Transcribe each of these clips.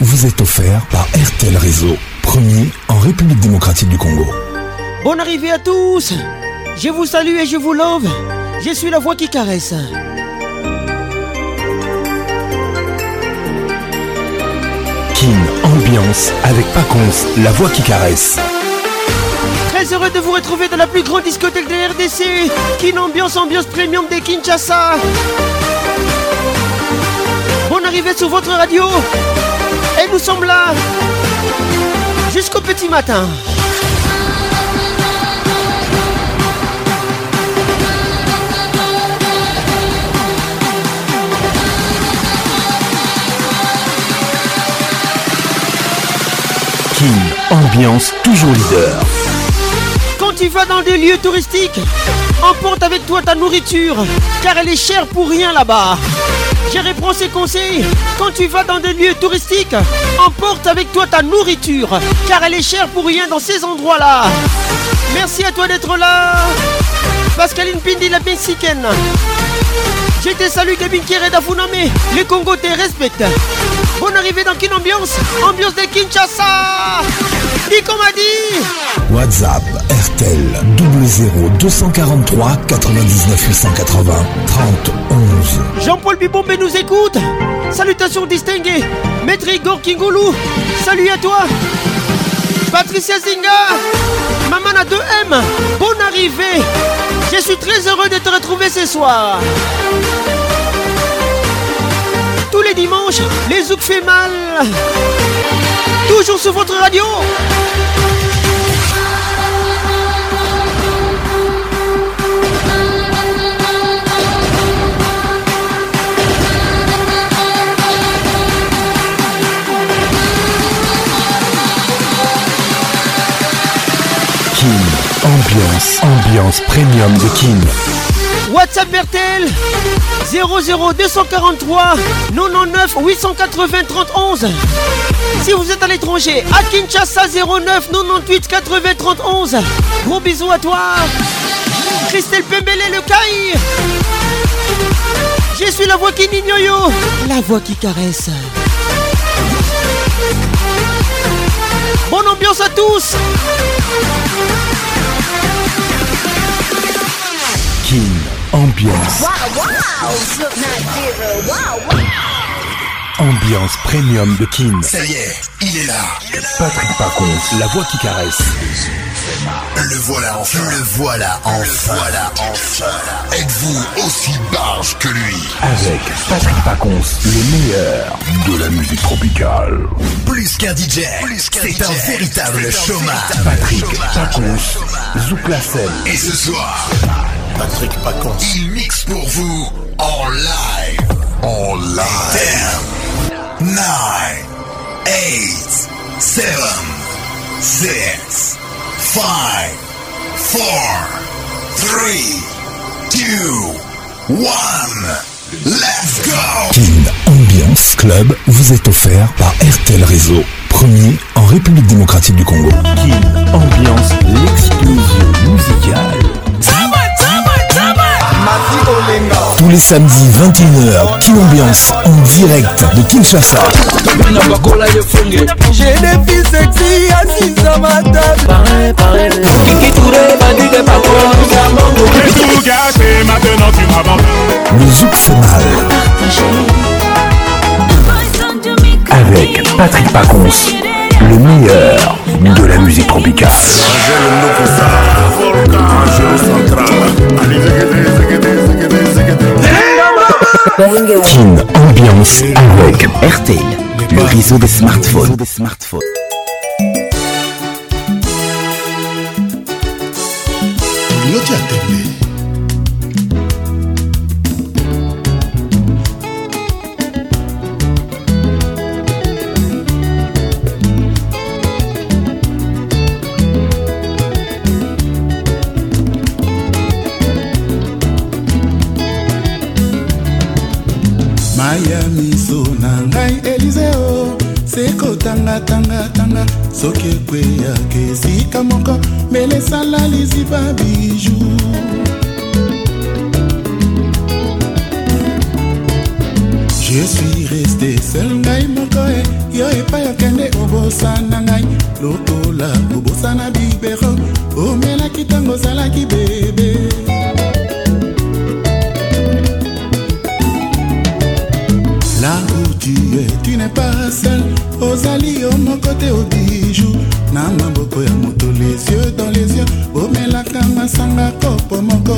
vous est offert par RTL Réseau, premier en République démocratique du Congo. Bonne arrivée à tous Je vous salue et je vous love Je suis la voix qui caresse Kin Ambiance avec Paconce, la voix qui caresse Très heureux de vous retrouver dans la plus grande discothèque de RDC Kin Ambiance, ambiance premium de Kinshasa Bonne arrivée sur votre radio nous sommes là jusqu'au petit matin. King, ambiance toujours leader. Quand tu vas dans des lieux touristiques, emporte avec toi ta nourriture, car elle est chère pour rien là-bas. J'ai reprends ses conseils. Quand tu vas dans des lieux touristiques, emporte avec toi ta nourriture, car elle est chère pour rien dans ces endroits-là. Merci à toi d'être là. Pascaline Pindi, la mexicaine. Je te salue, Kevin Kiereda Funame. Les Congo te respectent. Bonne arrivée dans quelle Ambiance. Ambiance de Kinshasa. Et comme a dit. WhatsApp, RTL, 243 99 880 30 11. Jean-Paul Bibombé nous écoute. Salutations distinguées. Maître Igor Kingoulou, salut à toi. Patricia Zinga, Mamana 2M, bonne arrivée. Je suis très heureux de te retrouver ce soir. Tous les dimanches, les Zouk fait mal. Toujours sur votre radio. Ambiance, ambiance premium de King WhatsApp Bertel 00 243 99 880 31 Si vous êtes à l'étranger, à Kinshasa 09 98 80 31 Gros bisous à toi Christelle Pembele le Caï Je suis la voix qui n'ignore La voix qui caresse Bonne ambiance à tous Ambiance. Ambiance premium de King Ça y est, il est là. Patrick Paconce, la voix qui caresse. Le voilà enfin. Le voilà enfin. voilà enfin. Êtes-vous aussi barge que lui Avec Patrick Paconce, le meilleur de la musique tropicale. Plus qu'un DJ, c'est un véritable chômage. Patrick Paconce, Zouk la scène. Et ce soir. Patrick Il mixe pour vous en live. En live. 10, 9, 8, 7, 6, 5, 4, 3, 2, 1. Let's go! Kin Ambiance Club vous est offert par RTL Réseau premier en République démocratique du Congo. Kin, ambiance, l'explosion musicale. les samedis 21h, Kin Ambiance en direct de Kinshasa. J'ai des filles sexy Le fait mal. Avec Patrick Pacons, le meilleur de la musique tropicale. Kin Ambiance avec RTL, le réseau des smartphones. ya miso na ngai elizeo sekotangatangatanga soki ekweyaka esika moko mbele esala liziba biju je suis resté sel ngai moko e yo epai okende obosana ngai lokola obosana bibero omelaki ntango ozalaki be tu n'es pas seul ozali yo oh, moko te obiju na maboko ya moto les yeux dans les yeux omelaka masanga kopo moko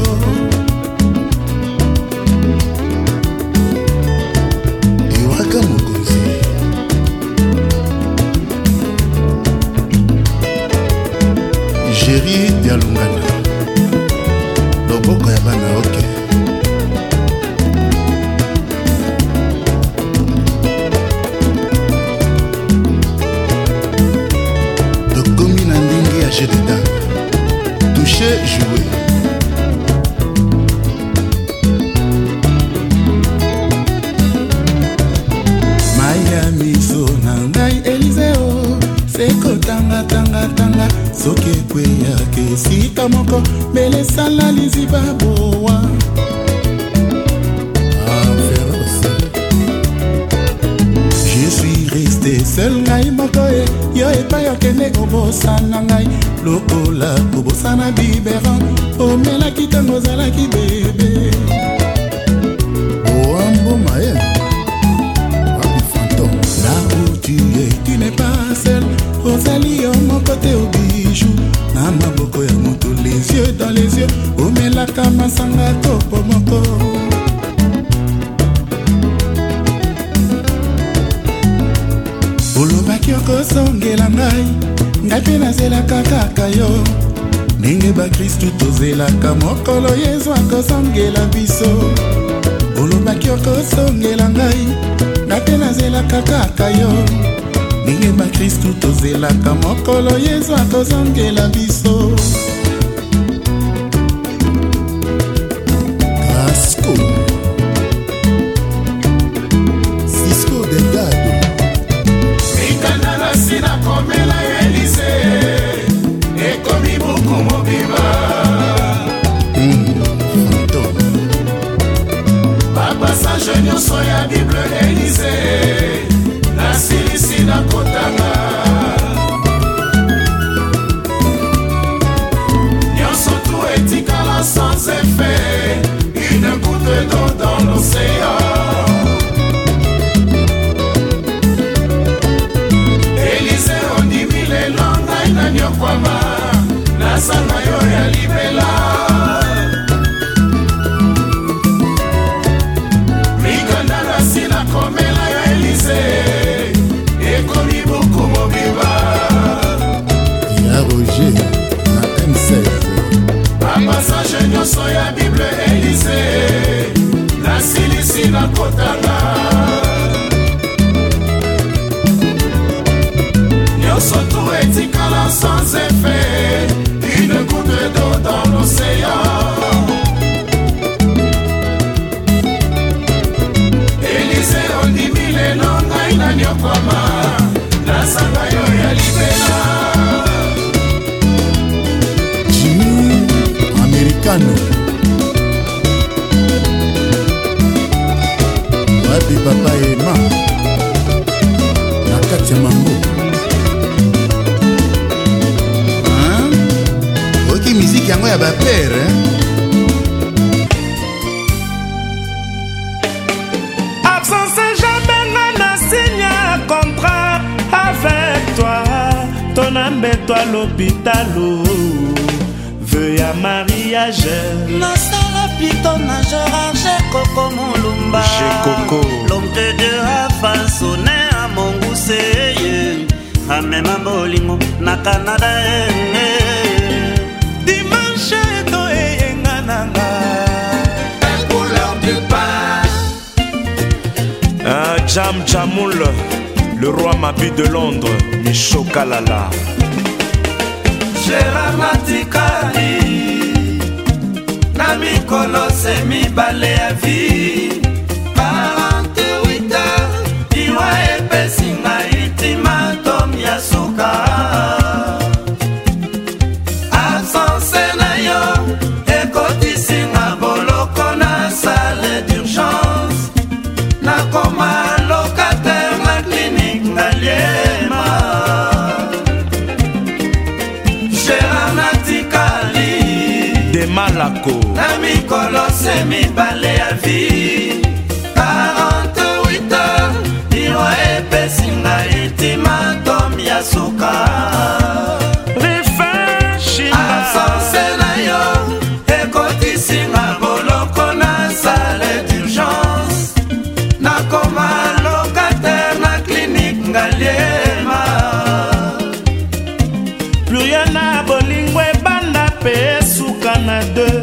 mokolo yesu akozongela biso vie karante wita biro epesi nga ultimatum ya suka absence na yo ekotisinga boloko na sale d'urgence nakoma lokatere na klinike ngaliema plurie na bolingo ebanda mpe esuka na deux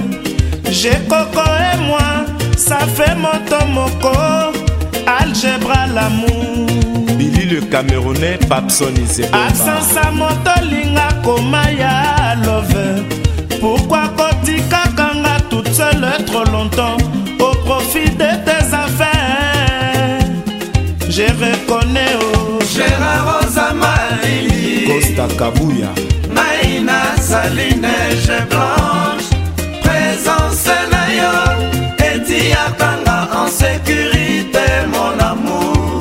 fais moto moko algebra lamour bili le camerounais papson absansa motolinga koma ya love pourkoi kotikaka nga toute seule trop longtemps au profit de tes affaires je reconnais oh gérard osamaili costa kabuya maina saline je blanche présence na yo nakanga en sécurité mon amour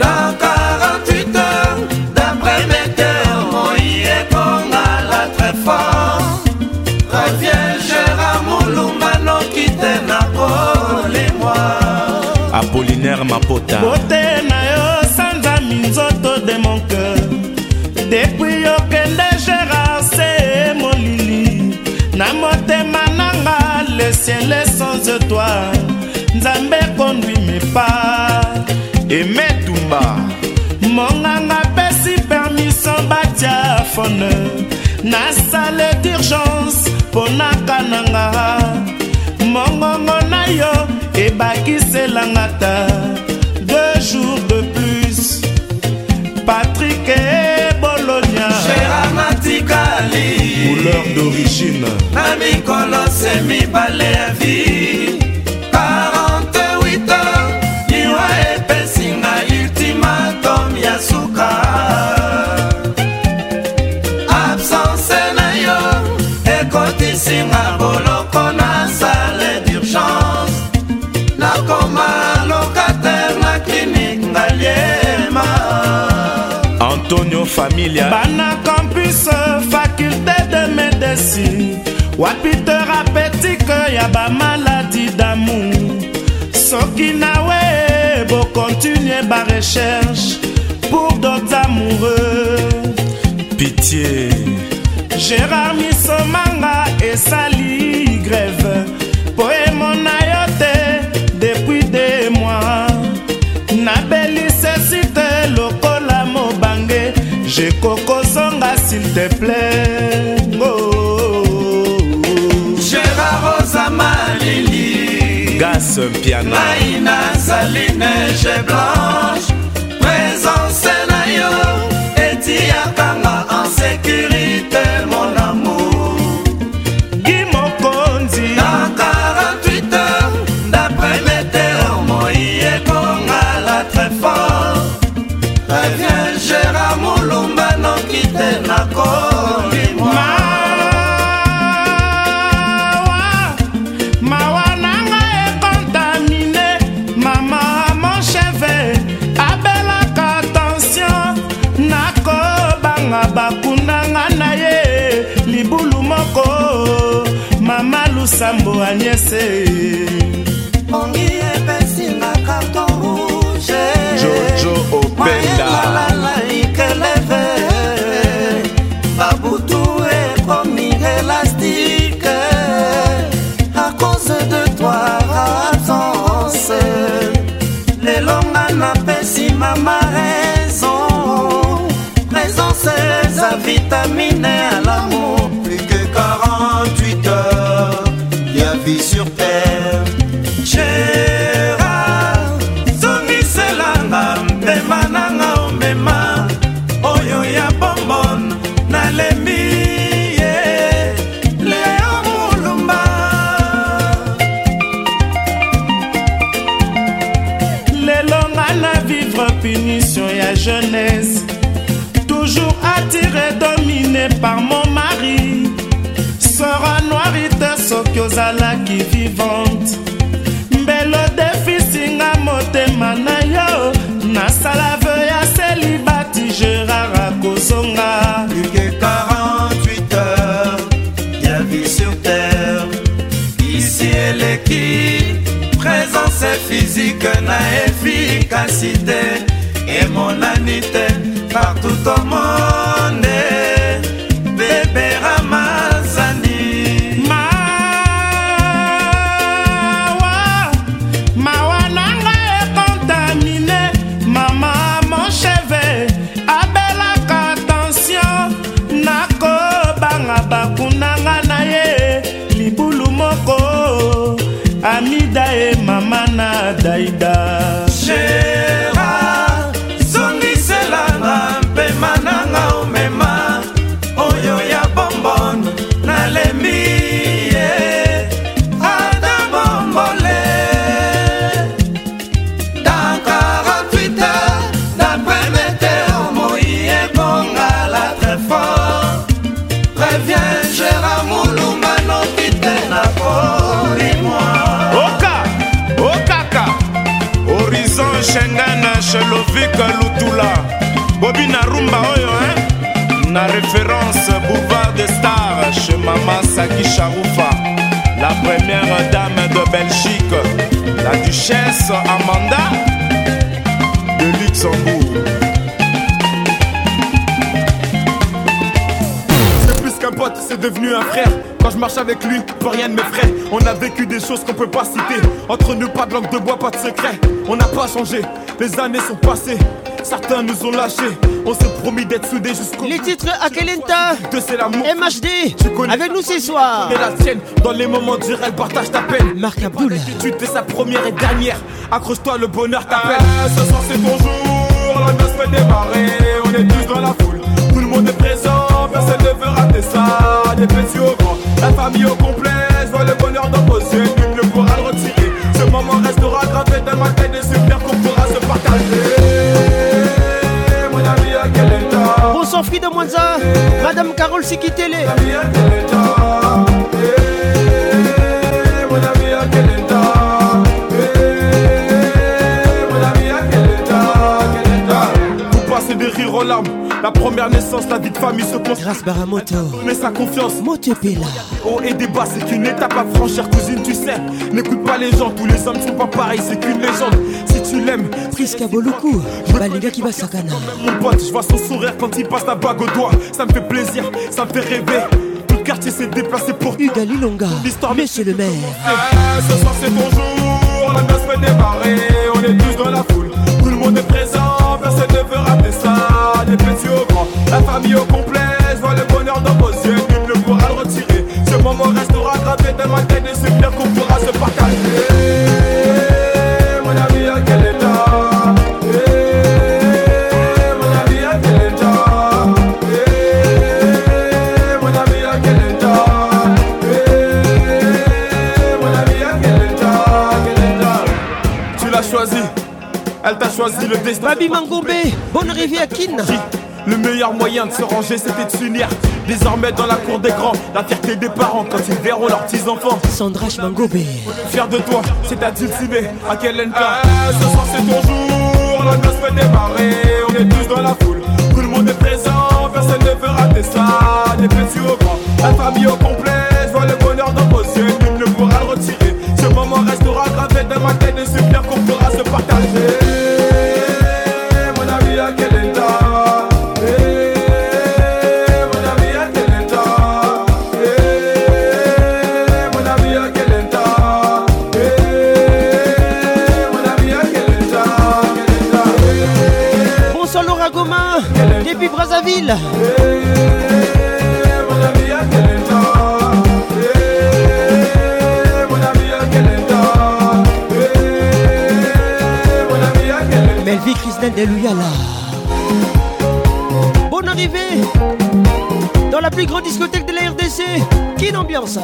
dans 48 heures d'après mes terres mon yekonga la très fort reviens gérard moulumba nokite nakolimwa apollinaire mapota bote na yo sanza minzoto de mon cœur ciel est sans toi nzambe conduit mes pas aime tumba monganga pesi permission batia fone na sale d'urgence mpo na kananga mongongo na yo ebakiselanga ta couleur d'origine na mikolo se mibale ya vi 48 liwa epesinga ultimatum ya suka absence na yo ekotisinga boloko na sale d'urgence nakoma lokatere na klinike ngaliema antonio familia bana campus fa kopesi wapi terapetike ya bamaladi damu soki nawe bokontinue barecherche pour dot amoureux pitié gérard misomanga esali grève poemo na yo te depuis de mois nabelise site lokola mobange jekokozonga s'il te plaît gas mpiana ngai nazali neige blanche présence na yo etiyakanga ensemble sambo agnese ongi epesinga carton rouge jojo opendaikeleve babutu ekomi elastike a cause de toi absence lelonga napesi mama raison présence eza vitamine à l'amour plus que 40 vie sur terre gérard zongiselanga mpema nanga omema oyo ya bombon nalembi ye leo molumba lelo nga na vivre punition ya jeunesse toujours attiré dominé par mon ozalaki vivante mbelo defisinga motema na yo nasala ve ya selibati gérard akozonga présence physique na efficacité emonani te dai dai marche avec lui, pour rien de mes frais. On a vécu des choses qu'on peut pas citer. Entre nous, pas de langue de bois, pas de secret. On n'a pas changé, les années sont passées. Certains nous ont lâchés, on s'est promis d'être soudés jusqu'au Les titres à l'amour MHD, avec nous ce soir. Et la tienne, dans les moments durs, elle partage ta peine. Marc Tu fais sa première et dernière, accroche-toi, le bonheur t'appelle. Ah, ce soir c'est ton jour, la noce va démarrer. On est tous dans la famille au complet. Je vois le bonheur d'en poser, tu ne pourras le retirer. Ce moment restera gravé dans ma tête et super qu'on pourra se partager. Mon ami, à quel état Bon sang, Frida Mwanza, Madame Carole Sikitele. Mon ami, à quel état eh, Mon ami, à quel état eh, Vous passer des rires aux larmes la première naissance, la vie de famille se construit. Grâce Baramoto. Mais sa confiance. Motepela. Oh et débat, c'est qu'une étape à franchir, cousine, tu sais. N'écoute pas les gens, tous les hommes sont pas pareils, c'est qu'une légende. Si tu l'aimes, Prisca les gars qui va sakana. Mon pote, je vois son sourire quand il passe la bague au doigt. Ça me fait plaisir, ça me fait rêver quartier s'est déplacé pour Ugali l'histoire l'histoire Monsieur le maire. Eh, ce soir c'est bonjour, la on est tous dans la Famille au complet, je le bonheur d'un bossier. C'est le coup à le retirer. Ce moment restera travers d'un tête. de sucre coup pourra se partager. Eh, mon ami à quel état? Eh, mon ami à quel état? Eh, mon ami à quel état? Mon ami à quel état? Tu l'as choisi. Elle t'a choisi le destin. bonne Rivière Kin. Le meilleur moyen de se ranger, c'était de s'unir. Désormais dans la cour des grands, la fierté des parents quand ils verront leurs petits enfants. Sandra Mangobé. Fier de toi, c'est à t'ultimer. À quel NK hey, eh, Ce soir c'est ton jour, la fait démarrer. On est tous dans la foule, tout le monde est présent. Personne ne veut rater ça. Des petits au grand, la famille au complet. ville. Melvie Christine Delouyala. Bonne arrivée dans la plus grande discothèque de la RDC. Quelle ambiance!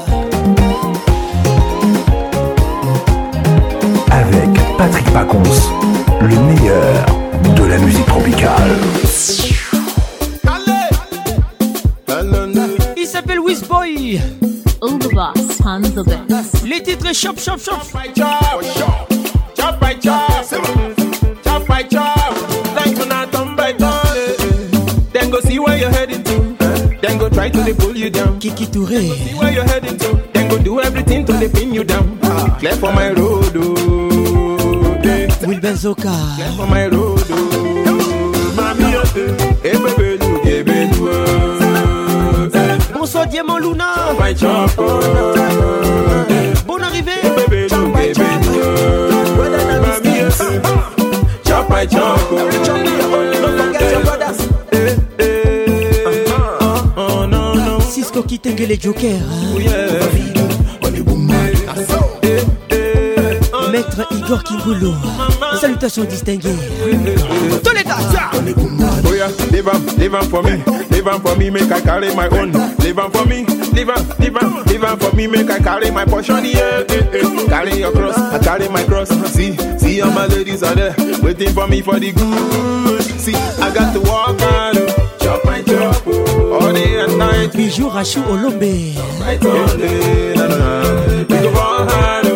Avec Patrick Paconce le meilleur de la musique tropicale. Les titres chop chop chop. Chop by chop. Chop by chop. Thanks for not on by Then go see where you're heading to. Then go try to pull you down. Kiki Touré. See where you're heading to. Then go do everything to they pin you down. Clear for my road. Oh, yeah. Wilben Clear for my road. Oh. Mami, oh, baby, you give it to us. Bonsoir Diamant Luna. Chop by chop. Oh, Cisco qui tengue les jokers. Hein. Oh, hein. ah, Maître Igor Kingoulou. Salutations distinguées. Tous les oh, yeah, Live for me. Live on for me, make I carry my own. Live on for me, live on, live on, live on for me, make I carry my portion. Yeah, yeah, yeah. Carry your cross, I carry my cross. See, see all my ladies are there waiting for me for the good. See, I got to walk and chop my chop all day and night. Bijou Rachou Olombe. Right on, day, na, na, na.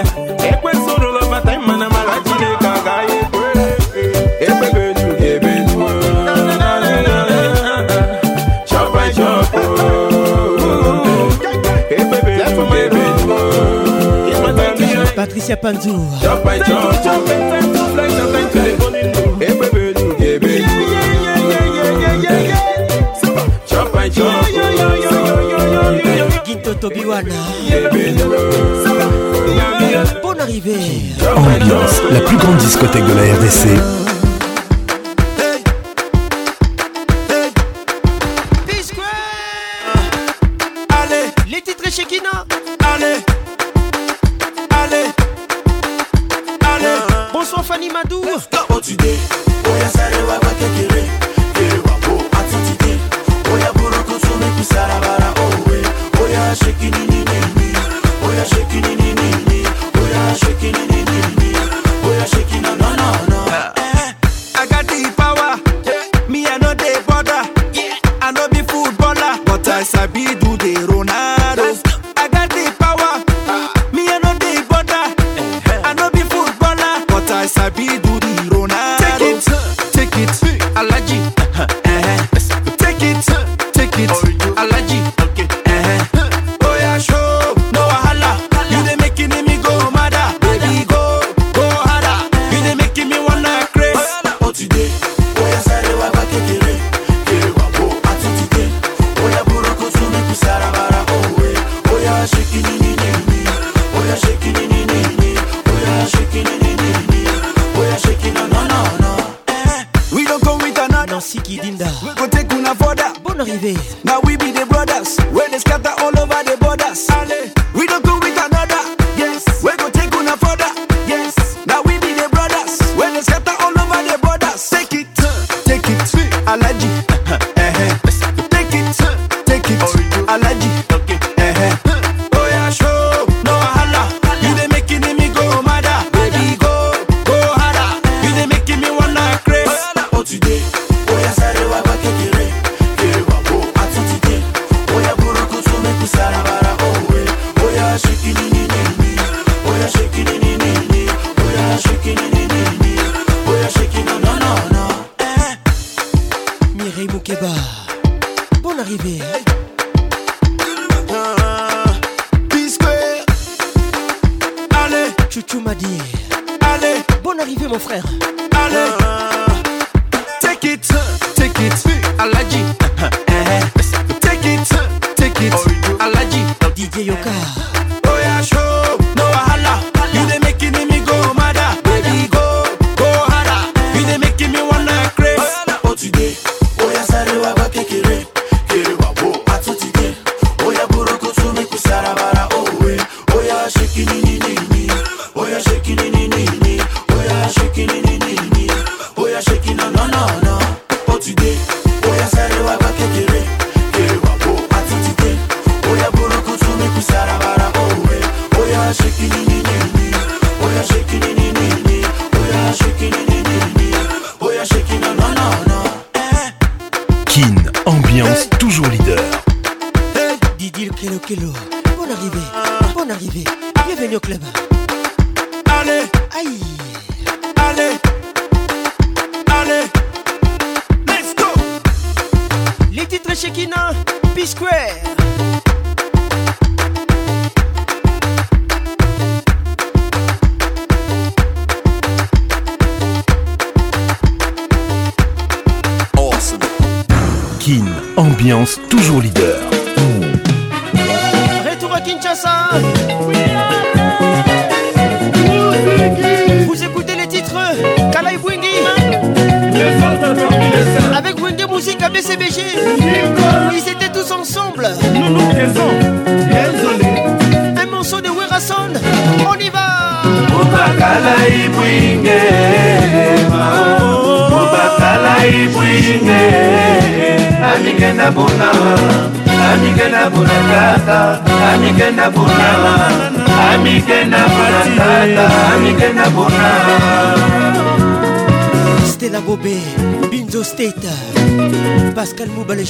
Ambiance, la plus grande discothèque de la RDC.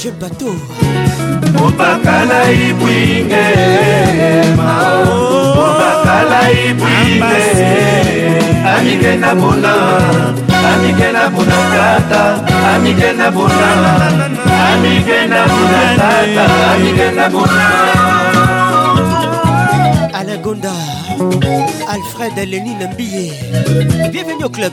serge bato obakala ibwinge obakala ibwinge amike na bona amike na bona tata amike na bona amike na bona tata amike na bona Alagonda, Alfred Alénine Mbiye, bienvenue au club.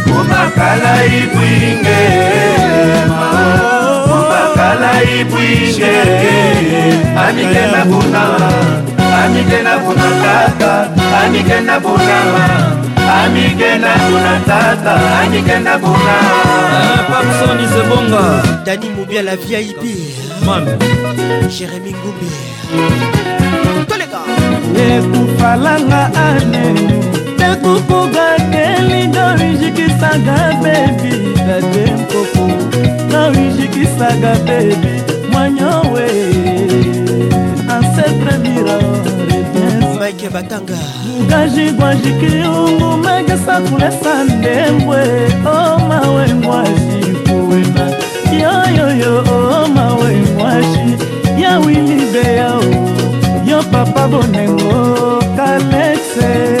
kumakala ibwingema kumakala ibwinge amike nabuna amike nabuna tata amike nabuna amike nabuna tata amike nabuna ah, pamsoni zebonga dani mobia la vip mam jérémi ngumbi tolega ekufalanga ane nekukugakeli dorigi oyebisaka bebi dade mpoku na oyijikisaka bebi mwanyowe ancetre miroremike batanga mugajigwajikiungu megesa kulesa ndembwe o oh, mawengwajikuwena yoyoyo o oh, mawengwashi yawilibeyao oh. yo papa bonengo kalese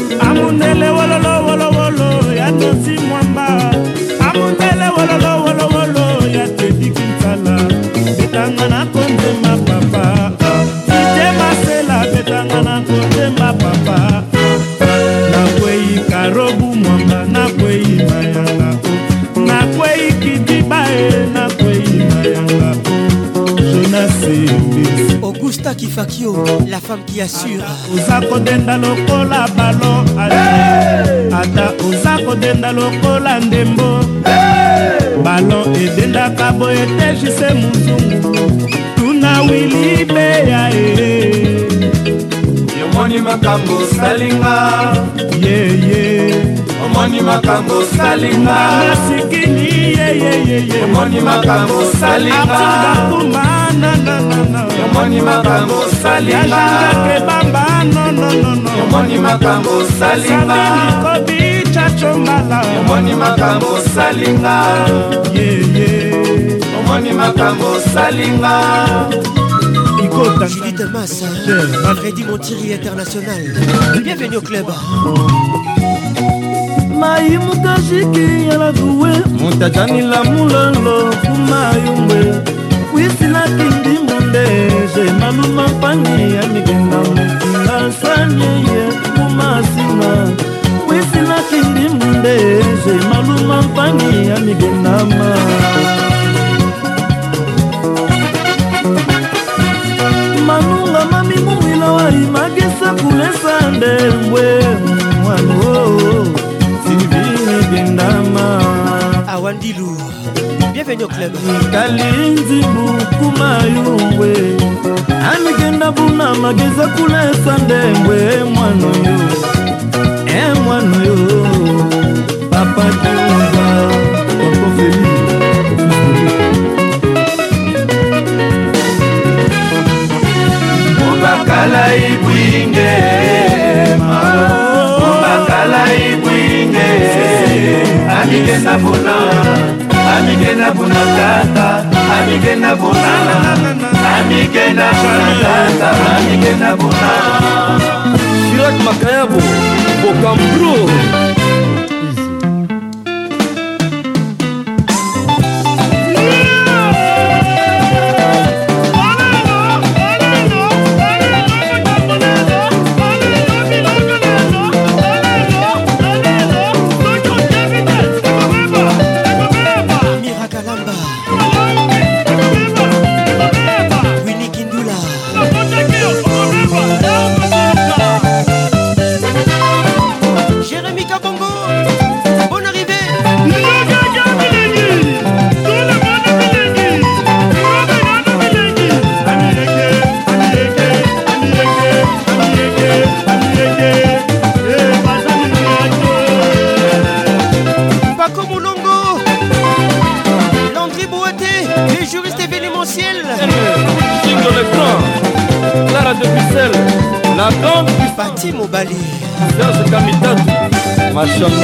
amundele wololo wolowolo ya tosi mwamba amundele wololo wolowolo ya tedi kinsala bitanga na konzemaka fakifakio la femme qui assure oza kodenda lokola balo ata oza kodenda lokola ndembo balo edendaka boye te jise mozungu tuna wilibeya e yomoni makambo osalinga yeye yeah, yeah. omoni makambo osalinga nasikini yeyeyeyeomoni makambo osalingaomoni makambo osalingaebamba nononomoni makambo osalingaomoni makambo osalinga omoni makambo osalinga Judith Massa, Alfredi Montieri International. Bienvenue au club. mai mutashiki yaladuwe mutajanila mulolo kumayumwe wisilaki ndimbu ndeje maluma mpangi ya mikinga mokinga sanyeye mumasima wisilaki ndimbu ndeje maluma mpangi ya mikinama manunga mamimuwila wai magesa kulesa ndembwe mwano oh, oh. ndama awandilu bienvenue au club kalinzi bukuma yungwe amikenda buna mageza kulesa ndengwe mwana oyo e mwana oyo e, papa kiuza okofeli mobakala ibwingema mobakala ibwe amigenda buna amigenda buna tata amigenda buna amigenda buna tata amigenda buna shirak makayabo bokambro apaixonado.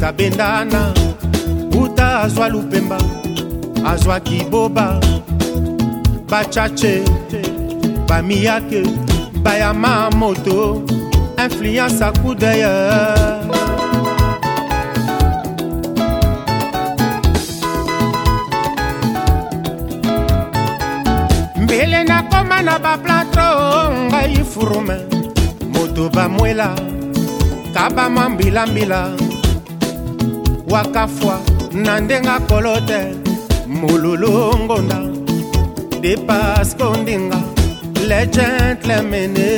mobeta bendana buta azwa lupemba azwaki boba bachache bamiyake bayama moto influence akudeye mbele nakoma na baplatro ngai furume moto bamwela kaba mwa mbilambila wakafwa na ndenge akolo te molulu ngonda depasse kondinga le gentlemene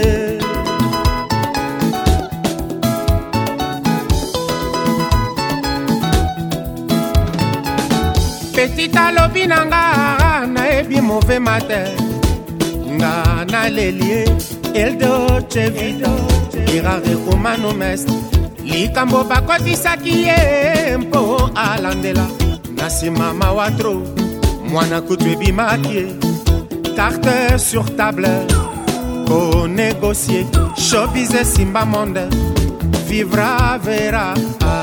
petit alobi na nga nayebi movema te nga naleli eldochevido irarekomano mestre likambo bakotisaki ye mpo alandela na nsima mawatro mwana kutu ebimaki ye tarte sur table konegosie shobise simba monde vivra vera ah.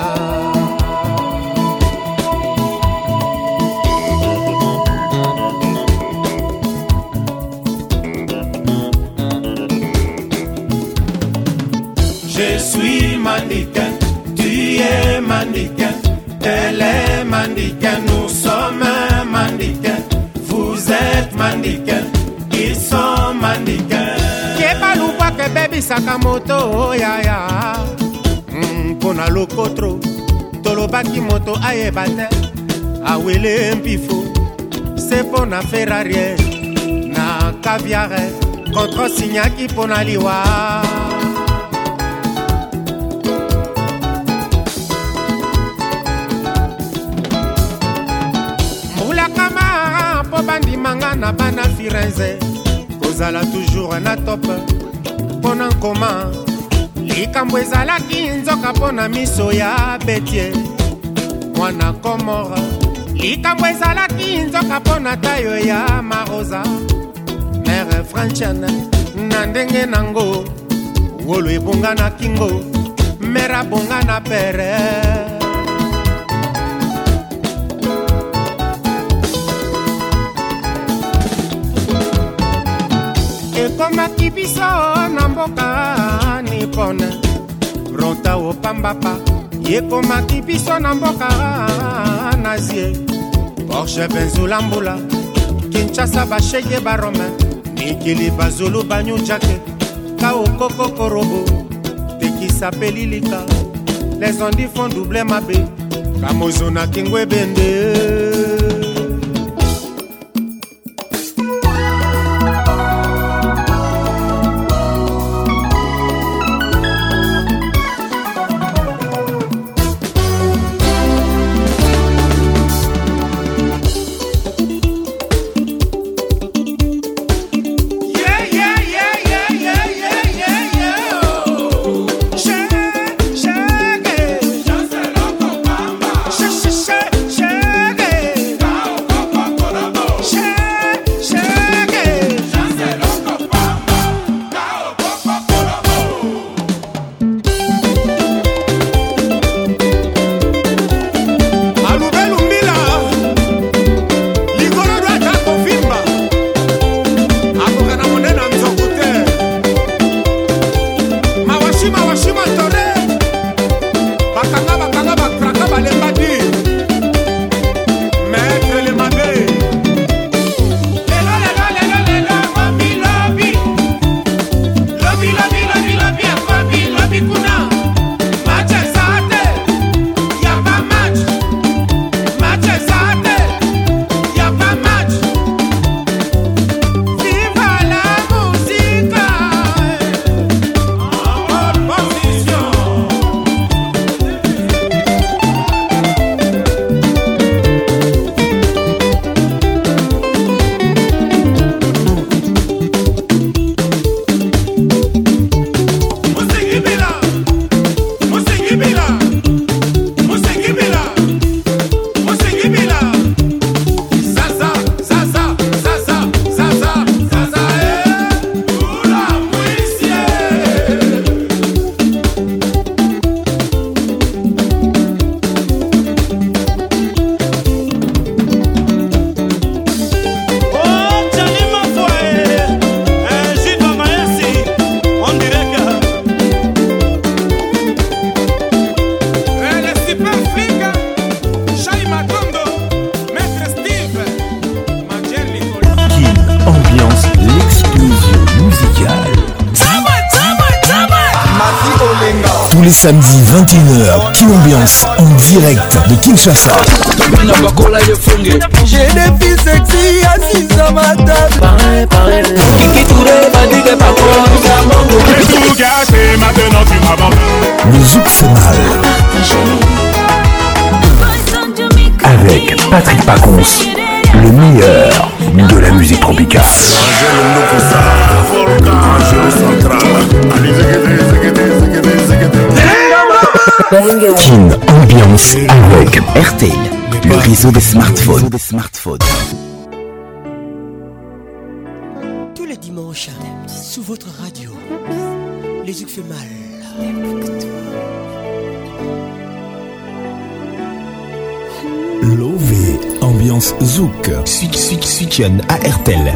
mannequin, tu es mannequin, elle est mannequin, nous sommes mannequin, vous êtes mannequin, ils sont mannequin. kebaluba kebebisaka moto oyaya oh, mpo mm, na lokotro tolobaki moto ayeba te awele mpifo se mpo na ferrarie na kaviare kontrosinyaki mpo na liwa na bana firenze kozala toujours na top mpo na nkoma likambo ezalaki nzoka mpo na miso ya betie mwana komora likambo ezalaki nzoka mpo na tayo ya marosa mere francian na ndenge nango wolo ebonga na kingo mere abonga na pere ekomaki biso na mboka nipone rota opambapa yekomaki biso na mboka nazie porshe benzula mbula kinshasa bashege barome mikili bazulu banyujake kaokokokorobo tekisa mpe lilika les ondifon double mabe kamozo na kingo ebende samedi 21h, qui Ambiance en direct de Kinshasa. fait mal. Avec Patrick Pacons, le meilleur de la musique tropicale. Kin Ambiance avec RTL, le réseau des smartphones. Tous les dimanches, sous votre radio, les yeux fait mal. L'OV, ambiance zouk. Suik, suik, suik, à RTL.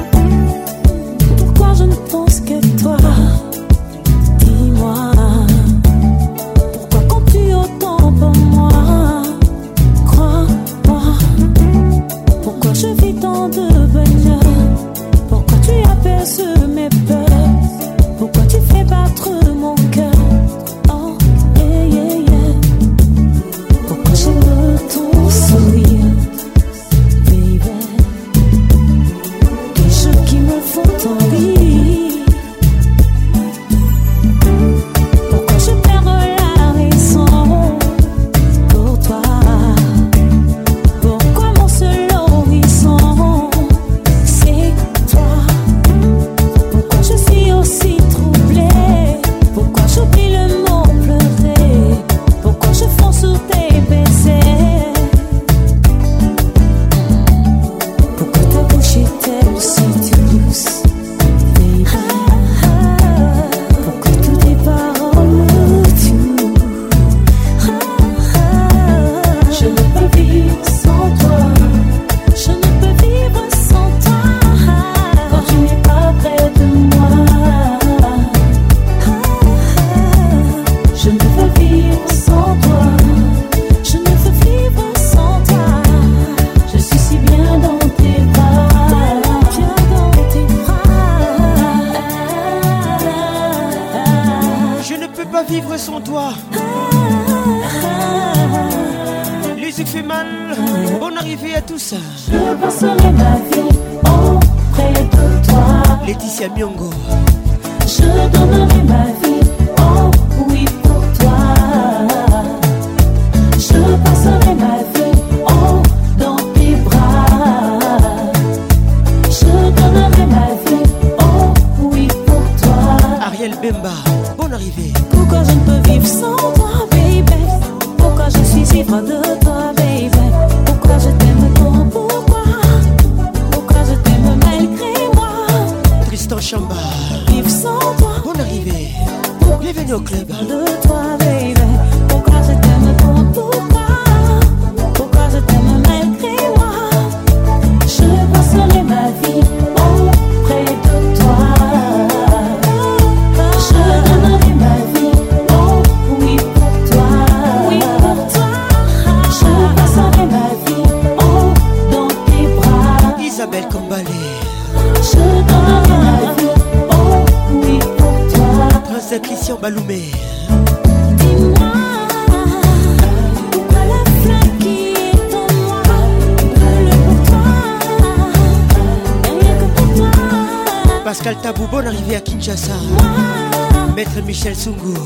so good.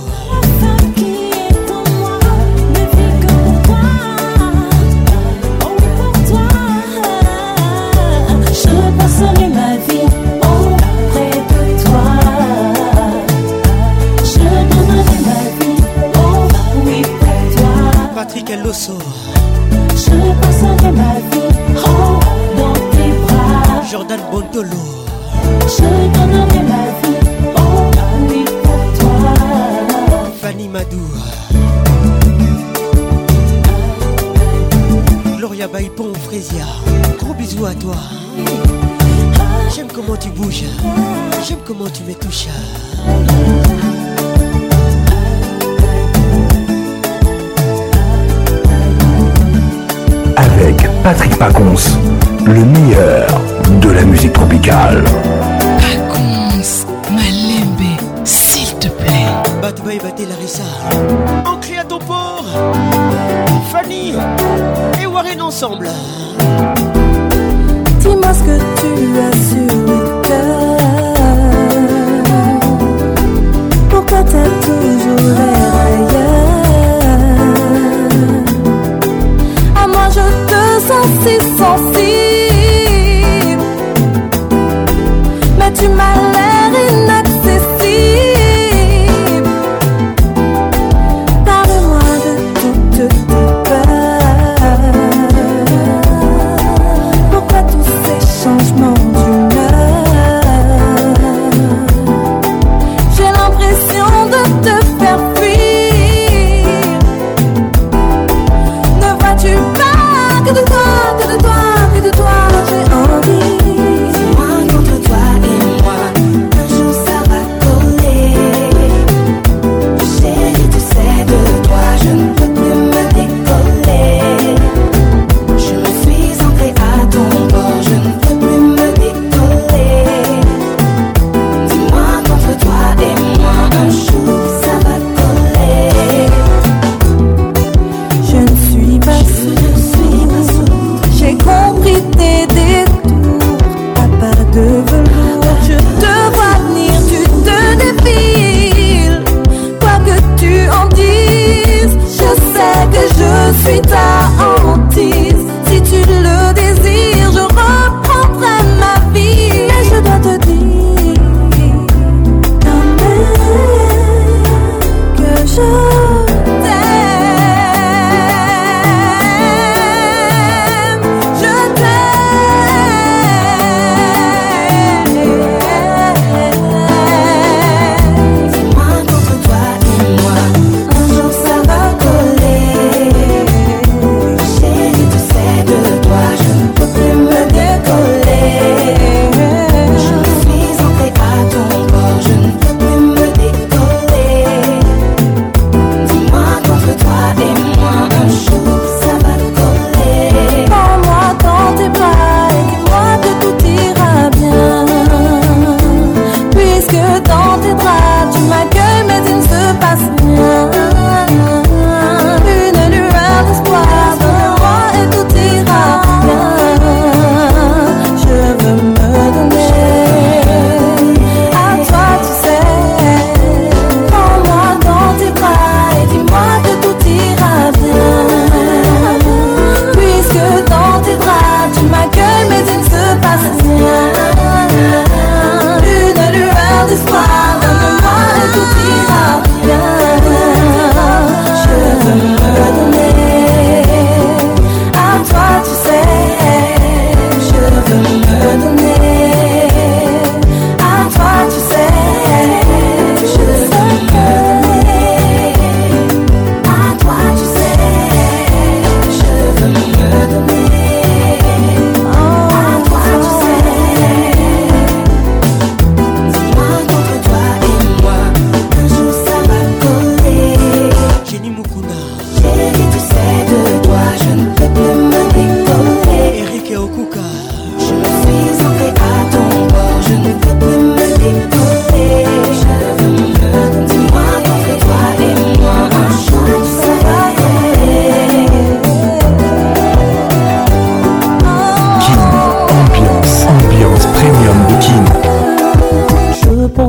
Pacons, le meilleur de la musique tropicale. Pacons, Malembe, s'il te plaît. Batbay la Larissa, Ancré à ton port, Fanny et Warren ensemble.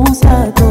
penses à toi.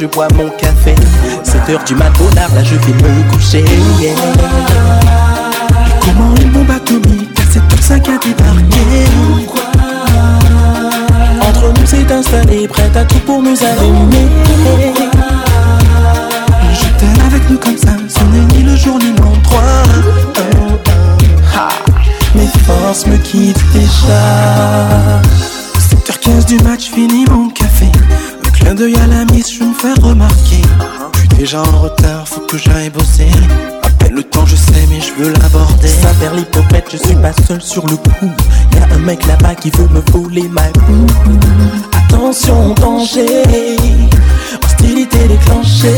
je bois mon café. 7 h du matin, sur le coup. Y un mec là-bas qui veut me voler ma boue. Attention, danger, hostilité déclenchée.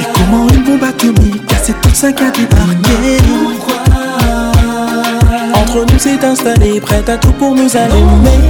Et comment une bombe atomique c'est tout ça qu'a débarqué Pourquoi Entre nous c'est installé, prête à tout pour nous allumer.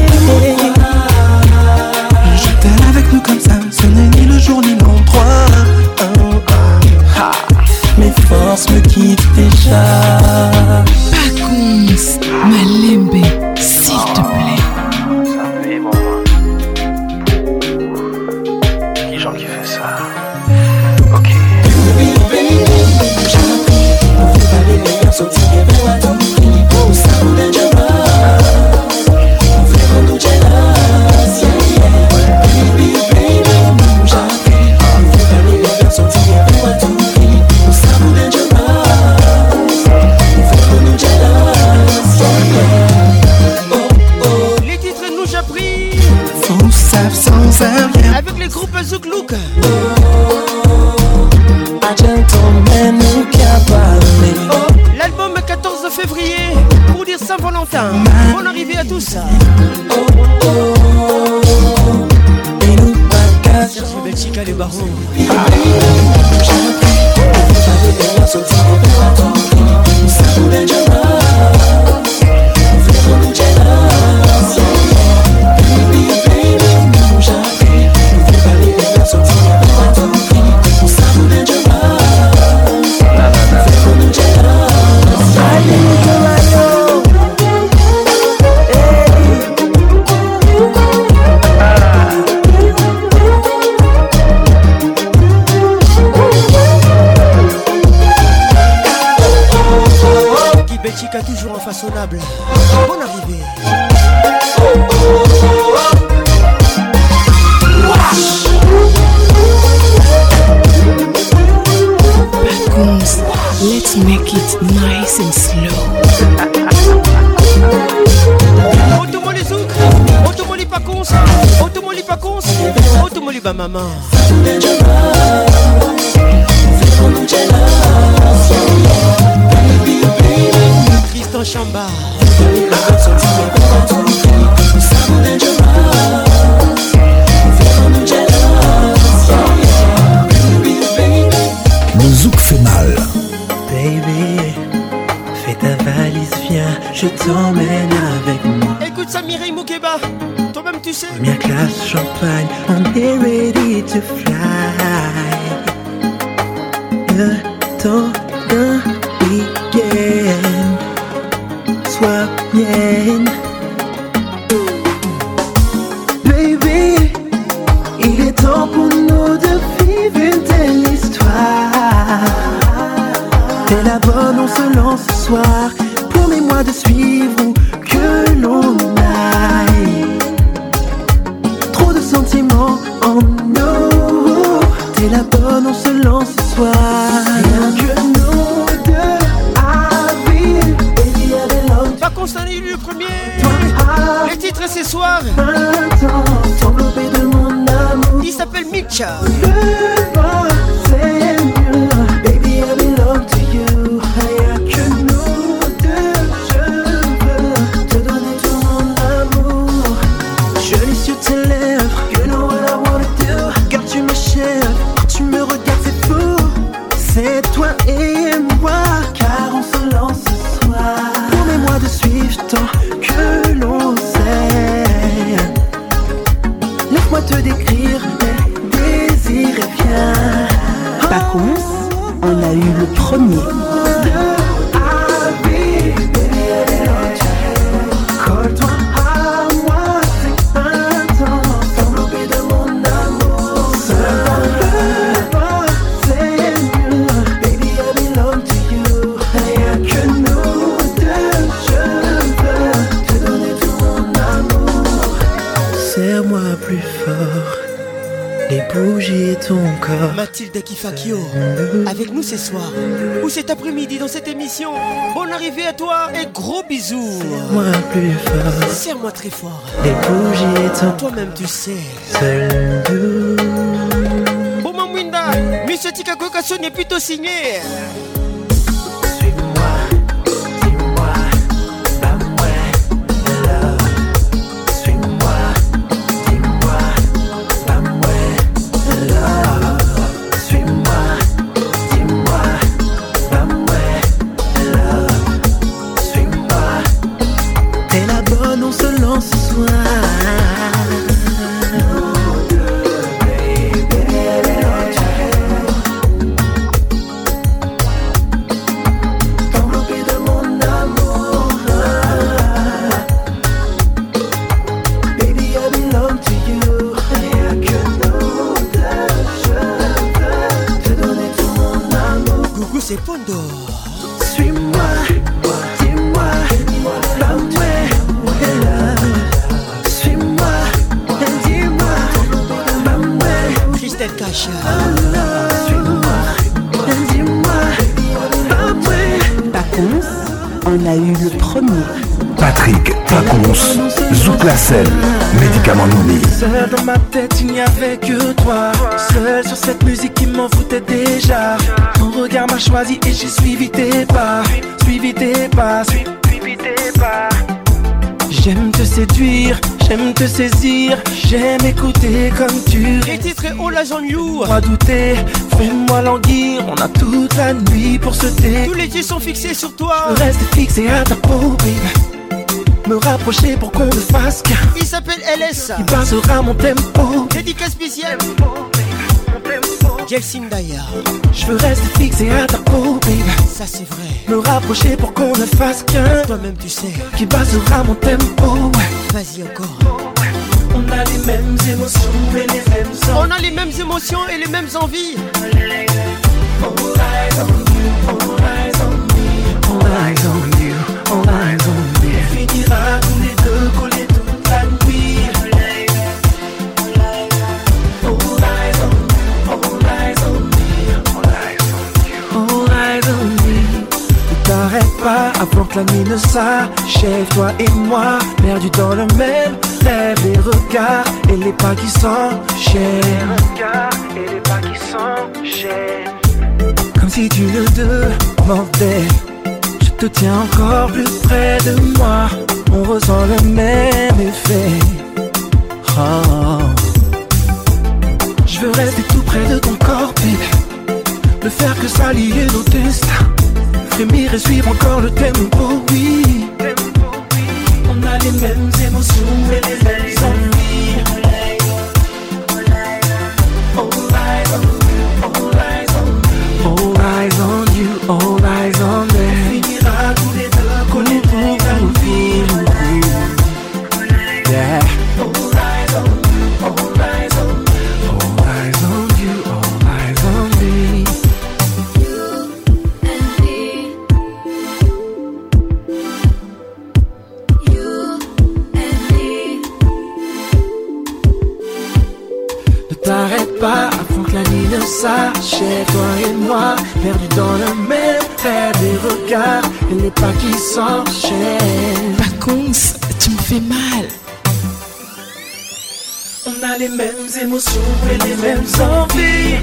immanquable. Bonne arrivée. Backooms, let's make it nice and slow. Otomoli zouk, otomoli pakons, otomoli pakons, otomoli ba maman. I'm on soir ou cet après-midi dans cette émission. Bonne arrivée à toi et gros bisous. Serre-moi plus fort. Serre-moi très fort. Les bougies Toi-même tu sais. Seul nous. Bon Mamwinda, Monsieur Tikakoka Son est plutôt signé. et j'ai suivi tes pas. Suivi tes pas, suivi tes pas. J'aime te séduire, j'aime te saisir, j'aime écouter comme tu Et titre et haut la jean You Pas douter, fais-moi languir, on a toute la nuit pour se taire Tous les yeux sont fixés sur toi Reste fixé à ta peau, Me rapprocher pour qu'on ne fasse qu'un Il s'appelle LS Il passera mon tempo Dédicace spéciale d'ailleurs. Je veux rester fixé à ta peau, babe Ça c'est vrai. Me rapprocher pour qu'on ne fasse qu'un. Toi-même tu sais. Qui basera mon tempo, Vas-y encore. On a les mêmes émotions et les mêmes envies. On a les mêmes émotions et les mêmes envies. on you, all eyes on me. All eyes on La la mine s'achève, toi et moi, perdus dans le même rêve, les regards et les pas qui s'enchaînent. Les et les pas qui s'enchaînent. Comme si tu le demandais, je te tiens encore plus près de moi, on ressent le même effet. Ah. Je veux rester tout près de ton corps, et Ne faire que s'allier nos destins frémir et suivre encore le tempo, oui. On a les mêmes émotions et les mêmes. perdu dans le même terre des regards et les pas qui s'enchaînent. Vacances, tu me fais mal. On a les mêmes émotions et les mêmes envies.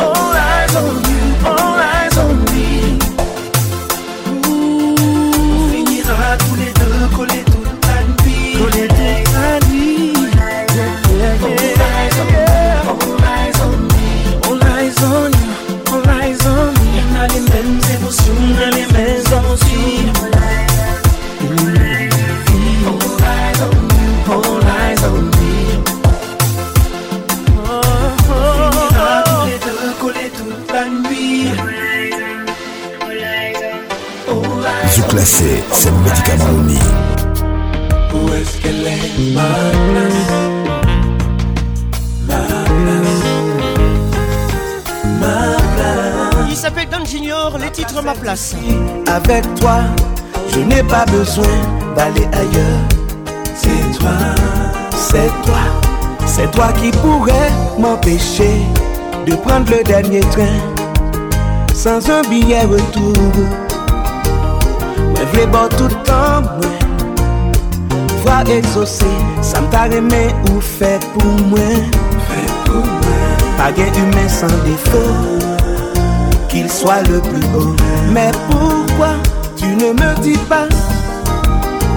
All eyes on you, all c'est le médicament Où est-ce qu'elle est ma place Ma place Ma place Il s'appelle Don Junior, les titres Ma place Avec toi, je n'ai pas besoin d'aller ailleurs C'est toi, c'est toi C'est toi qui pourrais m'empêcher De prendre le dernier train Sans un billet retour je veux tout le temps voix exaucé, ça t'a aimé ou fait pour moi. Fait pour moi, pas gai du sans défaut, qu'il soit le plus beau. Mais pourquoi tu ne me dis pas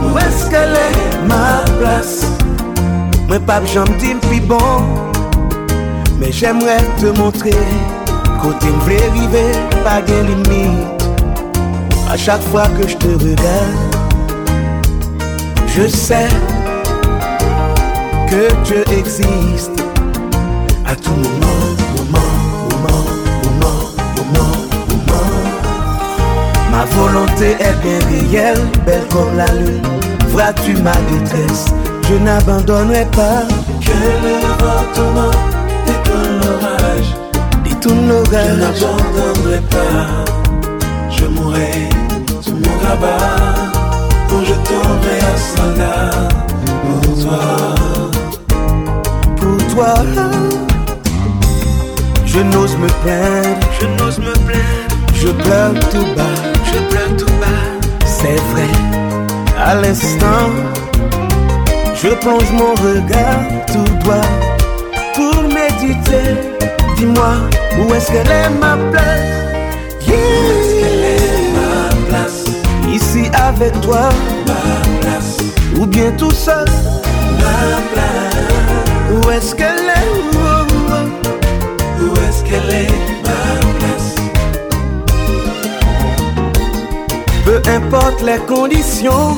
où est-ce qu'elle est ma place Moi, pas j'en dis me bon, mais j'aimerais te montrer que tu vrai vivre, pas gai limite à chaque fois que je te regarde, je sais que Dieu existe à tout moment, moment, moment, moment, moment, moment. Ma volonté est bien réelle, belle comme la lune. Vois-tu ma détresse, je n'abandonnerai pas. Que le vent et détourne l'orage, détourne l'orage. Je n'abandonnerai pas, je mourrai là-bas où je tomberai à pour toi. Pour toi, je n'ose me plaindre, je n'ose me plaindre. Je pleure tout bas, je pleure tout bas. C'est vrai, à l'instant, je plonge mon regard tout droit pour méditer. Dis-moi où est-ce qu'elle est ma place. Yeah toi Ma place Ou bien tout seul Ma place Où est-ce qu'elle est, Où est-ce qu'elle est Ma place Peu importe les conditions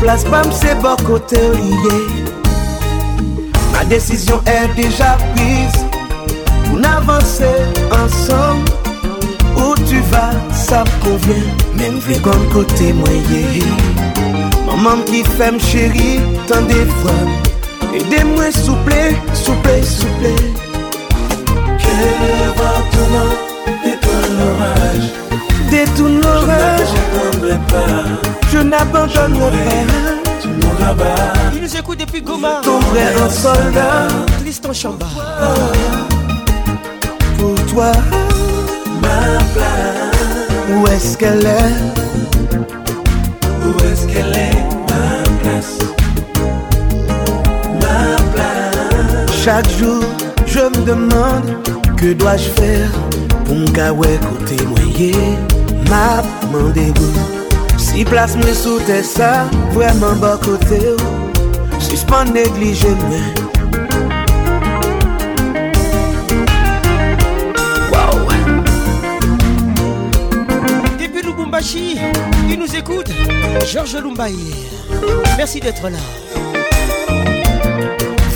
Place Bam c'est bon côté lié Ma décision est déjà prise On avancer ensemble où tu vas, ça me convient Même vu comme côté moyen Maman qui fait me chérie, tant des fois Aidez-moi souple, souple, souple Que ton détourne l'orage Détourne l'orage Je n'abandonnerai pas tu nous rabats. Il nous écoute depuis Goma. Ton frère en soldat. Tristan Chamba. pour toi. Ou eske lè, ou eske lè, ma plas, ma plas Chak joun, joun m demande, ke dwa j fè, pou m kawè kote mwenye, map m an degou Si plas m soute sa, pou m an bakote, si j pan neglije mwen Georges Lumbaye, merci d'être là.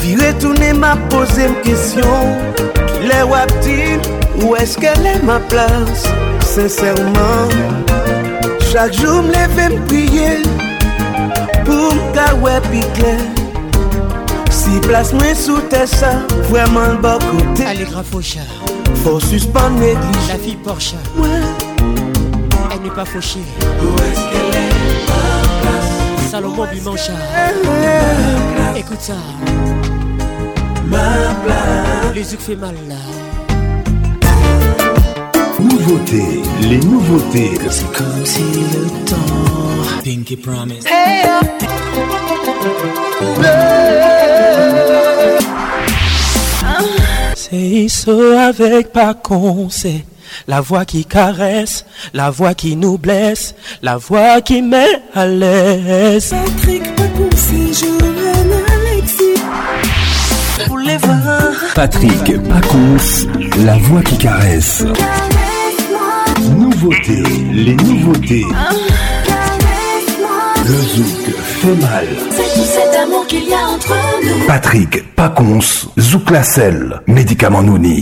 Vire tourné m'a posé une question. Les Wapti, où est-ce qu'elle est ma place Sincèrement, chaque jour me lève me prier pour qu'à clair. Si place moi sous tes ça vraiment le bas côté. Allez, au chat. Faut suspendre l'église. La fille Porsche n'est pas fauché. Où est-ce qu'elle est Salomon Bimancha. Écoute ça. Ma place. Les yeux fait mal là. Nouveauté, les nouveautés. C'est comme si le temps. Pinky Promise. Ah. C'est ça avec pas qu'on la voix qui caresse, la voix qui nous blesse, la voix qui met à l'aise. Patrick c'est Joanne, Alexis. vous les voir. Patrick Paconce, la voix qui caresse. Nouveauté, les nouveautés. Ah. Le zouk fait mal. C'est tout cet amour qu'il y a entre nous. Patrick Paconce, Zouk Lassel, médicament Nouni.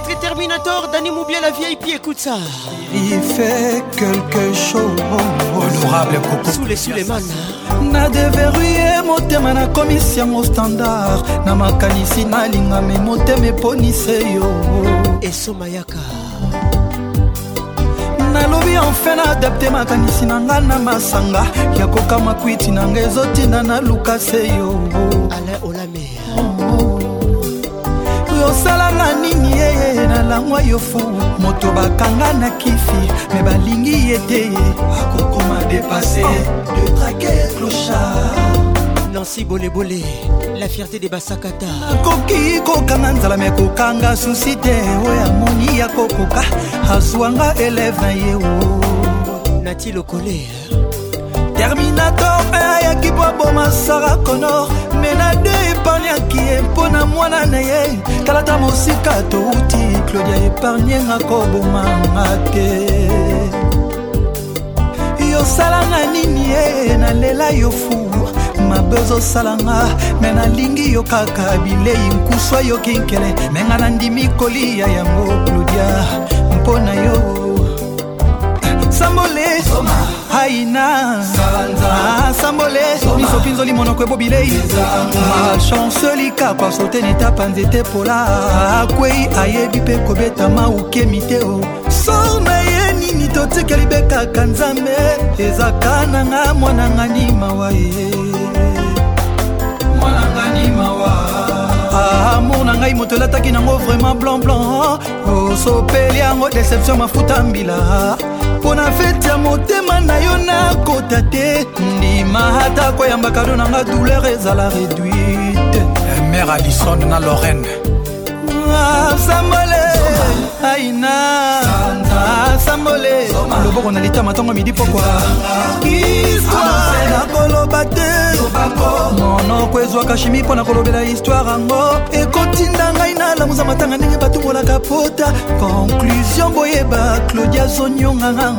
titre Terminator Danny Moublia la vieille puis écoute ça Il fait quelque chose Honorable Coco Soule Suleiman na deverue motema nakomisi yango standard na makanisi nalinga me motema eponise yo esomayaka nalobi enfin naadapte makanisi na ngai na masanga ya kokama kwiti na ngai ezotinda na lukase yo alain olame oyo osalanga nini ye na langwa yo fu moto bakanga na kifi me balingi ye te kokoma depase de trake clochard lansi bolebole la fierté de basakata akoki kokanga nzala me kokanga susi te oyo amoni ya kokoka azwanga eleve ye o oh. nati lokole terminator ayaki po aboma sara conor mena de epargnaki ye mpo na mwana na ye talata mosika touti claudia epargnenga kobomanga te yosalanga nini ye nalela yo fu mabe ozosalanga me nalingi yo kaka bilei nkusu yokinkele me nga nandimi kolia yango claudia mpo na yo sambole haina ah, sambole miso mpinzoli monoko ebobilei malchance likakwa sotene etapa nzete pola akwei ayebi mpe kobeta maukemi te o so naye nini totikeli bekaka nzambe ezaka nanga mwananga ni mawa ye amour na ngai moto elataki nango vraiment blanc blanc osopeli oh, yango deception mafuta mbila mpo na feti ya motema na yo nakota te ndima ata koyamba kado na nga douleur ezala réduite eh, mer alison na lorraine ah, sambole aina sambole loboko na litama ntango midi pokwa nakoloba te monoko ezwaka shimi mpo na kolobela histware yango ekotinda ngai nalamuza matanga ndenge batungolaka pota konklusion boyeba claudia zonyonga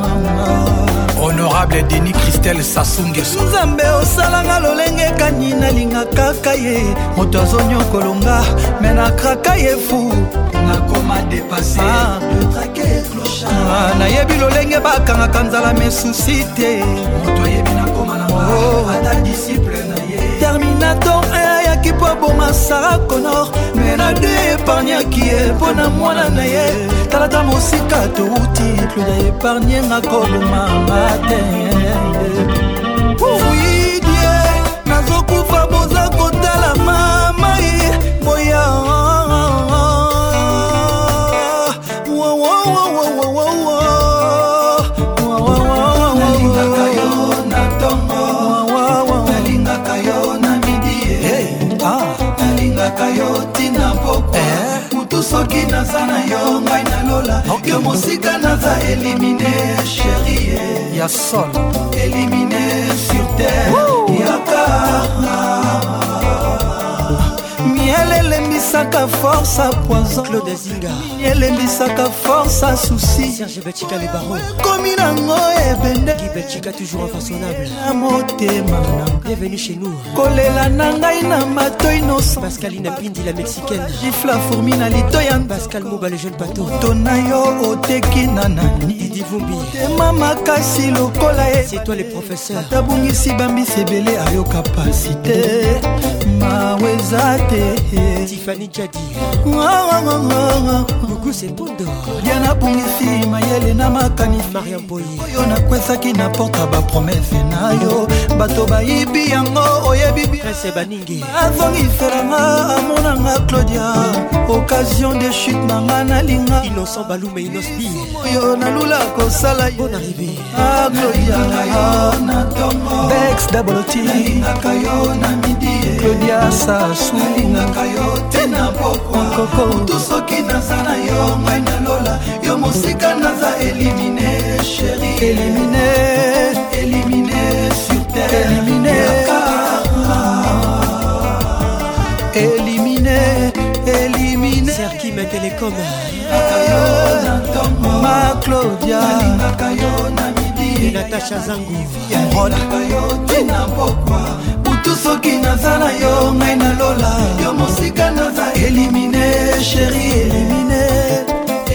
honorable denis christel sasungeso nzambe osalanga lolenge ekani nalinga kaka ye moto azonyokolonga me nakraka ye fu ah, ah, nayebi lolenge bakangaka nzala mesusi te moto ayebi na ata oh, disiple na ye terminator ayaki mpo aboma sara conor menade epargnaki ye mpo na mwana na ye talata mosika touti kluda epargne nga koboma matin widie nazokufa boza kotala mamai boya soki naza na yo ngai nalola yo mosika naza elimine sheri ya sol elimine sur terre yakara mielele elembisaka force a poisonlaude zinga elembisaka force a susi serge betika lebaro komi nango ebendebetika toujours infaçonnable na motema bienvenue chez nous kolela na ngai na matoi nosa pascaline pindi la mexicaine gifla fourmi na litoya pascal moba le jeune pato to na yo oteki na nani didivumbi tema makasi lokola e c'est toi le professeur tabungisi bambisi ebele ayoka pasi te maweza te Tiffany Jadi Buku Sepondo lia nabongisi mayele na makanisi mariam boyi oyo nakwesaki na porta bapromese na yo bato bayibi yango oyebi biese baningi azongiselanga amonanga claudia occasion de chute nanga nalinga innocent balume inosbi oyo nalula kosala yon arrivé ah, claudiabex double t claudia sasulingaka yo te te na pokwamutu soki naza na yo ngai nalola yo mosika naza elimine sheri elimine elimine sur terre elimine elimine elimine serki ma telekom ma claudia natacha zangu rod tina pokwa naza na yo ngai nalola yo mosika naza elimine sheri elimine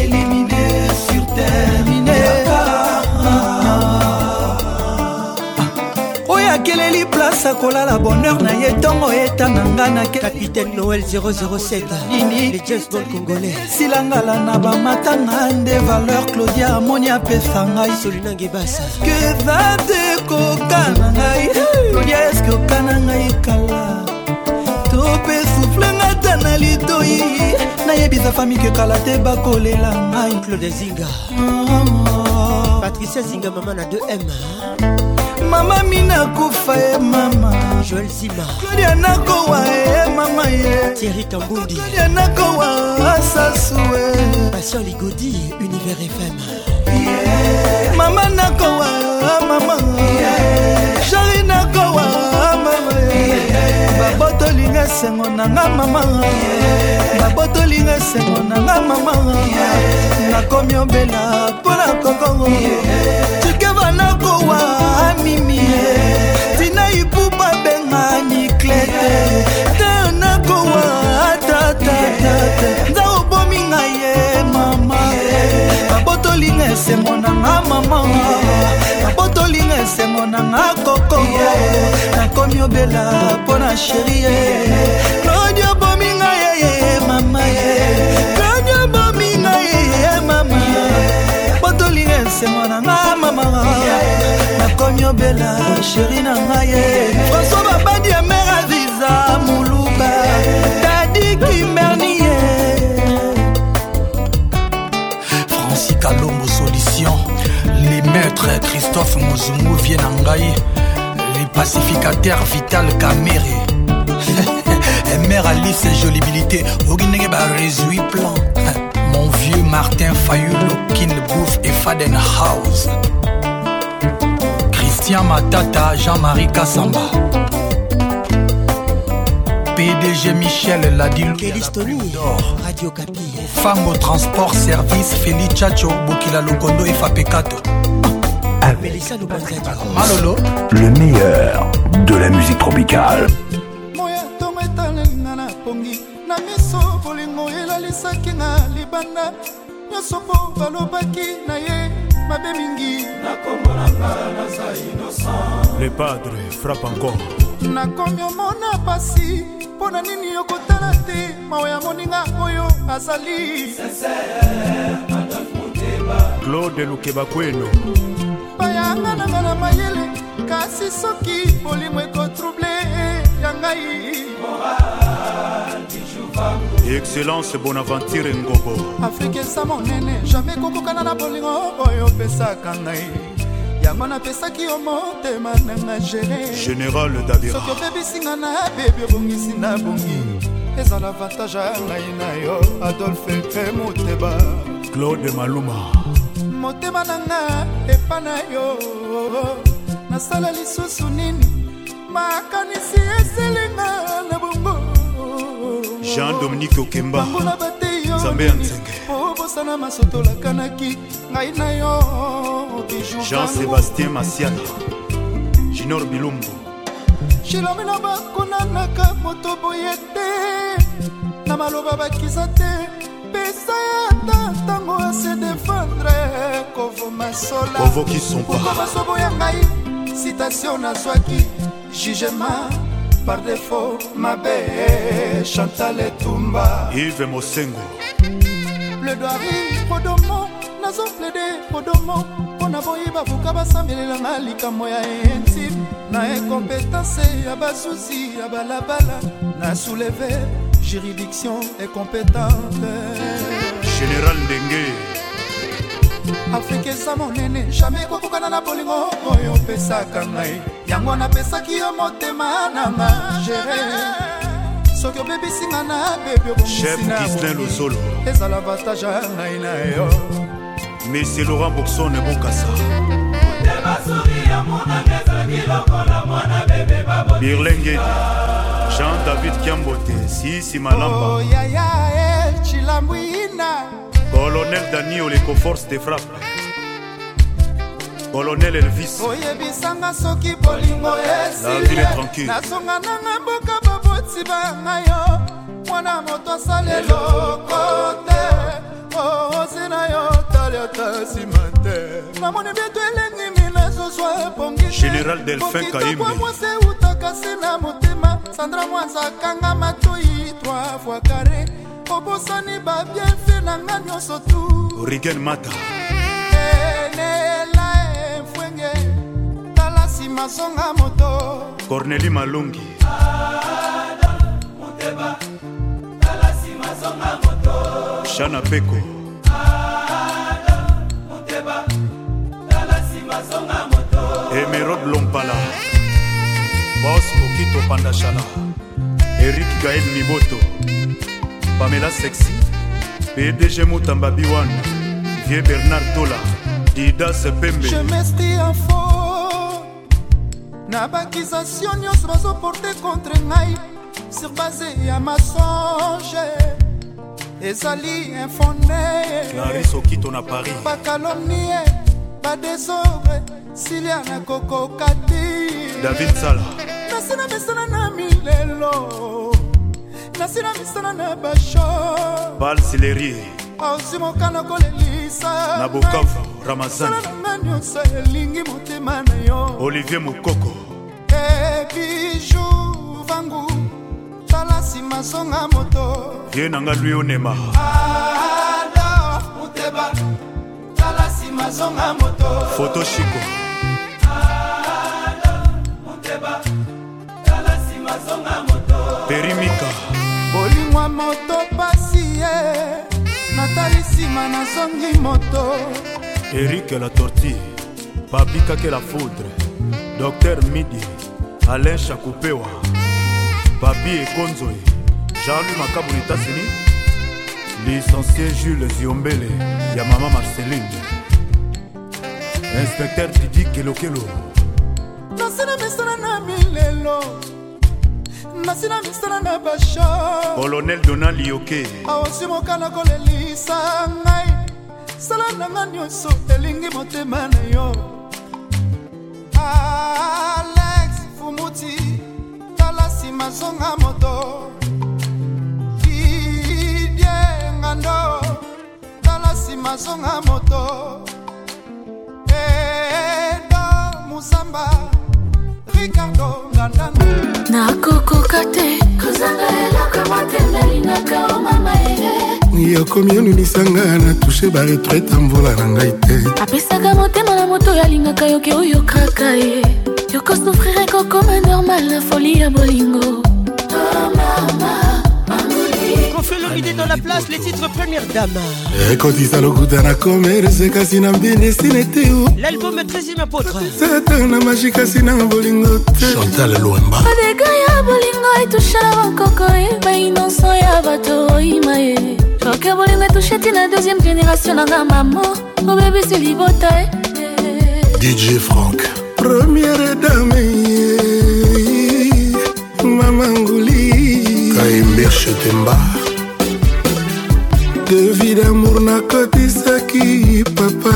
elimine sur termine ah. oyo akeleli place akolala bonheur na ye ntongo etanga nga na capitaine loel 007 le jazzbol congolais silangala na bamatanga nde valeur claudia amoni apesa ngai solinangebasa ke va te koka na ngai ya eske okana ngai kala tope suflenga ata na litoi nayebisa famike kala te bakolela ngai claude zinga patricia zinga mama na 2m mama minakufa ye mama joel zima claudia nakowa ye mama ye tieri tambundi claudia nakowa asasue passion ligodi univers fm yeah. mama nakowa mama yeah. sheri nakowa mama babotolinga esengo nanga mama babotolinga esengo nanga mama nakomi obela mpona kokongo tike banakowa mimi tina ipupa benga niklete te nakowa tatatata nza obomi ngai ye nabotolinga esengo nanga mama nabotolinga esengo nanga koko nakomi obela mpo na sheri ye claudio bominga yeye mama ye claudio bominga yeye mama nabotolinga esengo nanga mama nakomi obela sheri na ngai ye francois babandi ya mer aziza muluka dadikima Kalombo Solution Les maîtres Christophe en Vienangai Les pacificateurs Vital Kamere Mère Alice Jolibilité Oginege plan Mon vieux Martin Fayou Lokin Bouffe et House. Christian Matata Jean-Marie Kassamba PDG Michel Ladilou Kelistoni Radio Kapi Fango Transport Service Feli Chacho Bokila Lokondo FAP4 Avec Malolo Le meilleur de la musique tropicale na miso bolingo elalisaki nga libanda nyonso mpo balobaki na ye mabe mingi le padre frappe encore nakomi omona pasi mpo na nini okotala te mawa ya moninga oyo azali claude lukeba kweno bayanga nanga na mayele kasi soki bolimo ekotrouble ya ngai excellence bonaventure ngombo afrika eza monene jamai kokokana na bolingo oyo opesaka ngai yango napesaki yo motema nanga gere général dabira soki obebisinga na bebi obongisi na bongi ezala avantage ya ngai na yo adolphe mpe moteba claude maluma motema nanga epa na yo nasala lisusu nini makanisi eselinga na bongo jean dominique okemba nzambe ya nzenge obosana masotolakanaki ngai na yo jean sébastien masiana junior bilumbu shilomino bakonanaka moto boye te na maloba bakisa te pesa yata ntango ase defendre kovoma solaovoki sompaokomasobo ya ngai citation nazwaki jugement par défaut mabe chantal etumba ive mosengo plaidoari podomo nazoplaide podomo mpo na boyi bavuka basambelelanga likambo ya intime na ekompetance ya bazuzi ya balabala na souleve juridiction ekompetante général ndenge afrika eza monene jamai ekokokana na bolingo oyo opesaka ngai yango napesaki yo motema nanga gere soki obebisinga na bebi obongisinalozolo ezala vantage ya ngai na yo monsieur laurent boxon ebokasa birlenge jean david kiambote sisi malamba oyaya oh, e eh, cilambwina colonel dani olekoforce de frappe colonel elvis oyebisanga soki bolingo esilinasonga nanga mboka baboti bayanga yo mwana moto asala eloko te oh, ozi na yo taliata nsima te namoni bieto elengi mina ezozwa epongi tekokitokwa mwasi eutaka se na motema sandra mwanza akanga matoi 3 fois carré obosani babienfe na nga nyonso tu origen mata enela efwenge tala nsima songa moto corneli malungi shana peko emerod lompala bos mokito pandashala erik gael miboto pamela sexy pdg motamba biwan vie bernard tola didas pembe na bakisatio nyonso bazoporte contre ngai sur base ya masonge ezali infonearisokito na paris bakalomnie badesordre silia nakokoka ti david sala kasi namesana na milelo nasila misana na basho balsileri ozwi mokana kolelisa na bokavu ramazana nyonso elingi motema na yo olivier mokoko ebiju vangu tala nsima songa moto ye nanga lui onema ador muteba tala nsima songa moto foto shiko ador muteba tala nsima songa moto perimika mwa moto pasi ye natali nsima nazongi moto erike la torti papi kake la foudre docteur midi alain chakupewa papi ekonzoe jean-louis makabu na etats-unis licencié jules ziombele ya mama marceline inspecteur didi kelokelo nasina misala na milelo nasina misala na basha colonel donald yoke aosi mokala kolelisa ngai sala na nga nyonso elingi motema na yo alex fumuti tala nsima zonga moto didie ngando tala nsima zonga moto edo musamba ricardo ngandango nakokoka te kozanga eloko motemelingaka omama ye akomi onunisanga na tushe baretraite ya mvula na ngai te apesaka motema na moto oyo alingaka yoke oyo kaka ye yokosufrire kokoma normal na foli ya bolingo oh, mama. profelomide dans la place les titres première dame ekotisa eh, lokuta na komerse kasi na mbinisi na ete l'album 13e apôtre sata na magi kasi na bolingo te chantal lwemba badega ya bolingo etusha bakoko e bainoso ya bato oyima ye oke bolingo etusha ntina deuxième génération nanga mamo obebisi oh, libota e eh. dj frank première dame ye eh. mama nguli kaimberchetemba devi damour nakotisaki papa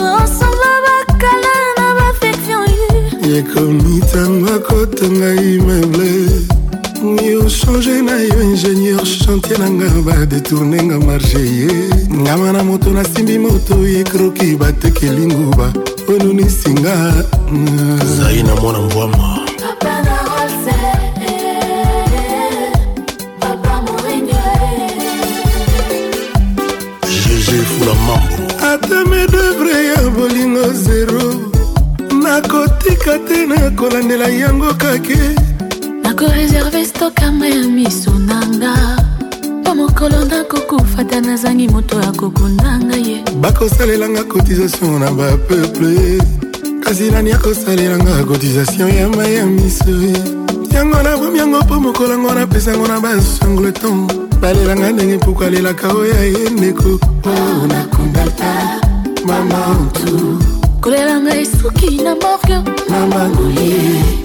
ensemble bakala na bafection ekomi ntango akotonga imeble yo change na yo ingénieur chantier na nga badetourne nga marche ye ngama na moto nasimbi moto ekroki batekelinguba onunisinga zai na mwana mbwama dj fula mambo ata medevre euh, ya bolingo zero nakotika te nakolandela yango kake nakoreserve stokama ya miso nanga mpo mokolo nakokufa ta nazangi moto akokundanga ye bakosalelanga kotisation na bapeuple kasi nani akosalelanga kotisation ya mai ya miso ye yango nabomi yango mpo mokolango napesango na bansangleton balelanga ndenge mpuku alelaka oya oh, ye ndeko o oh, nakundaka mama ntu kolela ngai soki na morge mama ngoli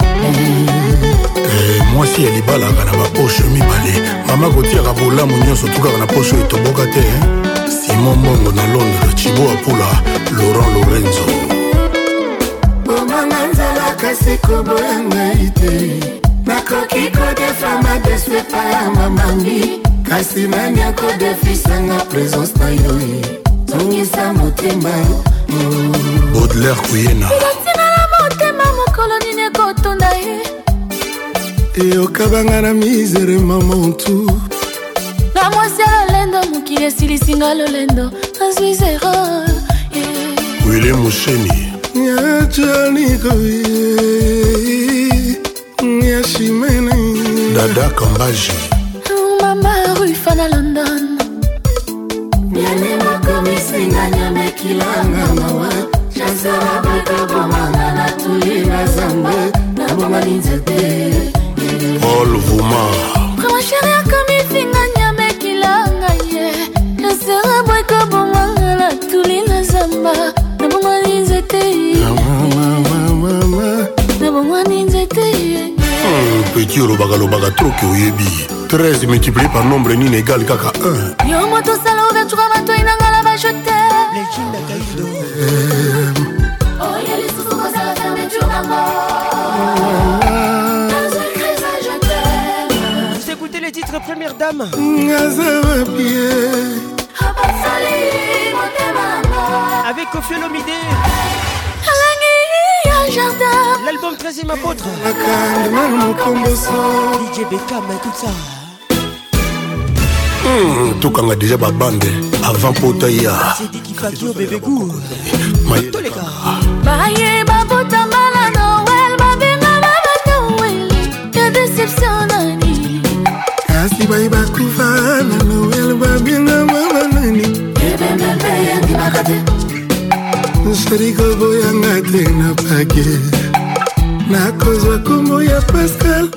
eh, mwasi ya libalaka na baposhe mibale mama kotiaka bolamu nyonso tukaka na poshe etoboka te eh. simon mbongo na londres chibo apula laurent lorenzo bomanga nzala kasi koboya ngai te nakoki kodefama deswe pa ya mamangi kasi nani akodefisanga présence na yo tongisa motema baudelaire kuyena elatinala motema mokolo nini ekotonda ye eyokabanga na misere mamontu na mwasi ya lolendo mokili esilisinga lolendo nazwi zero wile mosheni ya joni koye chimene dada kambaji mama rufa na london yanemakamisenganya mekilanga mawa chasara bakabomanga na tuli na zambe nabomani nzete paul vuma kamasheri akamifinga nyamekilanga ye chasara bakabomanga na tuli na zamba nabomani nzete nabomani nzete eti olobakalobaka troke oyebi 13 multiplie par nombre nini égal kaka 1 yo moto osala ouverture batoi na ngala bajete oye lisusu kosala fermeture nango le titre Première Dame. Avec Ophiolomide. Moussa L'album 13e apôtre DJ Beckham et tout ça hmm, tokanga deja babande avant pota ya baye babotama na noel babengana batoweli ya deception nani kasi baye bakufa na noel babengama banani ebembembe eh yandimaka te sheri koboyanga te na pake nakozwa kombo ya pascal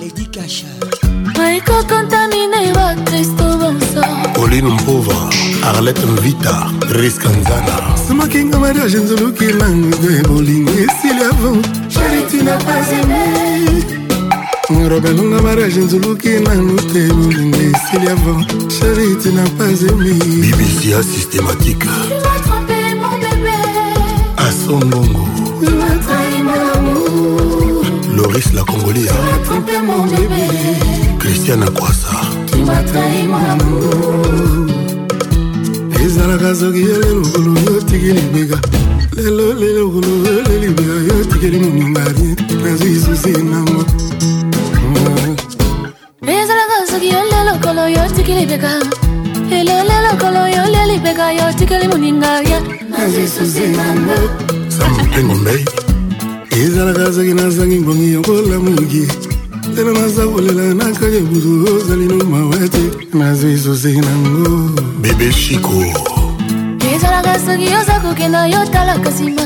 maikokontamine bakristo bonso pauline mpova arlete mvita riskanzana smakinga mariage nzuluki nango ya bolingo esili avant charitina paseme robe nunga mariage nzuluki nanu te bolingo esili avant charite na pas emi bibisia systématique songongo loris la congolia christian akwasa ezalaka soki yo lelokolo yotiki libeka lelo lelokolo lelibeka yotikeli moninga nazwi susi e nango ezalaka soki yo lelokolo yotiki libeka lelo lelokolo yo lelibeka yotikeli moninga nazwi susi e nango sam mpe ngombe ezalaka soki nazangi ngongi yokolamuki lelo naza kolela nakaki butu ozali no mawete nazwi susi nango bebe shiko ezalaka soki oza kokenda yotalaka nsima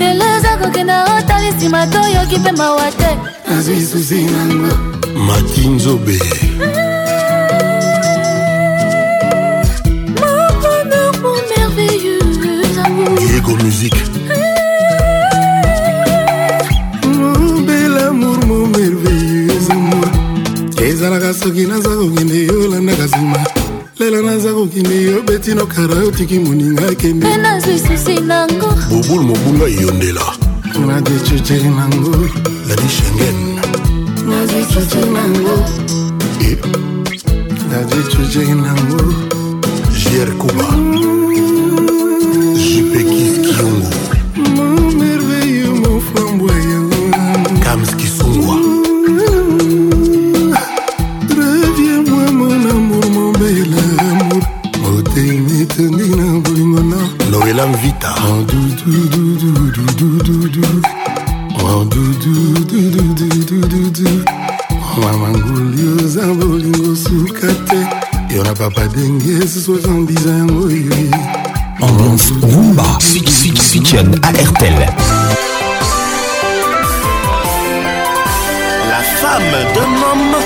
lelo oza kokenda otali nsima to oyoki mpe mawa te nazwi susi nango mati nzobe Diego Musique soki naza kokende yo olandaka nsima lelo naza kokende yo beti nokara otiki moninga akende nazwi susi nango bobulu mobunga eyondela nadwi cuce nango lani shengen nazwi cuce nango e? nadwi cuce nango jier kuba jipeki kiungu l'âme vita. mangulioza papa dengue, à La femme de maman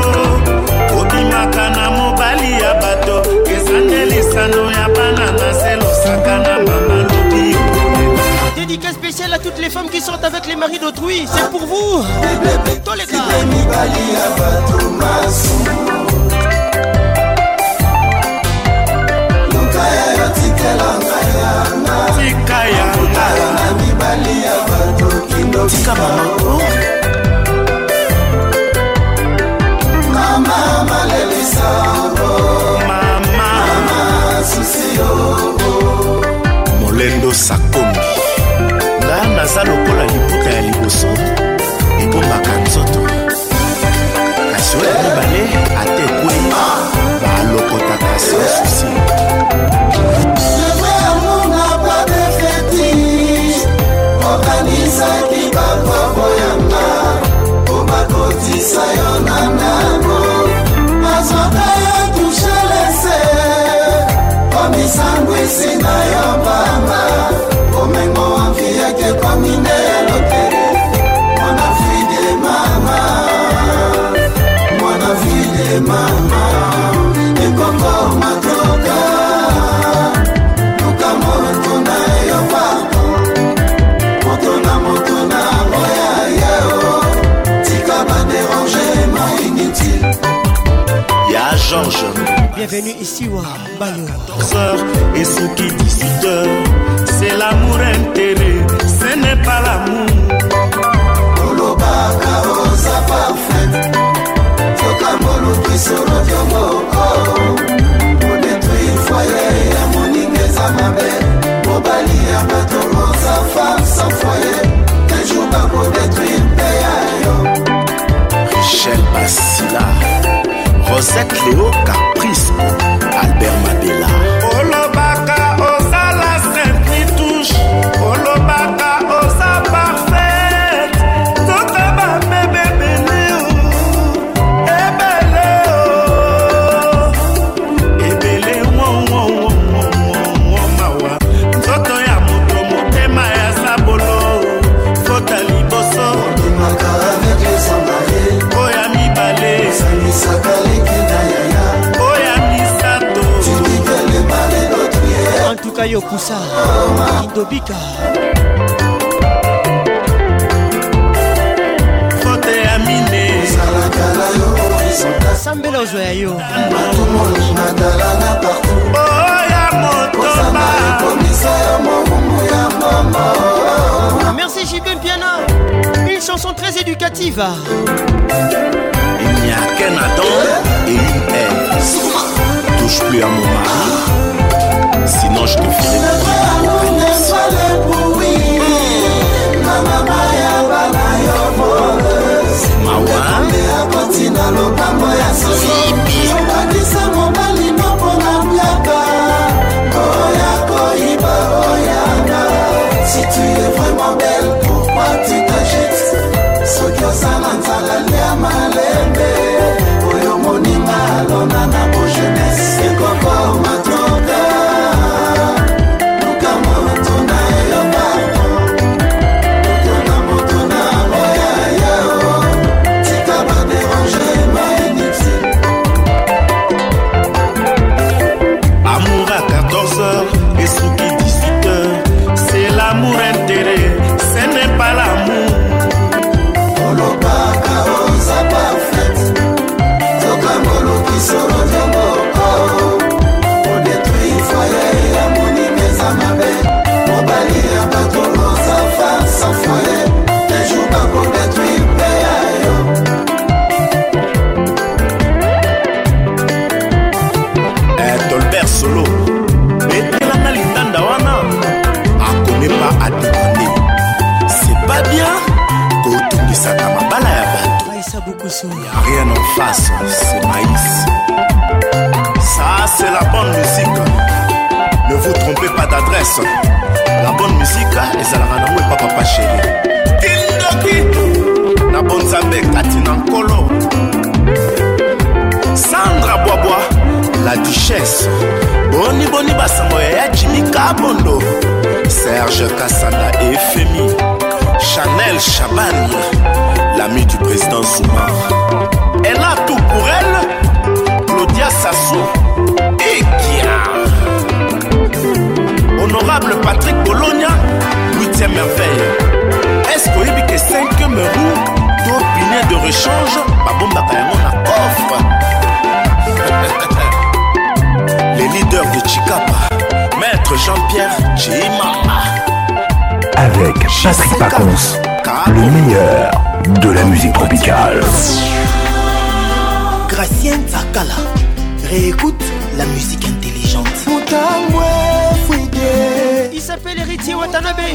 dédicace spéciale à toutes les femmes qui sortent avec les maris d'autrui c'est pour vous susi yo molendo sakomi nga naza lokola liputa ya liboso ebomaka nzoto kasi oyo mibale ate ekwei balokotaka sans susi organisaki bapabo yanga po bakotisa yo nana esinga yo pamba komengo amfiake komine lotere mwana fide mama mwana fide mama ekongo matoka lukamo tuna yo pako moto na moto na ngoya yao tika baderange ma inutile ya george bienvenue ici wa Bayo. 14h et ce qui dit 6h, c'est l'amour intérêt, ce n'est pas l'amour. kolobaka oza parfaite toka molukisolo yo moko odetruire foyer ya moninga eza mabe mobali ya bato oza femme sans foyer un jour bakodetruire mpe ya oh. yo richel basila rosette léo caprice albert mabela olobaka ozala saint retouche olobaka ça Merci Une chanson très éducative Il n'y a qu'un Adam et une Touche plus à mon sinon je te ferai mawakotina lopango ya soi obandisa mobali moko na miaka oya koyiba oyanga si tu es vraiment belle pourquoi tu t'agites soki oza na nzala lia malembe oyo moninga alona na boy d'adresse la bonne musique hein, ça la nango epa papa chéri. kindoki la bonne zambé, na Kolo. sandra boaboa la duchesse bonnie bonnie ya Jimmy kabondo serge et Femi. chanel chaban l'ami du président Souma elle a tout pour elle claudia sassou Patrick Bologna, huitième merveille. Est-ce que 5 meru, d'opinion de rechange, babombaka yango offre. Les leaders de Chicapa, Maître Jean-Pierre Chimama. Avec Patrick Pacons, le meilleur de la musique tropicale. Gracien Zakala réécoute la musique intelligente. s'appelle héritier watanabe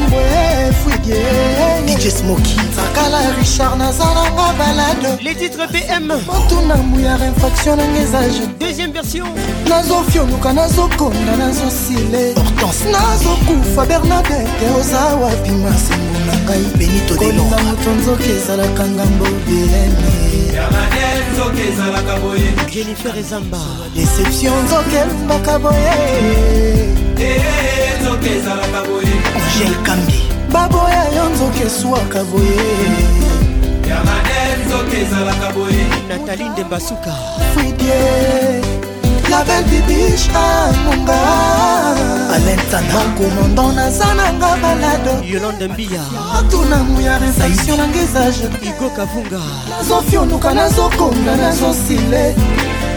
dj smoki sakala richard nazalanga balade les titres pm motuna mbuyara infraction nanga eza je deuxième version nazofionuka nazokonda nazosile hortense nazokufa bernadete oza wapi masengo na ngai benitokolinga moto nzoki ezalaka ngambo bm e. jennifer ezamba deception nzoki elembaka boye eh, eh, eh. nzoka ezalaka boye angel kambi baboya yo nzoka eswaka boye yamadel nzoka ezalaka boye natali ndembasuka fridie label bibish amunga alentana komando naza nanga balado yolande mbiya atuna moya reseptio nanga ezage igo kavunga nazofionuka nazokonga nazosile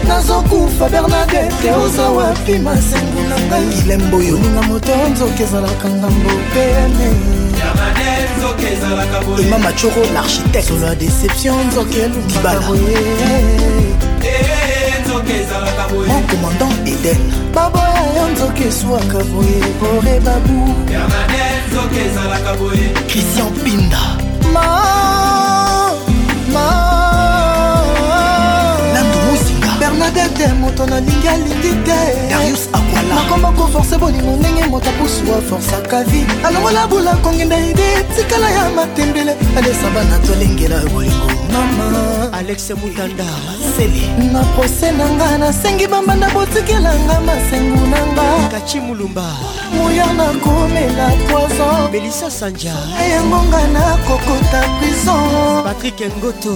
nazokufa bernadete oza wapi masengo na ngai ilembo yolinga moto nzoka ezalaka ngambo pene ema machoro l'architecte solo ya déception nzoka elumbakaboye mon commandant eden baboya yo nzoka eswaka boye bore babu christian pinda moto nalingi alingi temakoma koforce bolingo ndenge moto apusu aforsaka vi alongola bula kongenda ede etikala ya matembele alesa bana tolengela bolingo mama alexe mutanda masele na prose na nga nasengi bambanda botikelanga masengu na nga kachi mulumba moya nakomela poison melisa sanja eyangonga nakokota prison patrik ngoto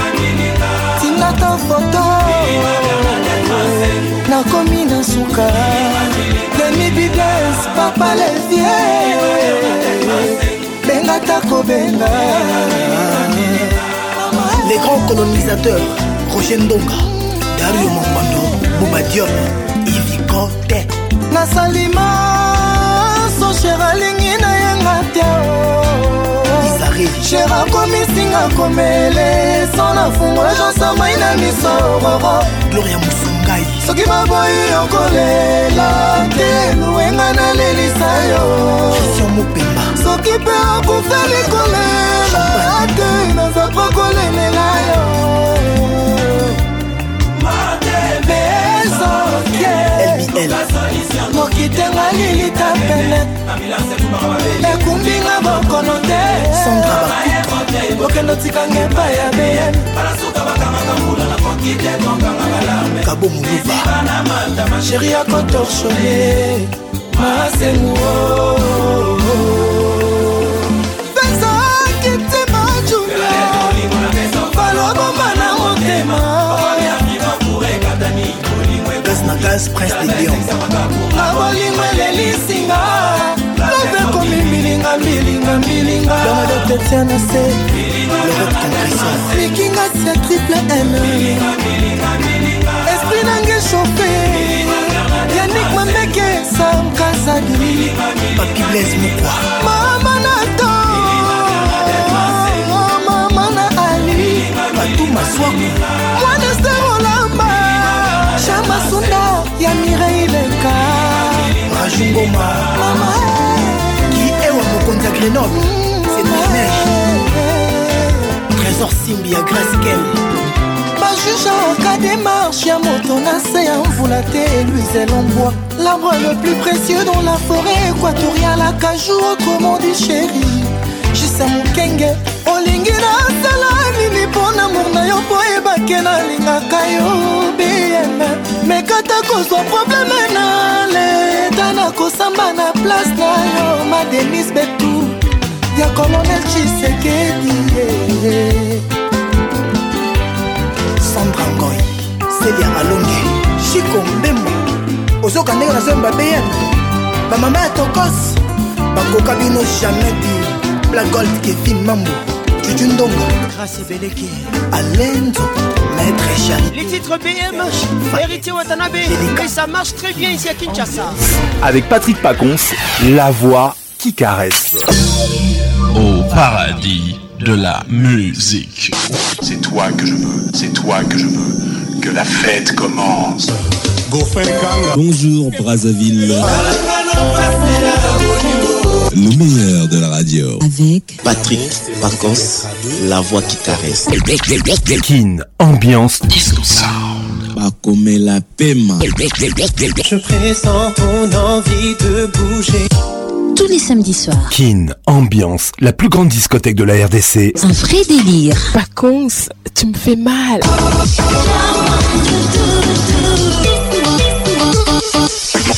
ata foto nakomi na suka demi bides papa levie benga ta kobenga les grands colonisateurs roger ndonga dario mangwando bobadion ivikote nasalima so cher alingi na yenga te izari cher akomis nanga komele so nafungola jansomai na misororo gloria mosungai soki baboyi okolela te luwenga nalelisa yo mopemba soki mpe akufeli kolela te naza pa kolelela yo tapele mokitenga lili tapele ekumbinga bokono te okende otikanga epai ya bm kabo moluba sheri yakotorshone masenguo pezaki mtima junior balobomba na motema gaz prince de lion na bolingo elelisinga love ekomi milinga milinga milinga domadotetia na se lorot congression likinga sia triple m esprit nange chauffe yanik mambeke samkasadi papibles mokwa mama nato mama na ali batu maswaku mwana sterola Félix Ngoma Qui est au mokonzi à Grenoble C'est Norvège Trésor Simbi à Graskel bajuge aka démarche ya moto na se ya mvula te luise lomboa l'arbre le plus précieux dans la forêt équatoriale akajou autrement di chéri jisa mokenge olingi nasala nini mpo na mour na yo po soki nalingaka yo bm mekata kozwa probleme na leta na kosamba na place na yo madenis betu ya kolonel chisekedi sandrangoi selia malonge chiko mbembo ozoka ndenge nazoyemba bm bamama ya tokos bakoka bino jamai di blagold kevin mambo Grâce Beleke Les titres BM Héritier Watanabe Et ça marche très bien ici à Kinshasa Avec Patrick Pacons La voix qui caresse Au paradis de la musique C'est toi que je veux C'est toi que je veux Que la fête commence Bonjour Brazzaville le meilleur de la radio. Avec Patrick Vacances, la voix qui caresse. Kin, ambiance disco la paiement. Je pressens ton envie de bouger. Tous les samedis soirs. Kin, ambiance, la plus grande discothèque de la RDC. Un vrai délire. Vacances, tu me fais mal.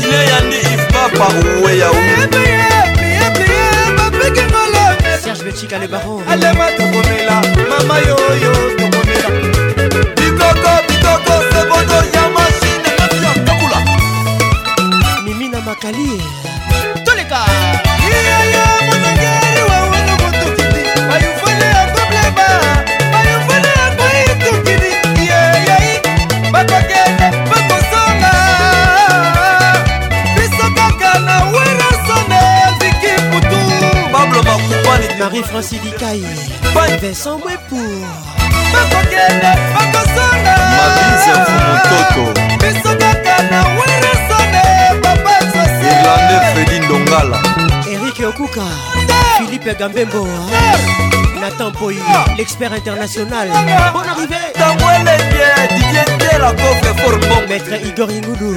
chine yandi ifpapa uwe yaou serge betika le baron Michel Gambembo Nathan Poy, ah! l'expert international ah, Bonne arrivée Maître Igor Ingoudou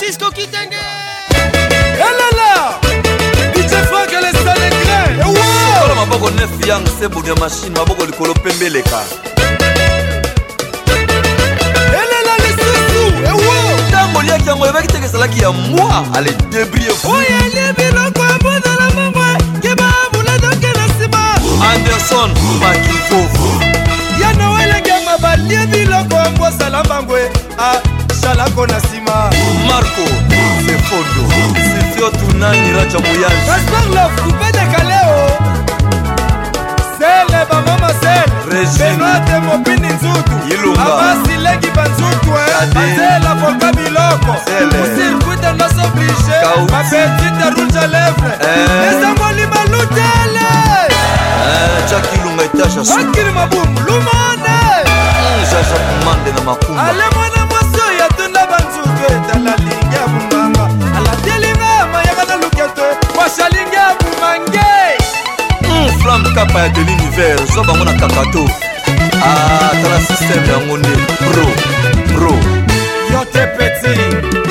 Cisco Kitende maboko nefi yangu sebudi ya mashine maboko likolo pembeleka oliaki yango ebaki teke ezalaki ya mwa ale debrie oyeli biloko ebondela mongwe yeba bulatoke na nsima anderson makifo ya noelengema balie biloko ambosala mbangwe ashalako na nsima marco sefondo sifio tunani raja moyani gaspar laf kupedeka leo bango masel benoate mopini nzutu abasilengi banzutu banzela foka biloko osirkuite nos oblige mapetite rouge a lèvre ezangoli balutele akili mabumu lumane ale mwana mwasi oyo atunda banzutu etalala kapa ya de l'univers zwa bango na kakato atala ah, systeme yango nde pro pro yo te petit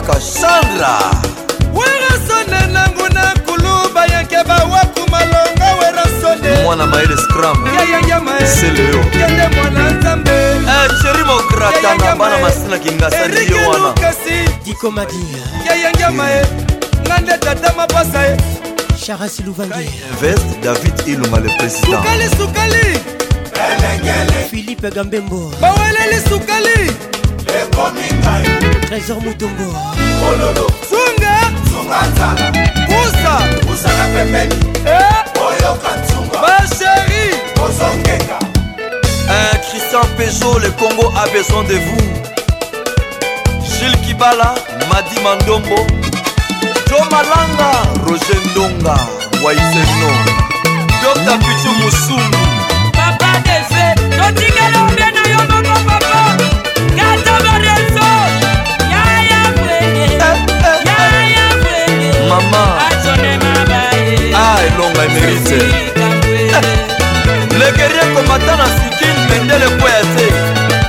kaka sandra werasone nangu na nkulu bayeke bawaku malonga werasone mwana maele scram yayaya maeleo kende mwana nzambe sheri eh, mokrata na bana masina kingasa ndiyo wana dikomadia yayanga mae nga nde tata mapasa ye charasi louvangi invest david iluma le président sukali sukali philippe gambembo baweleli sukali ekomi ngai trésor motongo kololo sunga sunga nzala kusa kusana pembeni eh. oyoka nsunga basheri ozongenga un eh, christian pejo le congo a besoin de vous gile kibala madi mandombo jo malanga roger ndonga waiseno dr pichu musungu papa defe totingelombe na yo bongo papa Ah, elonga emerite le guerrier komata na sikin mendele po ya se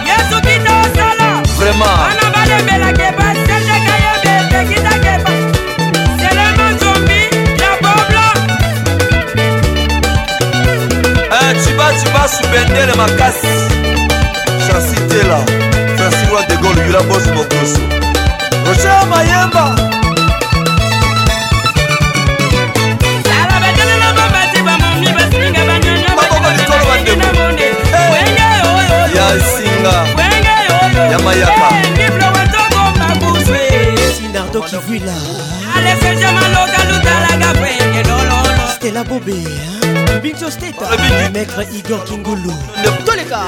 yesu kita osala vraiment ana eh, balembelake baseteka yo betekitake selema nzombi ya bobla cibaciba subendele makasi chasitela françois de gaulle yula bos mokoso rocher mayemba ya nsinga ya mayaka sinardo kivwila stela bobe binso steta maître igor kingulu toleka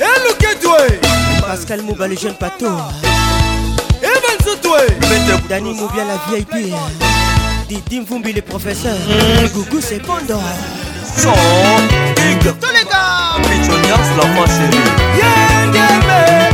eluketue Pascal Mouba, le jeune pato. Dani Moubia, la VIP. Didi Mvumbi, le professeur. Mm. Gougou, c'est Pando. Son, Hugues, tous les gars. Pichonias, la ma chérie. Yeah, yeah,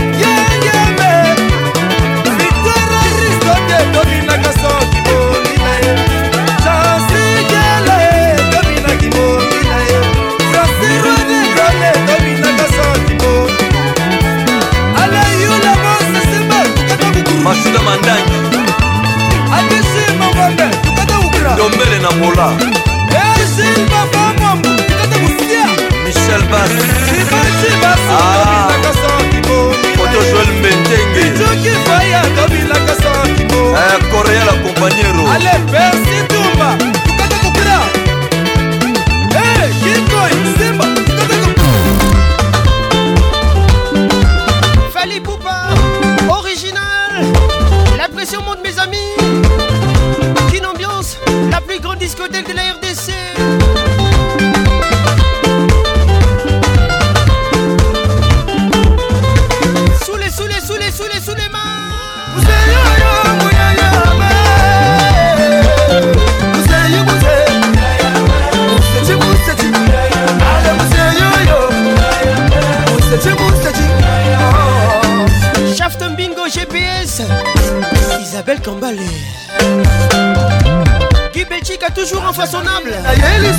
masika mandani adisi mangombe tukata ukra ndombele na mola esilba eh, bangombe tukata kusia michel bas koto ah. joel mbetenge korea eh, la companiero de la RDC. Sous les, sous les, sous les, sous les, sous les mains. Bingo Isabelle Cambalé Belgique a toujours un façonnable. Allez,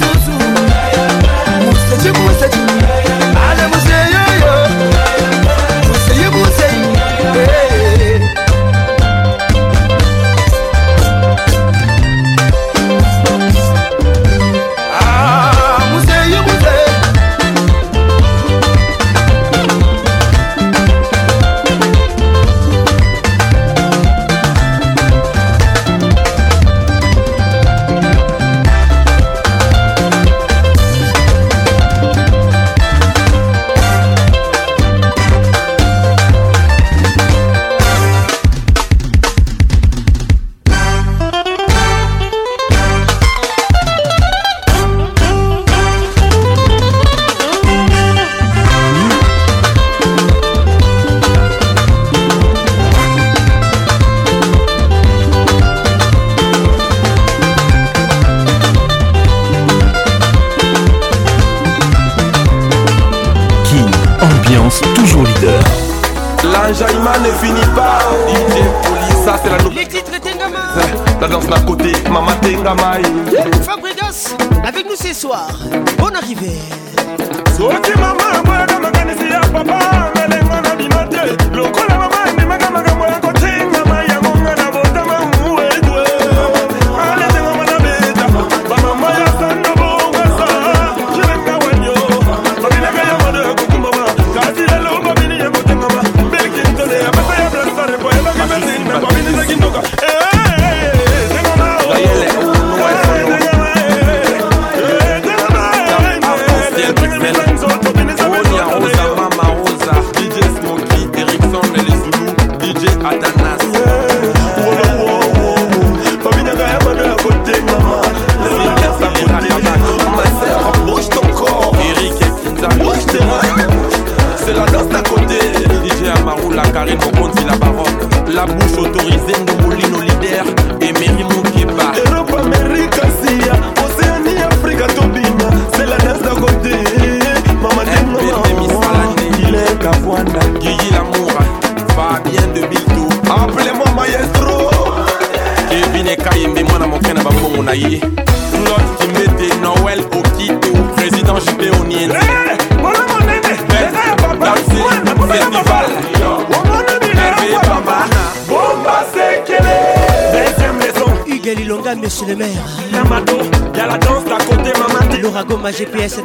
es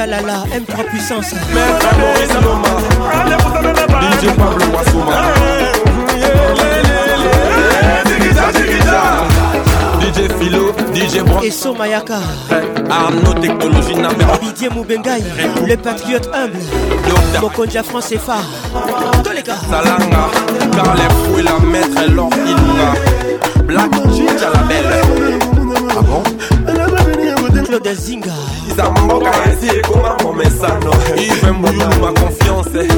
M3 puissance. DJ Pablo Wasuma. DJ Philo, DJ Bro et Somayaka. Arno Technologie Namera. Didier Moubengai, le patriote humble. Mokonja France et phare. Tous les gars. Salanga, car les fouilles la maître et l'or Black Ginger la belle. Ah bon? Claude Zinga kabisa mboka yansi ekoma komesano ive mbuyulu ma konfiance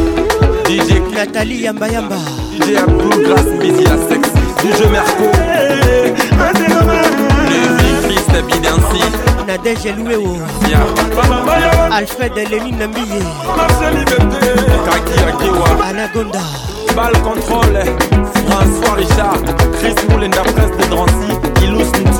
dj natali yambayamba dj abdul gras mbisi ya sex dj merco levifiste bidansi nadege lueo alfred lenin nambiye kakiakiwa anagonda bal contrôle françois richard chris moulenda prince de drancy ilus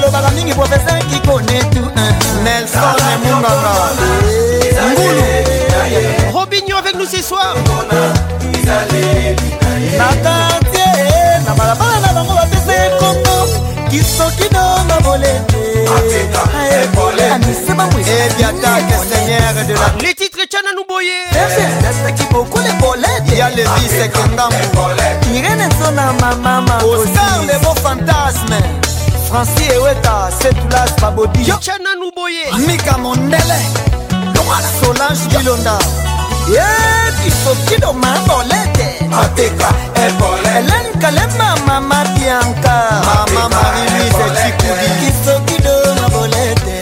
balobaka mingi professeur ikone tu nelson emungaka ngulu robinio avec nous ce soir na kartier na balabala na bango bapesa ekongo kisokino na boleteanisebamwe ah, eh, eh, ah, eh les titres tchana nouboyesepeki beaucoup les boletes ya levis ekengambu irene nzona mamama osar le beau fantasme franci eweta setulas babodi chananu boye mika mondele solange bilonda yebisokido mabolete mateka ebole elen kalema mama bianka mama mariluise cikudi kisokido mabolete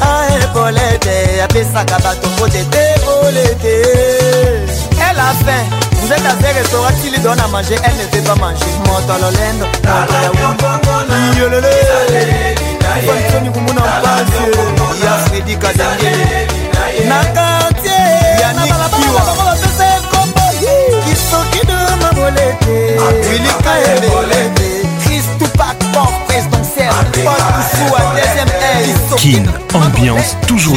a ah, ebolete apesaka bato mbote te bolete Vous êtes à des qui lui donnent à manger Elle ne veut pas manger ambiance toujours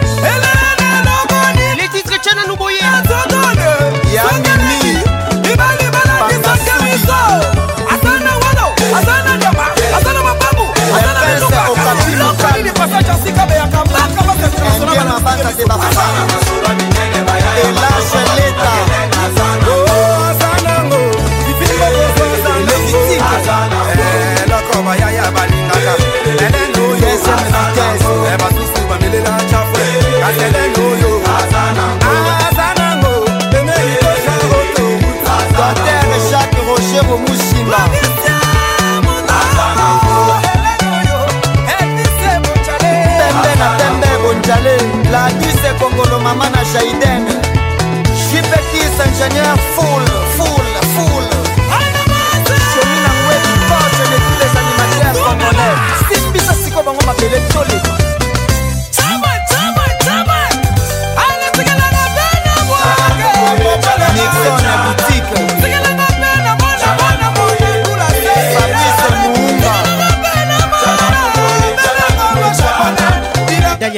Sebafana mama na jaiden jibetis ingénieur full full full shomi na ngweli poche de tous les animateurs congolais simbisa siko bango mabele tolema nixon ya boutique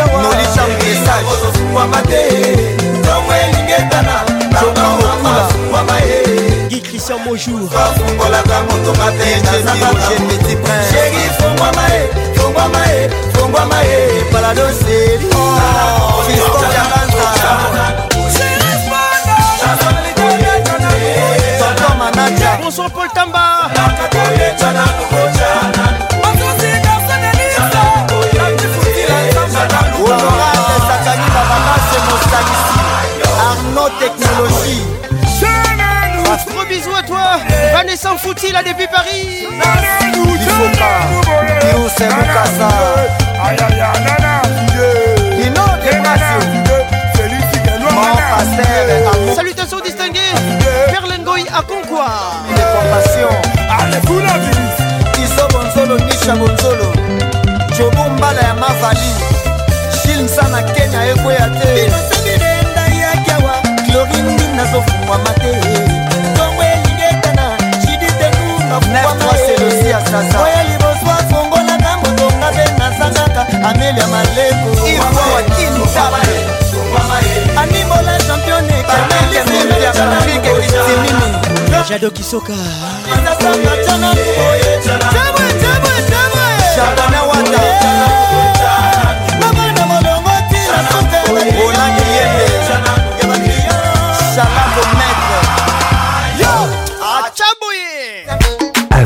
nolichangesagisumbwama te tongo elingetana nabamamasumbwama ye Christian Mojour Fungolaka moto matena zapata Chéri fungwa mae, fungwa mae, fungwa mae Palado seri Oh, Fiston Jalanza Bonsoir Paul Tamba technologie. Ah. Gros bisous à toi, eh. Vanessa Fouti là depuis Paris. Il faut pas, Théo c'est Mokasa. Dino Demasio. Mon pasteur. Salutations distinguées, Perlengoy à Concours. Information. Allez, vous la vie. Iso Bonzolo, Nisha Bonzolo. Jobo Mbala ya Mavali. Shilmsa na Kenya ekweya te. orindi nazofungwama te ntongo elingekana siditengu nafuwamaoya liboswa fongolaka motonga mpe nazangaka amelia maleko animbola champione jado kisoka Shabana wata Mama na molongo tira soka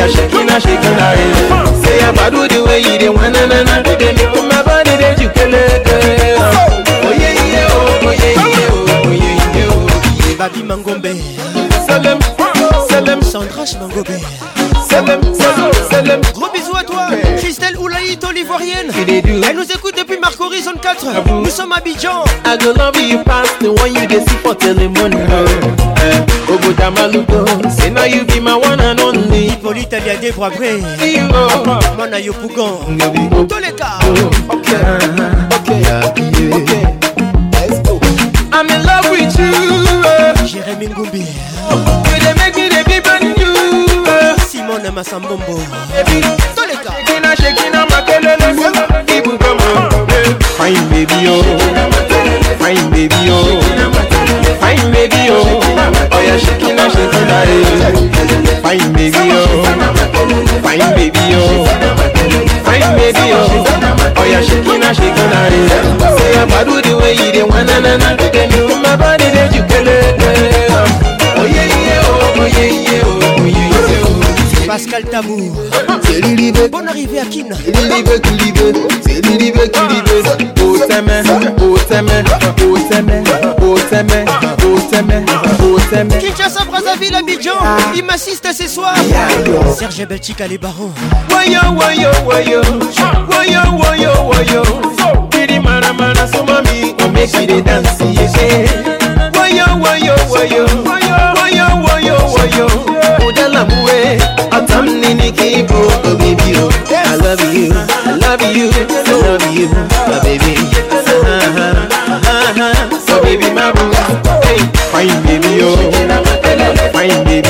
you're shaking and shaking Say Gros bisous à toi, Christelle Oulaït, l'ivoirienne. Elle nous écoute depuis Paris zone 4, nous sommes Abidjan. I go love you past the one you dey see for Telemundo. Oh. Uh, Oboda Malugo, say now you be my one and only. Hippolyte Aliade Boabré, Mana Yopougan, oh. tous les cas. Ok, ok, yeah. let's go. I'm in love with you. Oh. Jérémy Ngoumbi. You dey make me burning. Simone Masambombo Fine baby oh Fine baby oh Fine baby oh Oh shaking shaking that Fine baby oh Fine baby oh Fine baby oh Oh shaking shaking that Say i the way you dey na na my body dey you oh. oh yeah yeah oh oh yeah yeah oh oh yeah Pascal Tamour. C'est Lilibé. Bonne arrivée à Kin. Lilibé, Kulibé. C'est Lilibé, Kulibé. Oh, t'aimais, oh, t'aimais, oh, t'aimais, oh, t'aimais, oh, t'aimais, oh, t'aimais. Kinshasa, Brazzaville, Abidjan. Ah. Il m'assiste ce soir. Serge Belchika, les barons. Wayo, wayo, wayo. Wayo, wayo, wayo. Didi, mana, mana, so, mami. On make it dance, yeah. Wayo, wayo, wayo. Wayo, wayo, wayo. Odalamoué. bottom, nini keep broke, oh baby, oh. I love you, I love you, I love you, my baby. Uh-huh, uh-huh, so baby, my boo, hey, fine baby, oh, fine baby.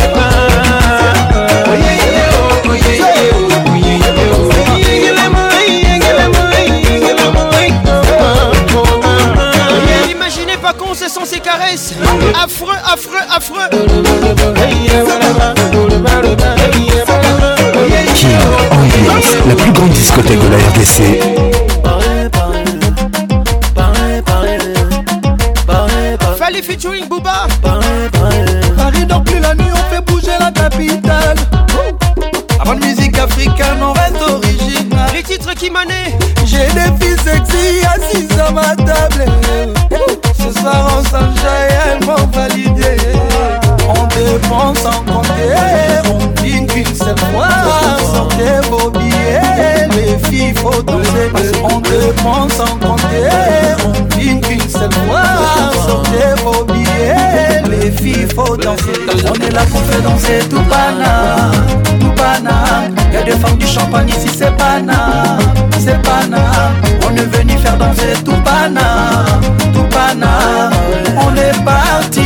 ce sont ses caresses. Affreux, affreux, affreux. la plus grande discothèque de la RDC. Fallait featuring Booba. Paris dort plus la nuit, on fait bouger la capitale. Oh. Avant de musique africaine, on reste original. Les titres qui manaient. J'ai des filles sexy assises à ma table. s'en sans compter On dit qu'une seule fois Sortez vos billets Les filles faut danser On s'en sans compter On dit qu'une seule fois Sortez vos billets Les filles faut danser On est là pour faire danser tout pana Tout pana Y'a des femmes du champagne ici c'est pana C'est pana On est venu faire danser tout pana Tout pana On est parti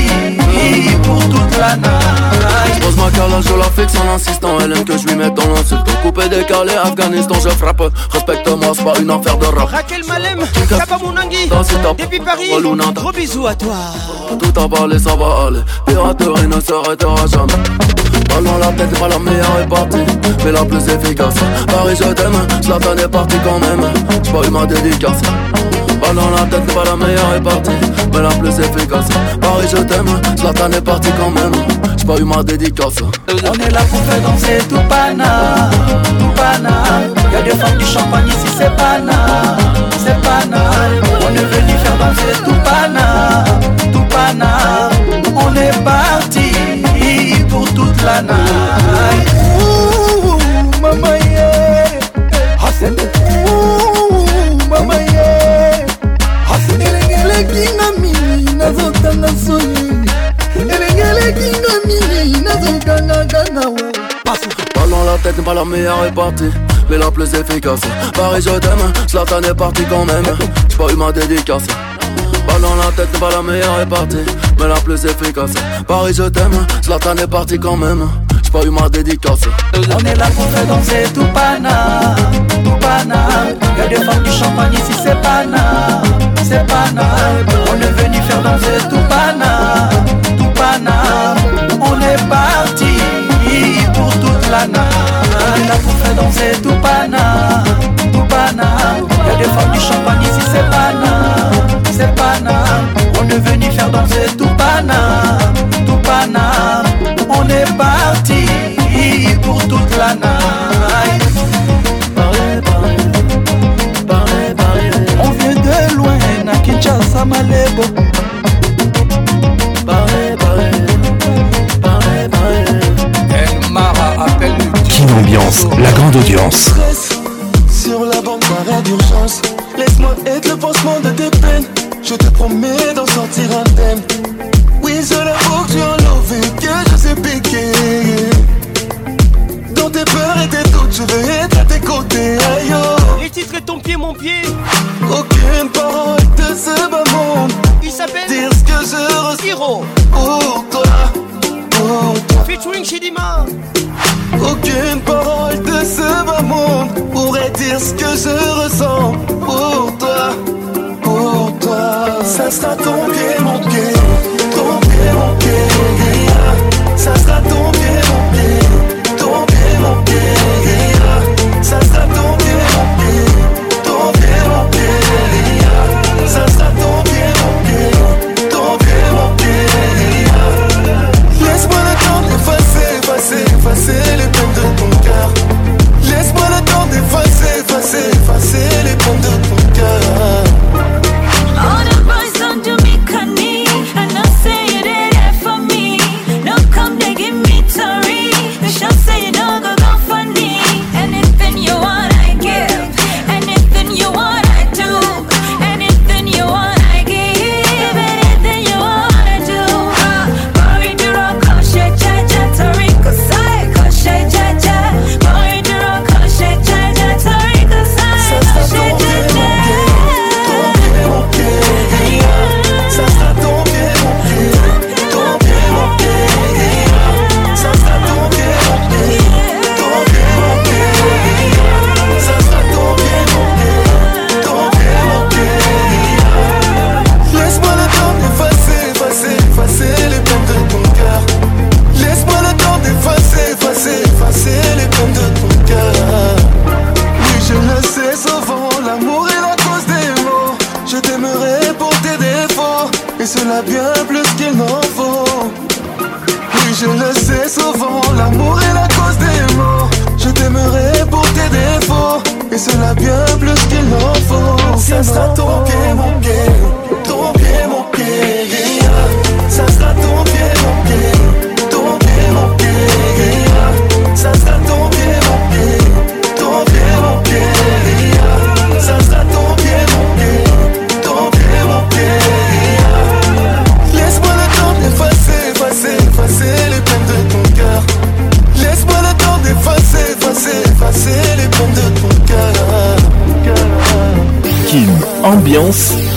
pour tout je pose ma calage, je la fixe en insistant. Elle aime que je lui mette dans l'insulte. Coupé, décalé, Afghanistan, je frappe. Respecte-moi, c'est pas une affaire de rap. Raquel Malem, mon Mounangi, depuis Paris. Gros bisous à toi. Tout à parler, ça va aller. Piraterie ne s'arrêtera jamais. dans la tête, pas la meilleure est partie, mais la plus efficace. Paris, je t'aime, t'en est parti quand même. pas eu ma dédicace. Balle dans la tête, pas la meilleure partie mais la plus efficace. Paris, je t'aime, Zlatan est parti quand même. J'ai pas eu ma dédicace. On est là pour faire danser tout pana, tout pana. Y'a des femmes du champagne ici, c'est pana, c'est pana. On est venu faire danser tout pana, tout pana. On est parti pour toute la night. Ouh, maman, yeah. Oh, eleki la tête pas la meilleure partie, Mais la plus efficace Paris je t'aime, t'en est parti quand même J'ai pas eu ma dédicace dans la tête pas la meilleure partie, Mais la plus efficace Paris je t'aime, t'en est parti quand même pas eu ma dédicace. On est là pour faire danser tout pana, tout pana. Y'a des femmes du champagne ici, c'est pana, c'est pana. On est venu faire danser tout pana, tout pana. On est parti pour toute la night. On est là pour faire danser tout pana. ambiance, la grande audience. Sur la bande d'arrêt d'urgence, laisse-moi être le pansement de tes peines. Je te promets d'en sortir un thème pour toi, pour toi. Ça sera ton pied, mon pied.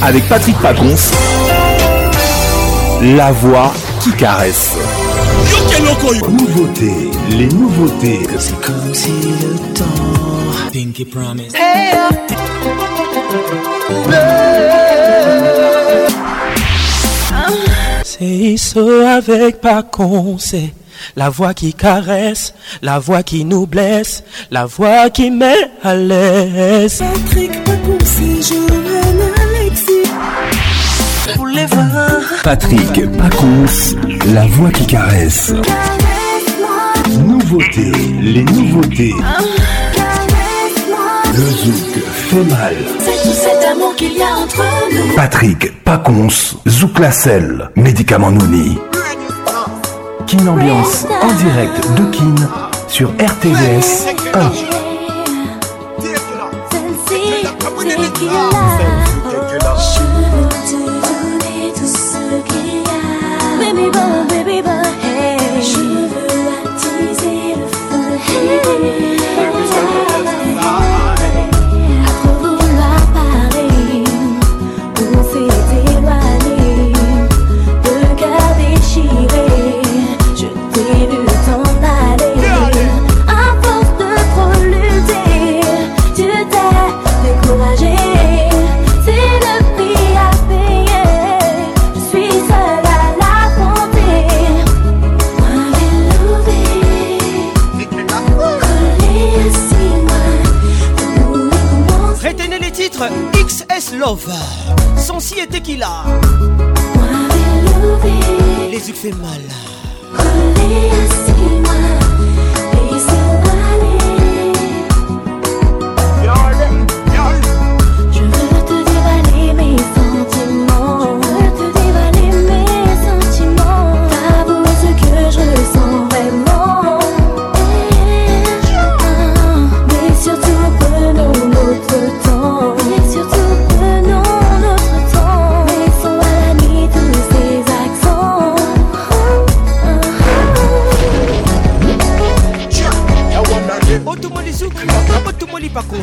avec Patrick Pacons. La voix qui caresse. Nouveauté, les nouveautés. C'est comme si le temps. C'est ça avec Pacon c'est la voix qui caresse, la voix qui nous blesse, la voix qui met à l'aise. Patrick Paconce, la voix qui caresse. Nouveauté, les nouveautés. Le zouk fait mal. C'est tout cet amour qu'il y a entre nous. Patrick Paconce, Zouk sel, médicament Nouni. Kin Ambiance, en direct de Kin sur RTVS 1.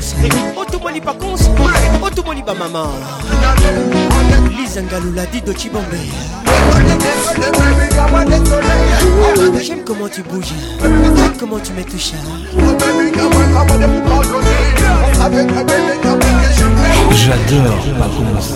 vacances otoboli oh, vacances otoboli bamama oh, lizangalula dido cibombe j'aime comment tu bouges comment tu me touches j'adore pas comment ça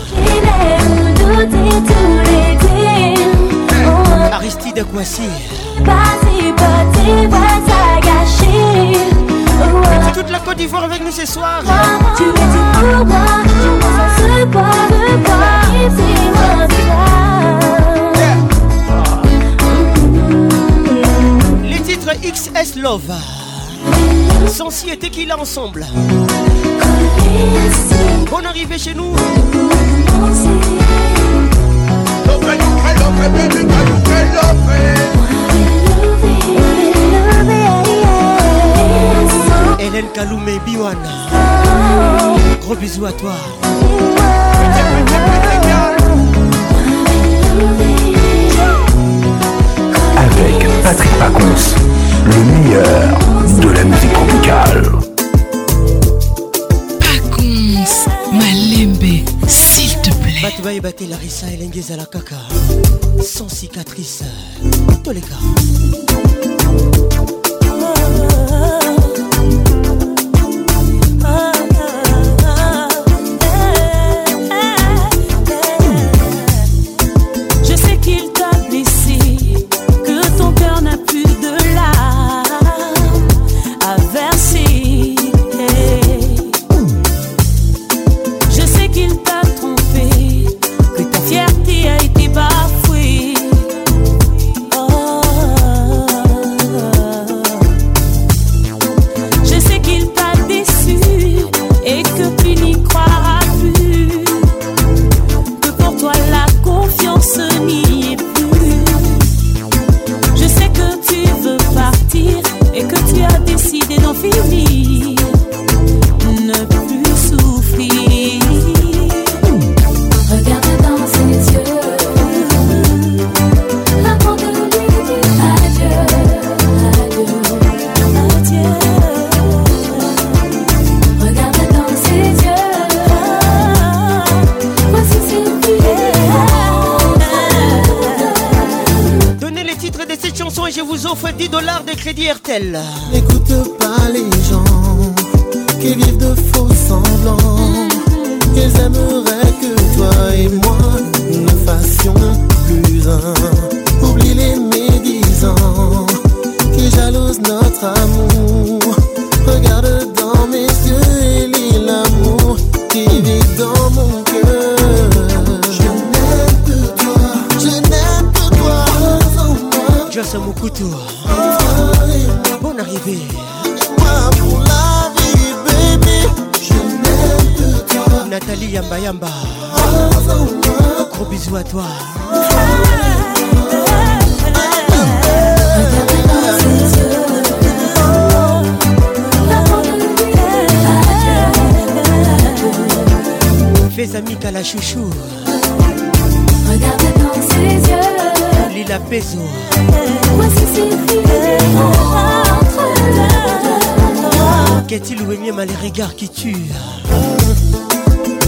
toute la Côte d'Ivoire avec nous ce soir. Les titres XS Love. Sensi et Tequila ensemble. Bonne arrivée chez nous. Hélène Kaloumé Biwana Gros bisous à toi Avec Patrick Pacons, le meilleur de la musique tropicale soki bayeba te larisa elenge ezala kaka sans cicatrice toleka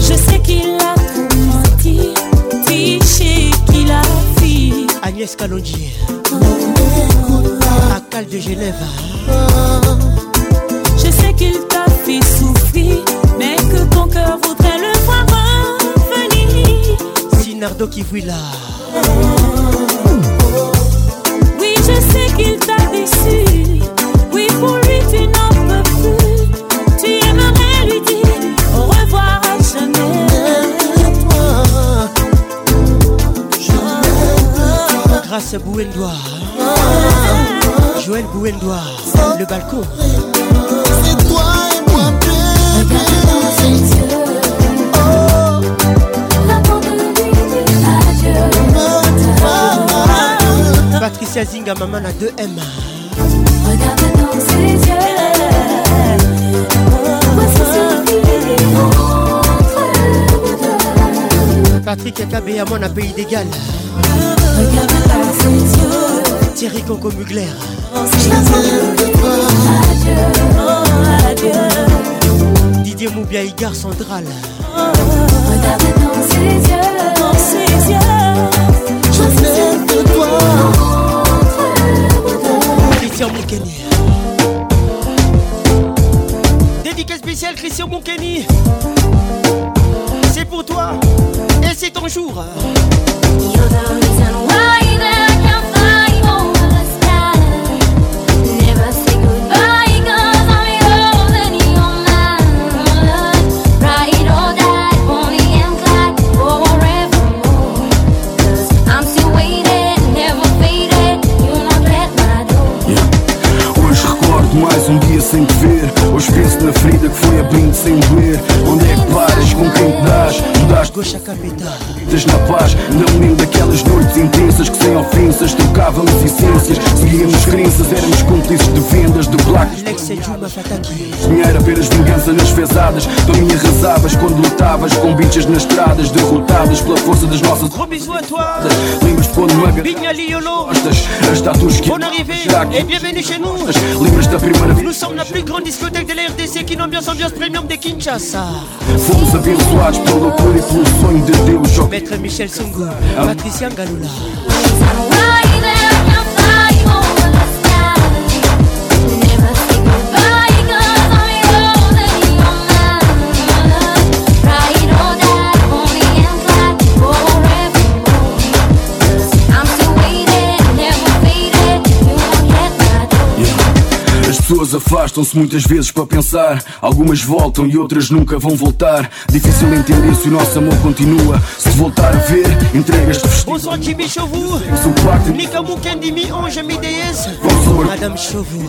Je sais qu'il a menti, fiché qu'il a fille. Agnès Kalonji, à Cal de Genève. Je sais qu'il t'a fait souffrir, mais que ton cœur voudrait le voir revenir. Sinardo qui voulait. là. Oui, je sais qu'il t'a déçu. grâce à Bouendoua. Joël Bouendoua, le balcon. C'est toi et moi, bébé. Patricia Zinga, maman a 2M. Regarde dans ses yeux. Patrick Kabé à mon pays d'égal. Regarde-moi dans ses yeux Thierry Coco Mugler. Adieu, Didier Moubia Igar Central. Regarde dans ses yeux, dans ses yeux. Je viens de toi. Christian Moukeni. Dédicace spéciale Christian Moukeni pour toi et c'est ton jour. You're the estas Na paz, não lembro daquelas noites intensas que sem ofensas trocávamos essências, seguíamos crenças, éramos cúmplices de vendas de black. É Dinheiro as vinganças nas pesadas, para mim arrasavas quando lutavas com bichas nas estradas, derrotadas pela força das nossas. On arrivée et bienvenue chez nous. Nous sommes la plus grande discothèque de la RDC qui n'ambiance ambiance premium de Kinshasa. Fomos abençoados pelo apoio e pelo sonho de Deus. Maître Michel Sungu, Patricia Galula. pessoas afastam-se muitas vezes para pensar. Algumas voltam e outras nunca vão voltar. Difícil entender se o nosso amor continua. Se voltar a ver, entregas-te vestido. Bonsoir, Chibichovu. Nika Mukendimi, Onja MDS flor Adam Chauveau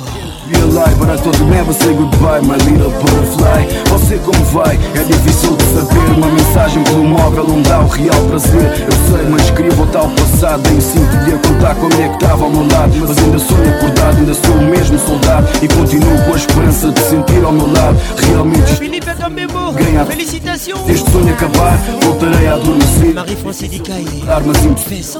Real para todo membro, say goodbye, my little butterfly Você como vai? É difícil de saber Uma mensagem pelo móvel não dá o real prazer Eu sei, mas escrevo voltar ao passado E sinto de contar como é que estava ao meu lado Mas ainda sonho acordado, ainda sou o mesmo soldado E continuo com a esperança de sentir ao meu lado Realmente Felipe ganhar Felicitações Este sonho acabar, voltarei a adormecer Marie-France Armas impossíveis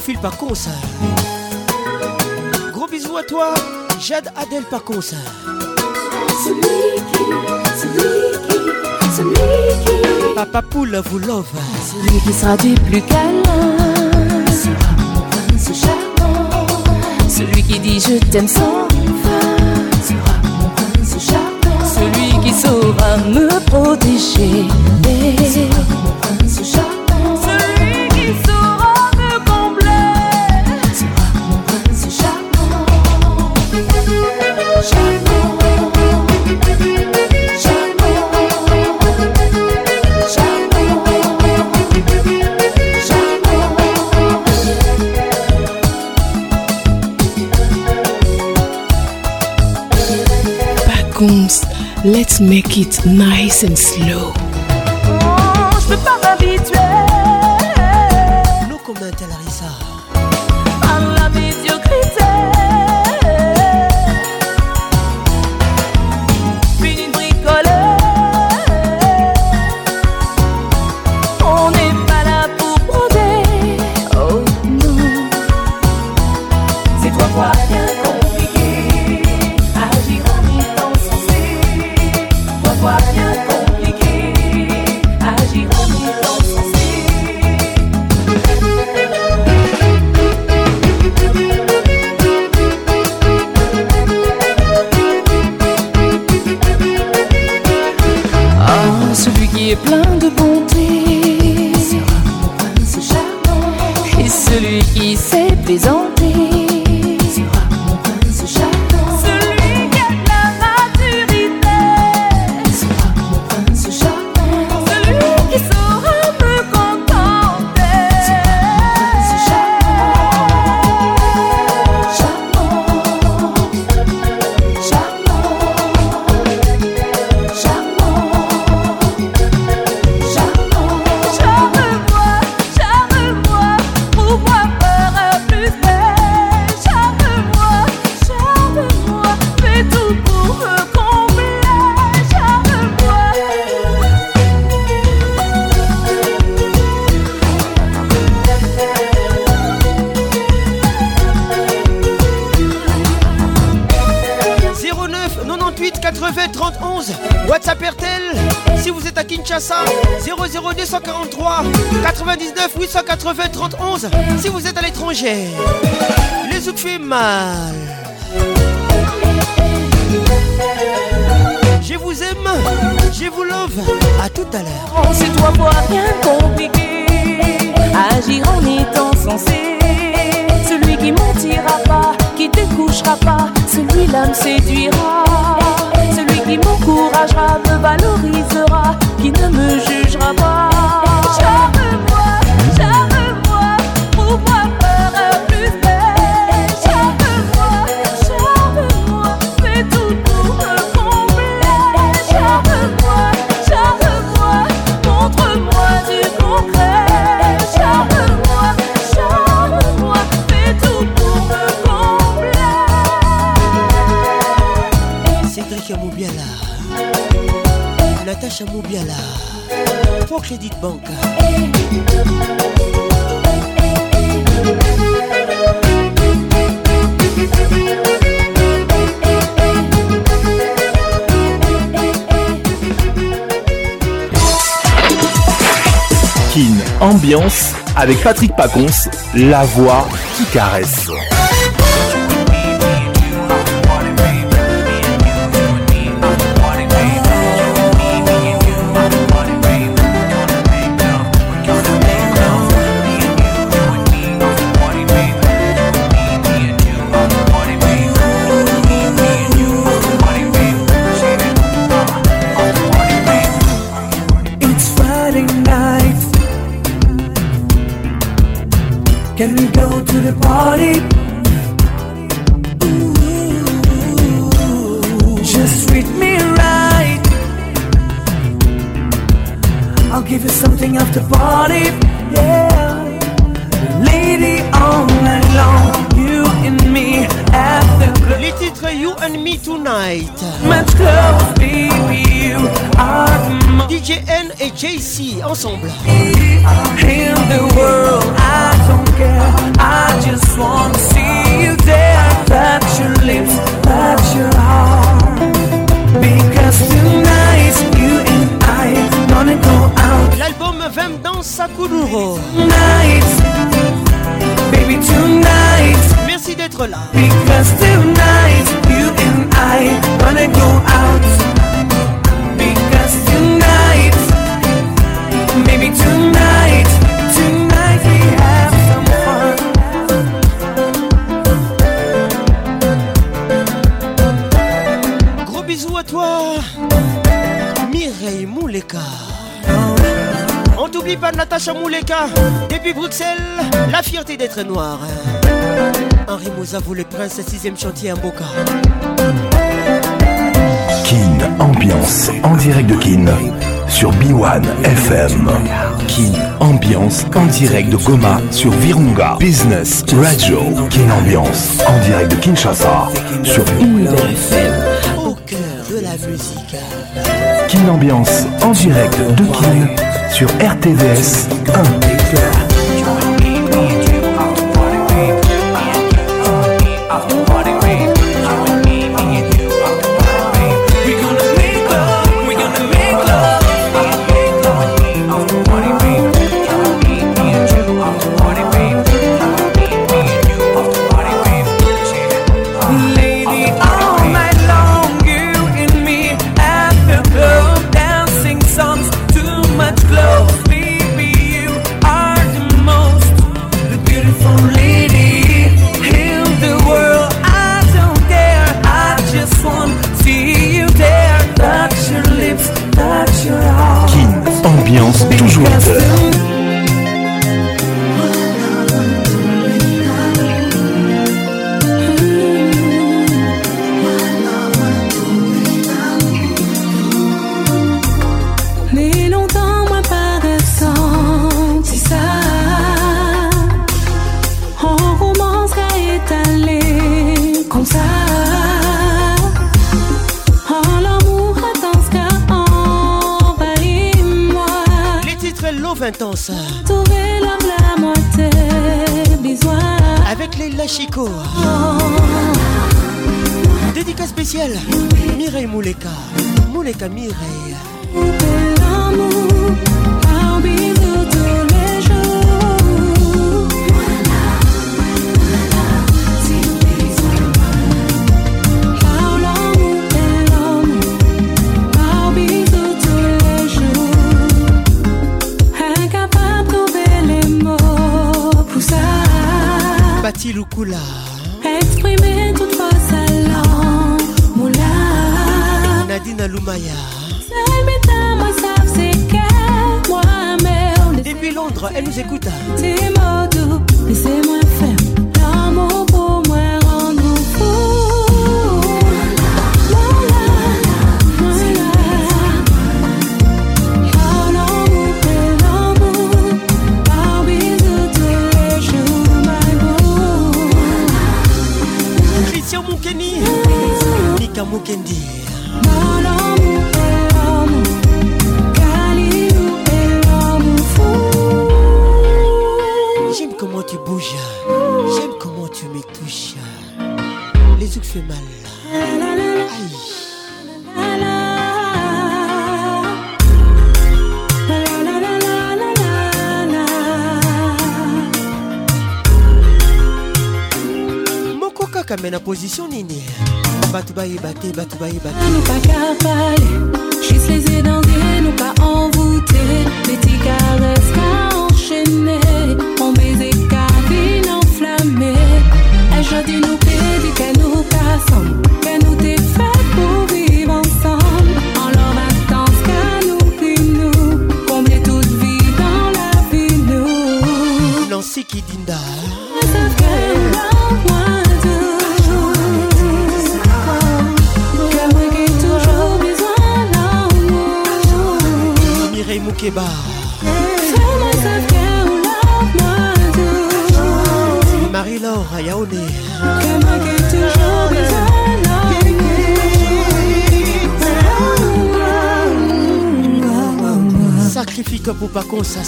Théophile Pacons. Hein. Gros bisous à toi, Jade Adèle Pacons. Hein. Papa Poule vous love. Hein. Celui qui sera du plus câlin. Sera charmant. Celui qui dit je t'aime sans fin. Sera mon prince charmant. Celui qui saura me protéger. Sera mon make it nice and slow. avec Patrick Pacons, la voix qui caresse. très noir. Henri vous le prince, sixième chantier à Boca. Kin Ambiance en direct de Kin sur B1 FM. Kin Ambiance en direct de Goma sur Virunga. Business Radio. Kin Ambiance en direct de Kinshasa sur Virunga FM. Au cœur de la musique. Kin Ambiance en direct de Kin sur RTVS 1. bye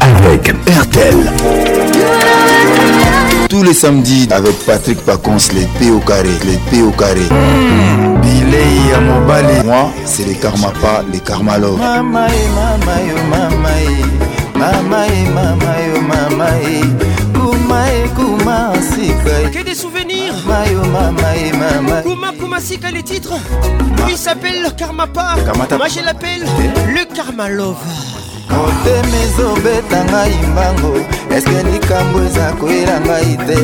avec RTL. Tous les samedis avec Patrick Pacons, les P au carré, les P au carré. Hmm. Biley à mon Moi, c'est les Karmapa, les Karmalov. Que des souvenirs. Kuma kuma sika les titres. Il s'appelle Karmapa. Moi je l'appelle le Karmalov. motema ezobeta ngai mbango eske likambo eza koyela ngai te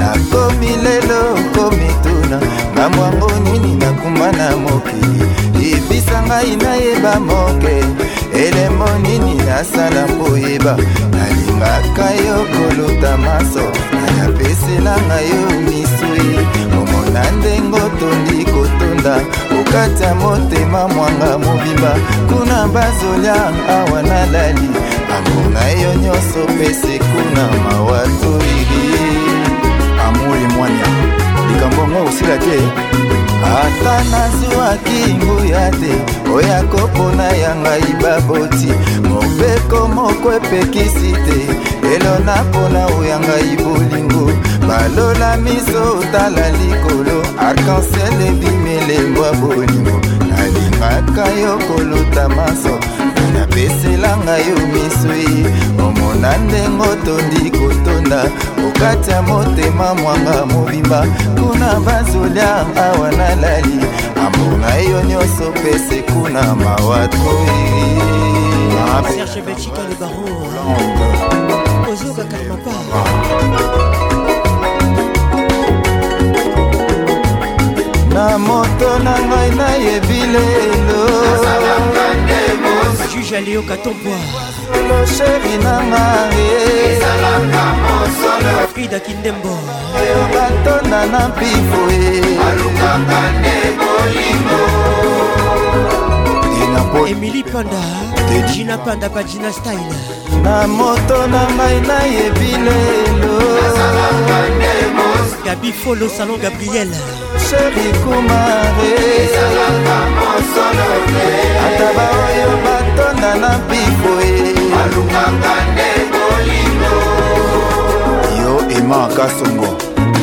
nakomi lelo komituna mamwango nini nakuma na mokili libisa ngai nayeba moke elemo nini nasala mpoyeba nalingaka yo koluta maso nayapeselanga yo misui omona ndengo tondi kotonda kukata motema mwanga mobimba kuna bazolya awa na lali amuna eyo nyonso pese kuna mawa toyili amuli mwanya likambongo osila te ata nazwaki nguya te oya kopona ya ngai baboti mobeko moko epekisi te lelo napona oya ngai bolingo balola miso otala likolo arkansel ebimi elembo ya bolingo nalingaka yo koluta maso napesela ngai yo miswi omona ndenge otondi kotonda okati ya motema mwanga mobimba kuna bazolia awa nalali ambonga yo nyonso pese kuna mawatoi ozokaka mapaa na moto na ngai nayebi lelo juge aleyoka tompoalo sheri nanga frida kindembo eyokatonda na mpiko e emili panda jina panda bajina style na moto na ngai nayebi lelo la bifolo salon gabriel ata baoyo batonda na biboye alukaka nde bolingo yo ema kasongo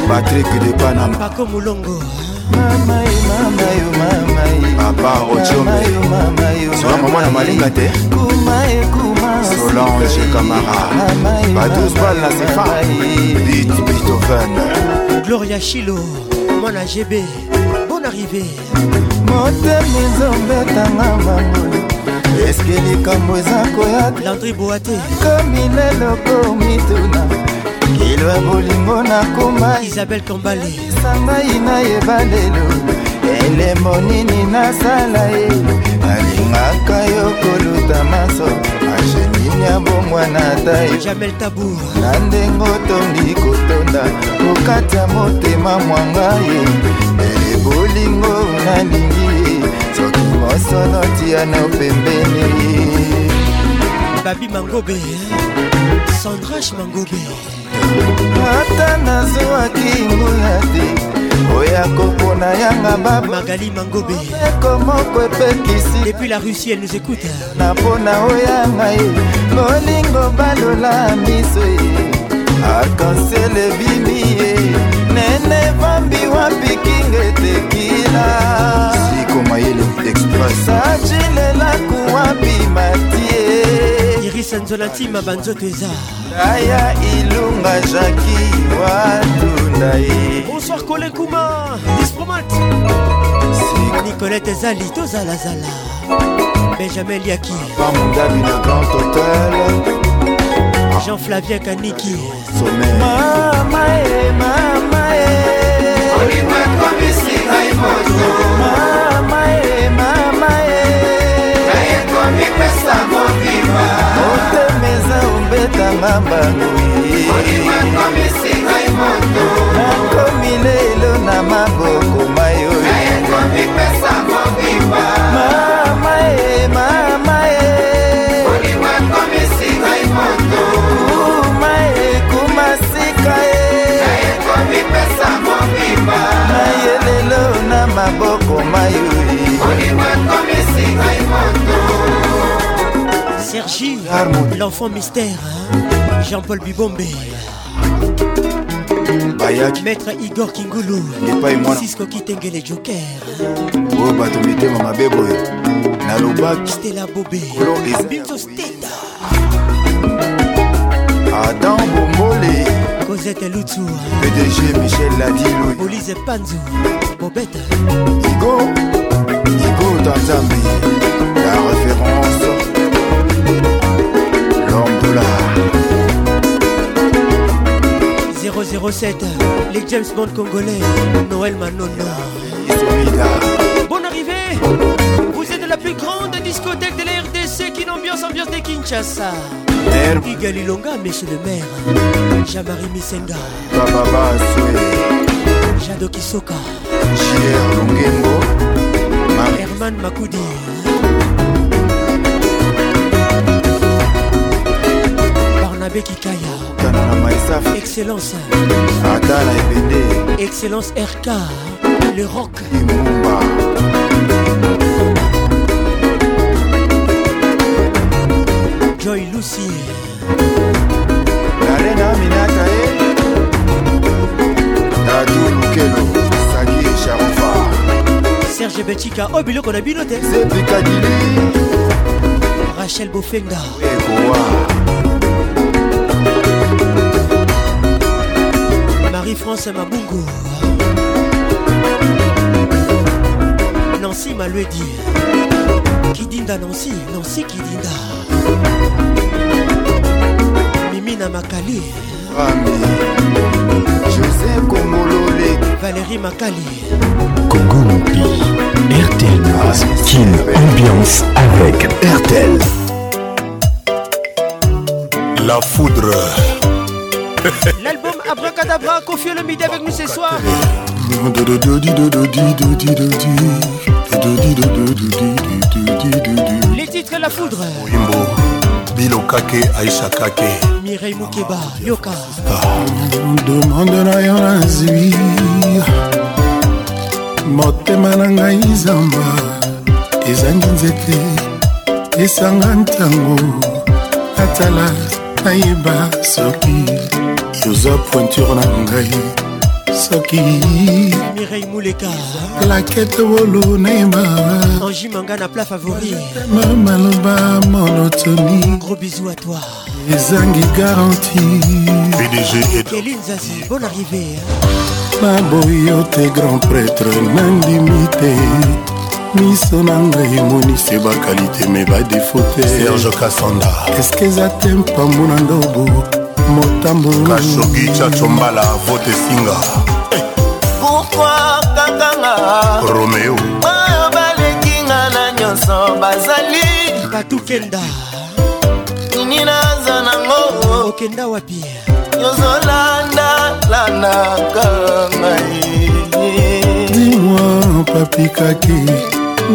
patrik de panama pako molongo papa rojomesoa mama na malinga te solange camara badus bal na sefa bit beethoven gloria chilo mwana gb bon arrivé motema ezombetanga bango eske likambo eza koya landri boate komi lelo komituna kilo ya bolingo nakoma isabel kambale sangai nayeba lelo elemo nini nasala ye alingaka yo koluta maso agenini ya bongwana tai jamel tabu na ndenge otondi ko kotika kokati ya motema mwanga ye elebolingo eh, nalingi soki mosolo tiano pembeni babi mangobe sandrash mangobe ata nazwaki nguya te oya kopona yanga bamagali mangobe eko moko epekisi depuis la russie elle nous écoute napona oyanga ye bolingo balola miso ye akansele bimie nene vambi wapikinge tekila siko mayele express sajilela kuwapi matie irisa nzolatima banzoto eza aya ilunga jaki watunda ye bonsoir kolekuma dispromat nicolete ezali tozalazala benjamin liaki pamongabi na grand hotel Jean Flavien Kaniki mama e mama e olingo ekomisi ngai moto mama e mama e ngai ekomi pesa mobima motema eza obetanga mbangui olingo ekomisi ngai moto nakomi lelo na maboko l'enfant mystère, hein. Jean-Paul Bibombe. Bayak maître igor kingulu cisco kitengele joker hein. oh, bah, Stella Bobé mitema mabe boye nalobaki stela steta adam bomole Cosette lutu hein. pdg michel Ladilou, polise panzu bobeta Igor, Igor ta la référence 007, les James Bond congolais, Noël Manon Bonne arrivée, vous êtes la plus grande discothèque de la RDC qui l'ambiance ambiance de Kinshasa. Igalilonga, monsieur le maire, Jamari Misenda, Jado Kisoka, Herman Makoudi. Barnabé Kikaya. ata na maesaf excellence ata na ebende excellence rk le rock imbumba joy lucie narena minata e eh? tatu lukelo saki sharufa serge betika oyo oh, biloko na bino te zepikadili rachel bofenga ekowa Marie-France Mabungu Nancy Maluedi Kidinda Nancy, Nancy Kidinda Mimina Makali Amen. José Komolole Valérie Makali Congo Mopi RTL Noise Skin Ambiance avec RTL La foudre Abracadabra, confier le midi avec nous ce soir. Les titres et la foudre. Bilo kake aisha kake. mirei mokeba yoka demande na yo nazwi motema na ngai zamba ezangi nzete esanga ntango Atala nayeba soki toza pointure na ngai soki mirei muleka plakete wolo naima angi manga na pla favori ma maloba monotoni gros bisou à toi ezangi garanti pdg elinzazi bon arrivé maboyo te grand prêtre nandimi te miso na ngai emonisi bakalite me badefo te serge kasanda eske eza te mpambu na ndobo motambokasoki cacombala vote singa hey. pourkoi kakanga romeo oyo oh, balekinga na nyonso bazali batukenda nini naza nango okenda wapi yozolanda landaka ngai dimoi papikaki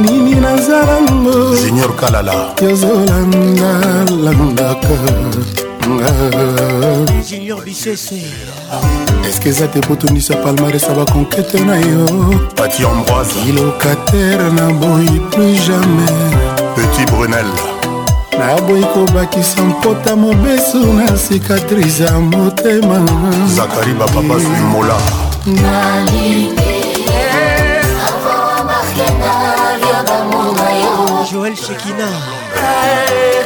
nini naza nango junior kalala yozolandalandaka nanga junior bisese eske eza te potonisa palmares ya bakonkete na yo pati ambroise kilokatere na boyi plus jamais petit brunel naboyi kobakisa mpota mobesu na sikatrise ya motema zakari bapapa simola joel shekina hey.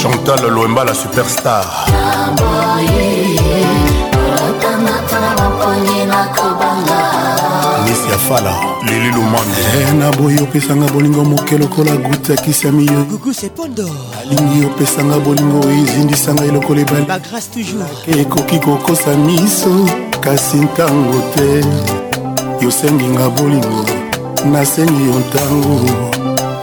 chantal loemba la superstar nisi ya fala lili lumande eh, naboyi opesanga bolingo moke lokola gute akisi ya miyo alingi opesanga bolingo ezindisanga eh, eloko lebali ekoki kokosa miso kasi ntango te yosenginga bolingo nasengi yo ntango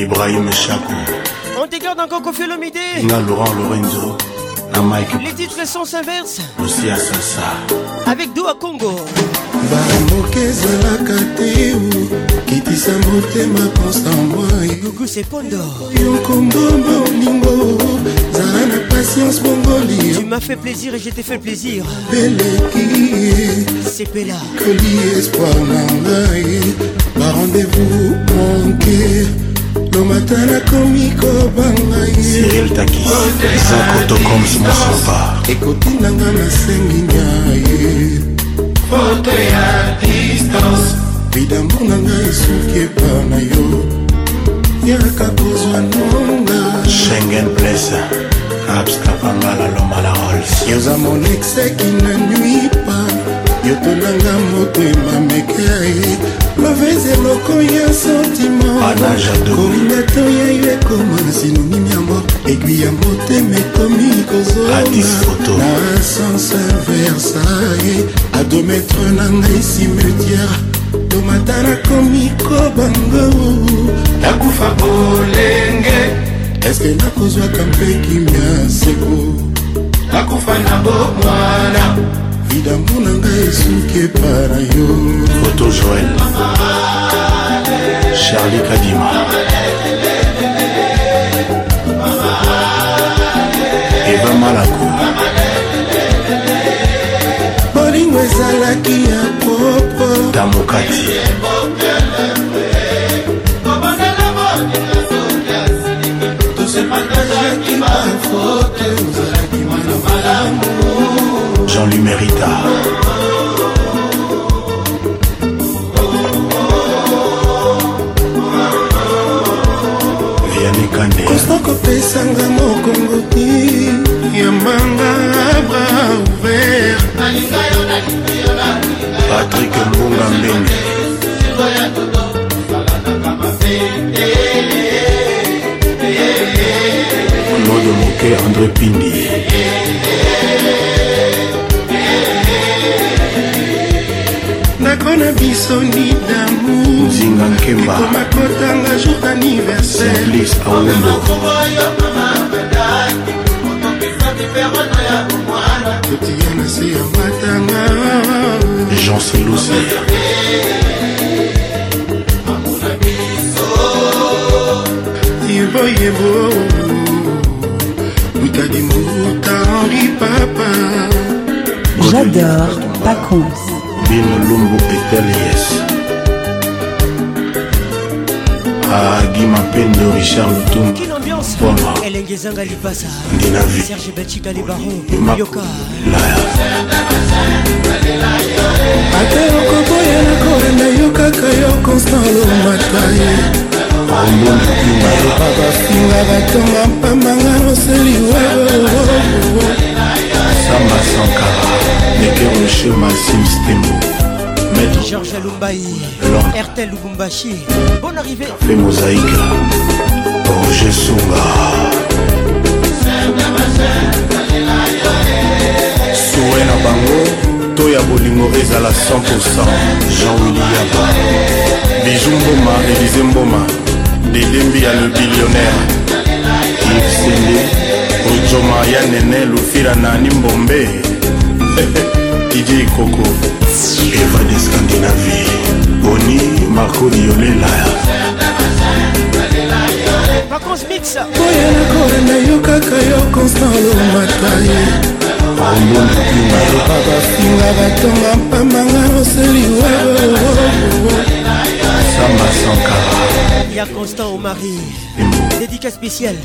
Ibrahim Chakou. On dégarde encore Kofi Olomide. Nga Laurent Lorenzo. Na Mike. Les titres sont s'inversent. Aussi à Sassa. Avec Doua Congo. bamboka ezalaka te kitisa motema konstanmoyo kongomba olingo zala na patience Tu m'as fait plaisir et je t'ai fait plaisir beleki Que koli espoir na ngai rendez vous manke lomata nakomi kobanga ye ekotinanga nasengi na ye bidambo na ngai esuki epa na yo yaka kozwa nonga schengen place abstapangala lomala rolls yoza mon exceki na nuit pas yotonanga motema mekei provese eloko ya sentimantkombinato ya yo ekoma sinonime ya mort egui ya motema ekomi kozona sens versaille adometre na ngai cimetière tomata nakomi kobango nakufa bolenge eske nakozwaka mpe kimia seko nakufa na bomwana bidambu na ngai esuki epa na yo oto joel charli kadima eva malako bolingo ezalaki ya popo damokati Tosepandaki bafoto ozalaki mwana malamu Jean-Louis Mérita. kosta kopesanga mokongo ti ya manga bra ouvert patrik mbunga mbenge nodo moke andré pindi mpo na biso ni damourkoma kotanga jour anniversaireotiya na se ya matanga jean selosi yeboyebo butadimbuta henri papa j'adore pas cons bino lumbu etelies agima ah, pendo richard lutumbaate okoboyela kolenda yo kaka yo constant lomataye oyoba bafinga batonga mpambanga noseli wa samba sankara leke roche masim stembo maître georges alumbai rtel lubumbashi bonne arrivée café mosaïque roger sunga sowe na bango to ya bolingo ezala 100% jean williaba biju mboma elize mboma dedembi ya le billionnaire yves sende nzoma ya nene lufira nani mbombe dj koko eva de scandinavie boni marco diolela boya nakore nayokaka yo constant lomataye omondukimayoba bafinga batonga mpambanga oseliweo samba sankara Constant au mari. Dédicace spéciale.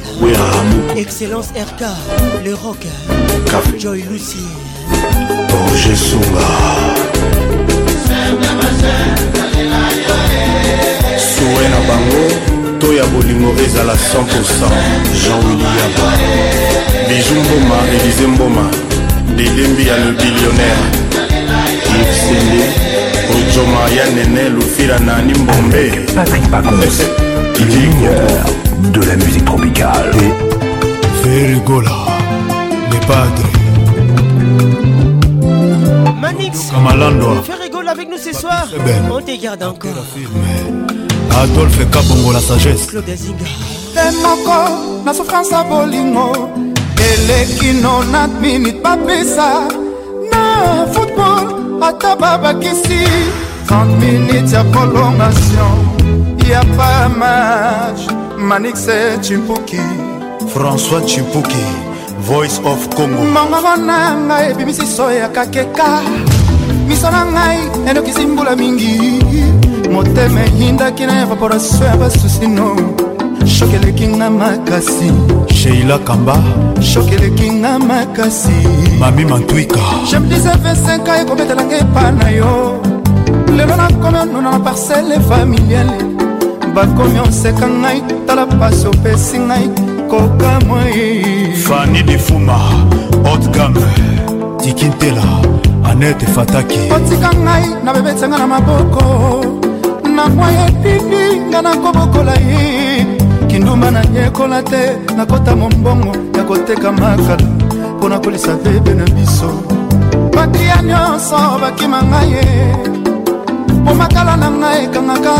Excellence RK, le rock. Café. Joy Lucy. Borges Sunga. soin à bango, toya bolingo à 100% Jean-Willy Yaba. Bijou Mboma, Élysée Mboma, Dédembi à le billionnaire. Yves ojo Nene nani mbombe patrick pacons de la musique tropicale Fais rigoler Mes padres manix Fais rigolo avec nous ce soir ben. on te garde encore adolphe kabongo la sagesse claude Aziga T'aimes encore La souffrance ya bolingo qui pas minute ça. na football ata babakisi 30 minutes ya prolongation ya pa match manixe chimpuki françois chimpuki voice of congo mongongo na ngai ebimisi soyaka keka miso na ngai enokisi mbula mingi motema ehindaki na evaporation ya basusino shok eleki nga makasi sheila kamba shok eleki nga makasi mami mantwika jemdise 25 a ekobetelanga epa na yo lelo nakomi onuna na parcele familiale bakomi oseka ngai tala pasi opesi ngai koka moi fani difuma otgame tikintela anete fataki otika ngai na bebetianga na maboko na mwa yedidi nga nakobokola ye kindumba nanyekola te nakota mombongo ya koteka makala mpo na kolisa bebe na biso bakia nyonso bakima ngai ye mpo makala na ngai ekangaka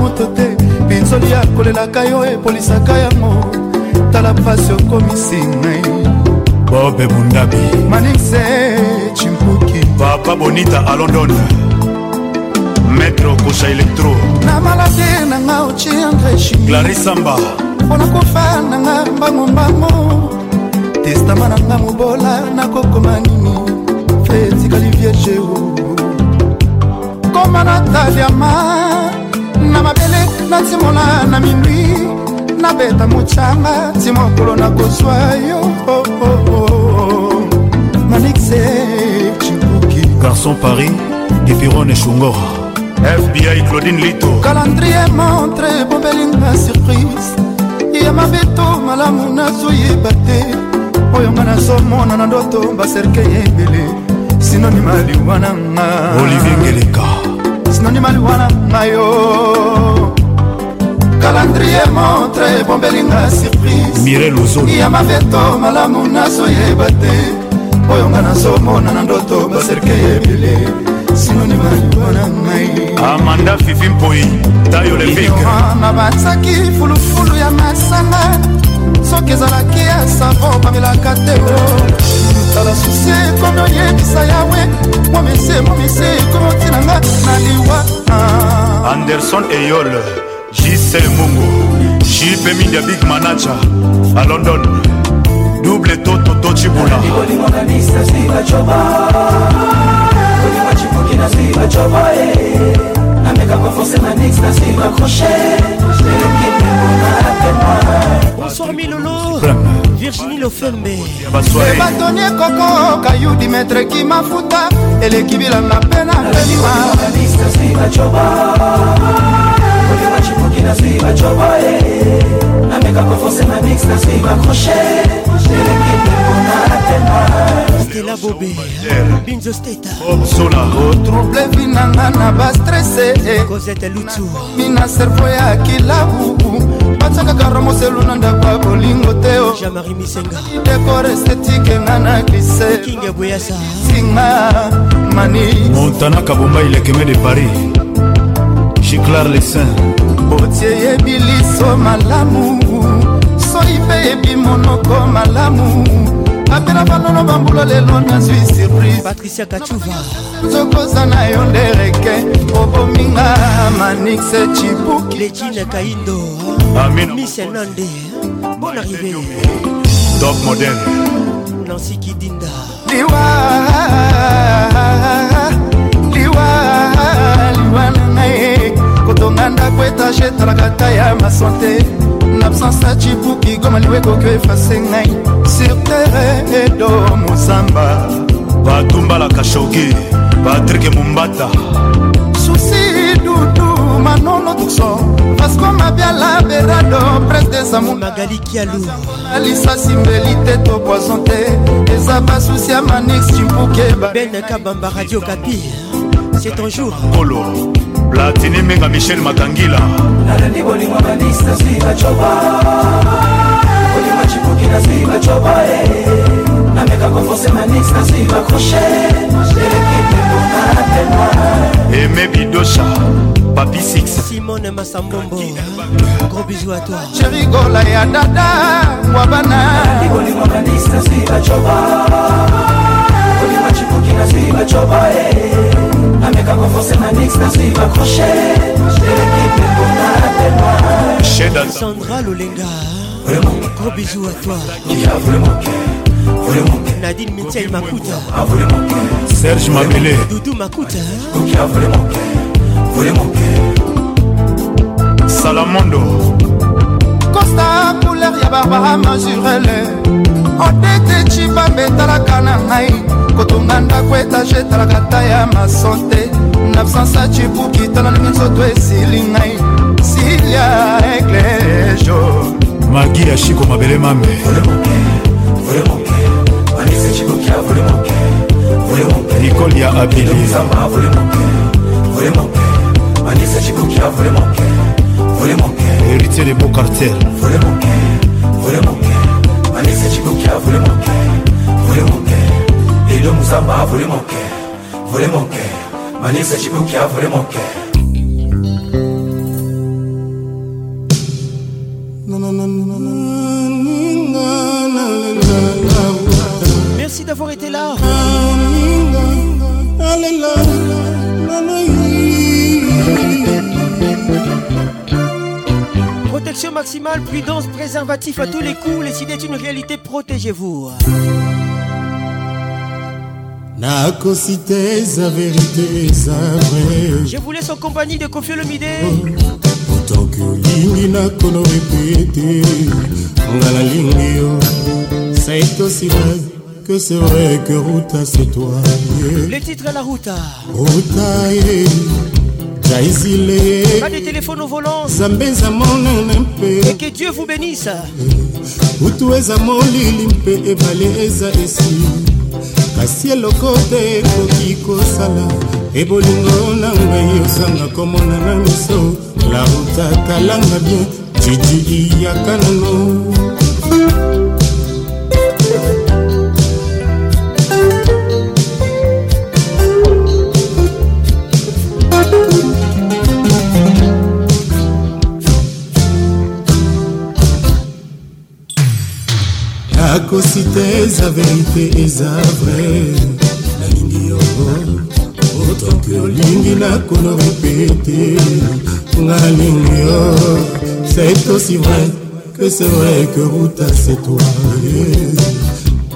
moto te pinzoli akolelaka yo epolisaka yango tala mpasi okomisi ngai bobe bundabi manise chimpuki papa bonita alondona okosha elektro na maladi nanga ociandreshi clarisamba mpona kofa nanga mbangombango testama nanga mobola nakokoma nini fe etikali vierge koma na taliama na mabele natimola na minwi nabeta mocanga ti mokolo nakozwa yo oh, oh, oh. manixe cikuki garçon paris epiron eshungora fbi claudine lito calendrier montre bombelinga surprise ya mabeto malamu nazoyeba te oyo nga nazomona na ndoto baserke ya ebele sinonima liwa na nga olivier ngeleka sinonima liwa na nga yo calendrier montre ebombelinga surprise ya mabeto malamu nazoyeba te oyo nga nazomona na ndoto baserke ya ebele amanda fifi mpoi tayo levikma batsaki fulufulu ya masanga soki ezalaki ya savo bamelaka te tala susi ekomi oyebisa yawe momise momise ekomi otinanga na liwa anderson eyol jc mungu jipe mindia big manager a london double toto tocibula Eh. na suivre Joboe Nameka moi forcer ma nix na suivre crochet Je l'équipe Bonsoir Milolo Virginie Lofembe ebatonye koko kayu dimetre kimafuta eleki bilanga mpe na pema copine à suivre à Joboé La mec a confoncé ma mix à suivre accroché J'ai l'équipe qu'on a tellement Stella Bobé, Binzo Steta Obsola Retrouble vinanga na ba stressé Cosette Lutu Mina cerveau ya kilabu batiakaka romo seluna ndako ya bolingo te o jamari misenga dekor estetike nga na glise kinge boyasa singa mani montanaka bomba ilekeme de paris chiclar lesin portie yebi liso malamu soi mpe yebi monoko malamu apela banono bambula lelo nazwi surprise patricia kachuva zokoza na yo nde reke obominga manixe cibuki lejine kaindo misenande bon arrivé top model nancy kidinda liwa liwa liwa na ndako etage etalaka ta ya masante na absence ya cibuki goma liwa ekoki efase ngai sur terre edo mozamba batumbalaka shoki patrik mombata susi dudu manono tukso vasco mabiala berado prince desamumagali kialu alisasi mbeli te to poison te eza basusi ya manix cibuki ben kabamba radio kapi c'est ton jour Kolo. platini menga michel makangila nalandi bolingo bandisi nazwi bacoba bolingo cipuki nazwi bacoba eh. nameka koforse manix nazwi bakroshe eme bidosha papi 6 simone masambombo gros bisou à toi cherigola ya dada wabana bolingo bandisi nazwi bacoba bolingo cipuki nazwi bacoba eh. mais quand on ma nix, t'as suivi accroché. J'ai l'équipe, mais Sandra Lolenga. Gros bisous à toi. Nadine Mitchell Makuta. Serge Mabélé. Doudou Makuta. Salamondo. Costa couleur ya Barbara Mazurelle. Odete Chibambe talaka na ngai. kotonga ndako etage etalaka ta ya maso te na absence ya cibuki tala ndenge nzoto esili ngai silia eglejo magi ya shiko mabele mambe nikole ya abilia héritier de beau cartel Vraiment, vraiment, vraiment, vraiment, vraiment, vraiment, vraiment, vraiment, Le Moussama a volé mon cœur, volé mon cœur. vous qui a volé mon Merci d'avoir été là. Protection maximale, prudence, préservatif à tous les coups. Les idées d'une une réalité, protégez-vous sa sa vérité Je vous laisse en compagnie de Kofi Olomide. Autant que lingi pété. On a la yo c'est aussi vrai que c'est vrai que ruta c'est toi le titre la ruta ruta ye eh. exilé. pas de téléphone au volant et que dieu vous bénisse eh. utu eza molili et ebale eza esili kasi eloko te ekoki kosala ebolingo na ngai ozanga komona na miso la ruta talanga bien jijili ya kanano eza verite eza vrai nalingi yo otoki olingi nakona repete nalingi yo c'est aussi vrai que c'est vrai que ruta c'est toi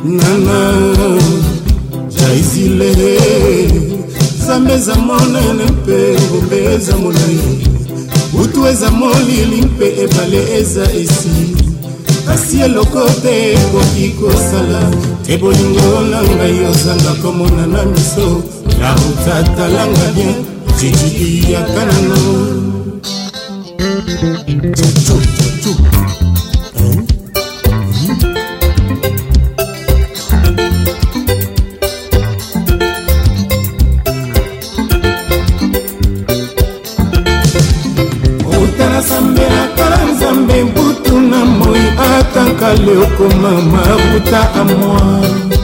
nana jaizile nzambe eza monene mpe ngombe eza molai butu eza molili mpe ebale eza esili kasi eloko te ekoki kosala te bolingo na ngai ozanga komona na miso nautatalanga bien jijiliyaka nano kale okoma mabuta amoi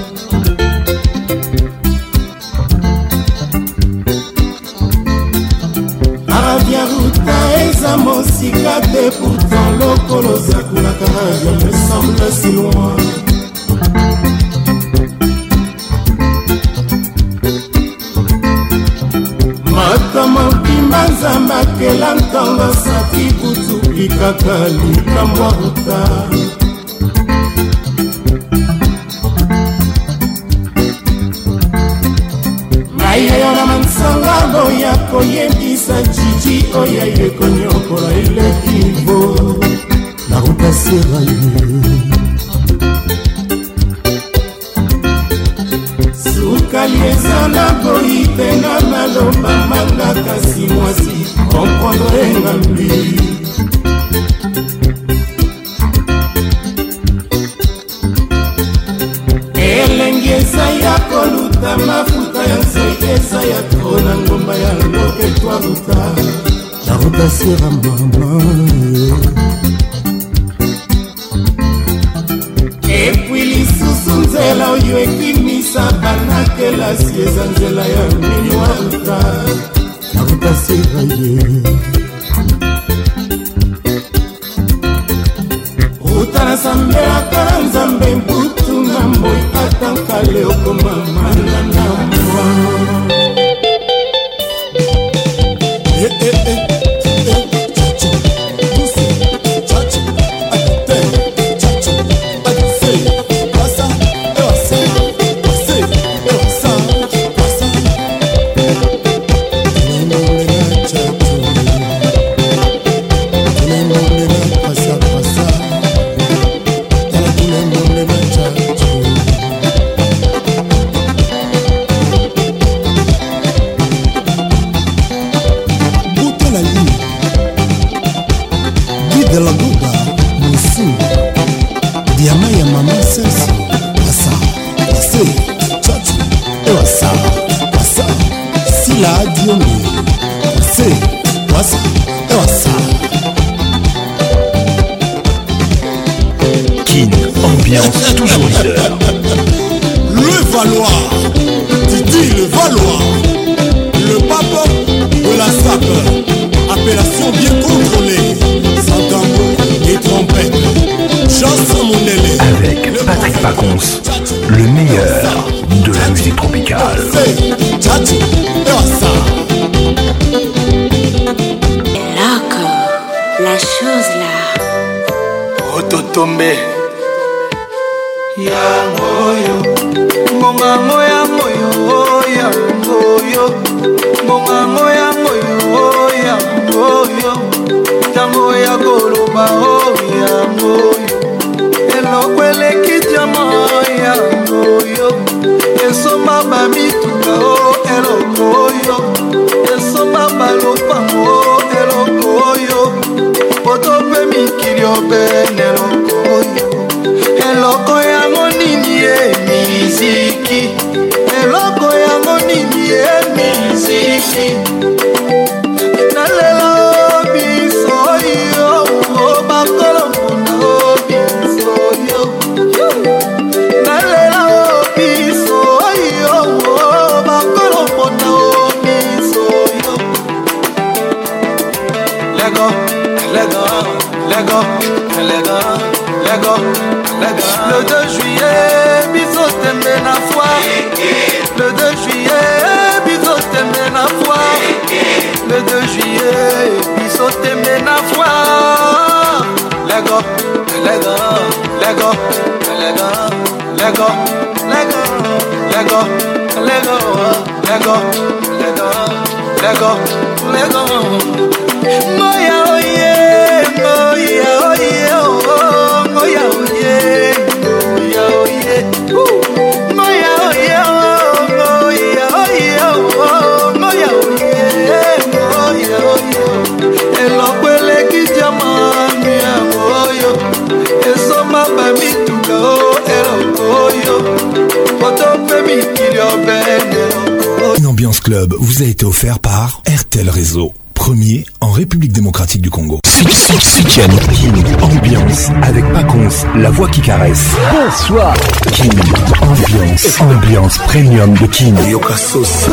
caresse. Bonsoir. King, ambiance, ambiance premium de King. Yokasos.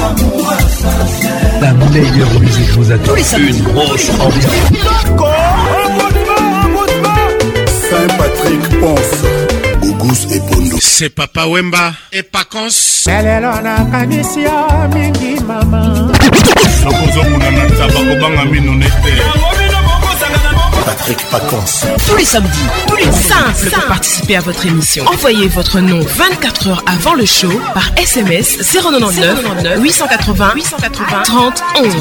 La meilleure musique vous attend. Une grosse ambiance. Saint-Patrick pense. Gougous et Bondo. C'est Papa Wemba et Pacons. lelo nakanisi yo ah, mingi mama sokozokuna na taba kobanga mino ne te Patrick Paconce. Tous les samedis, tous les simples pour participer à votre émission. Envoyez votre nom 24 heures avant le show par SMS 099 880 880 30 11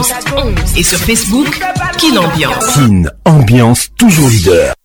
et sur Facebook Kin Ambiance. Ambiance toujours leader.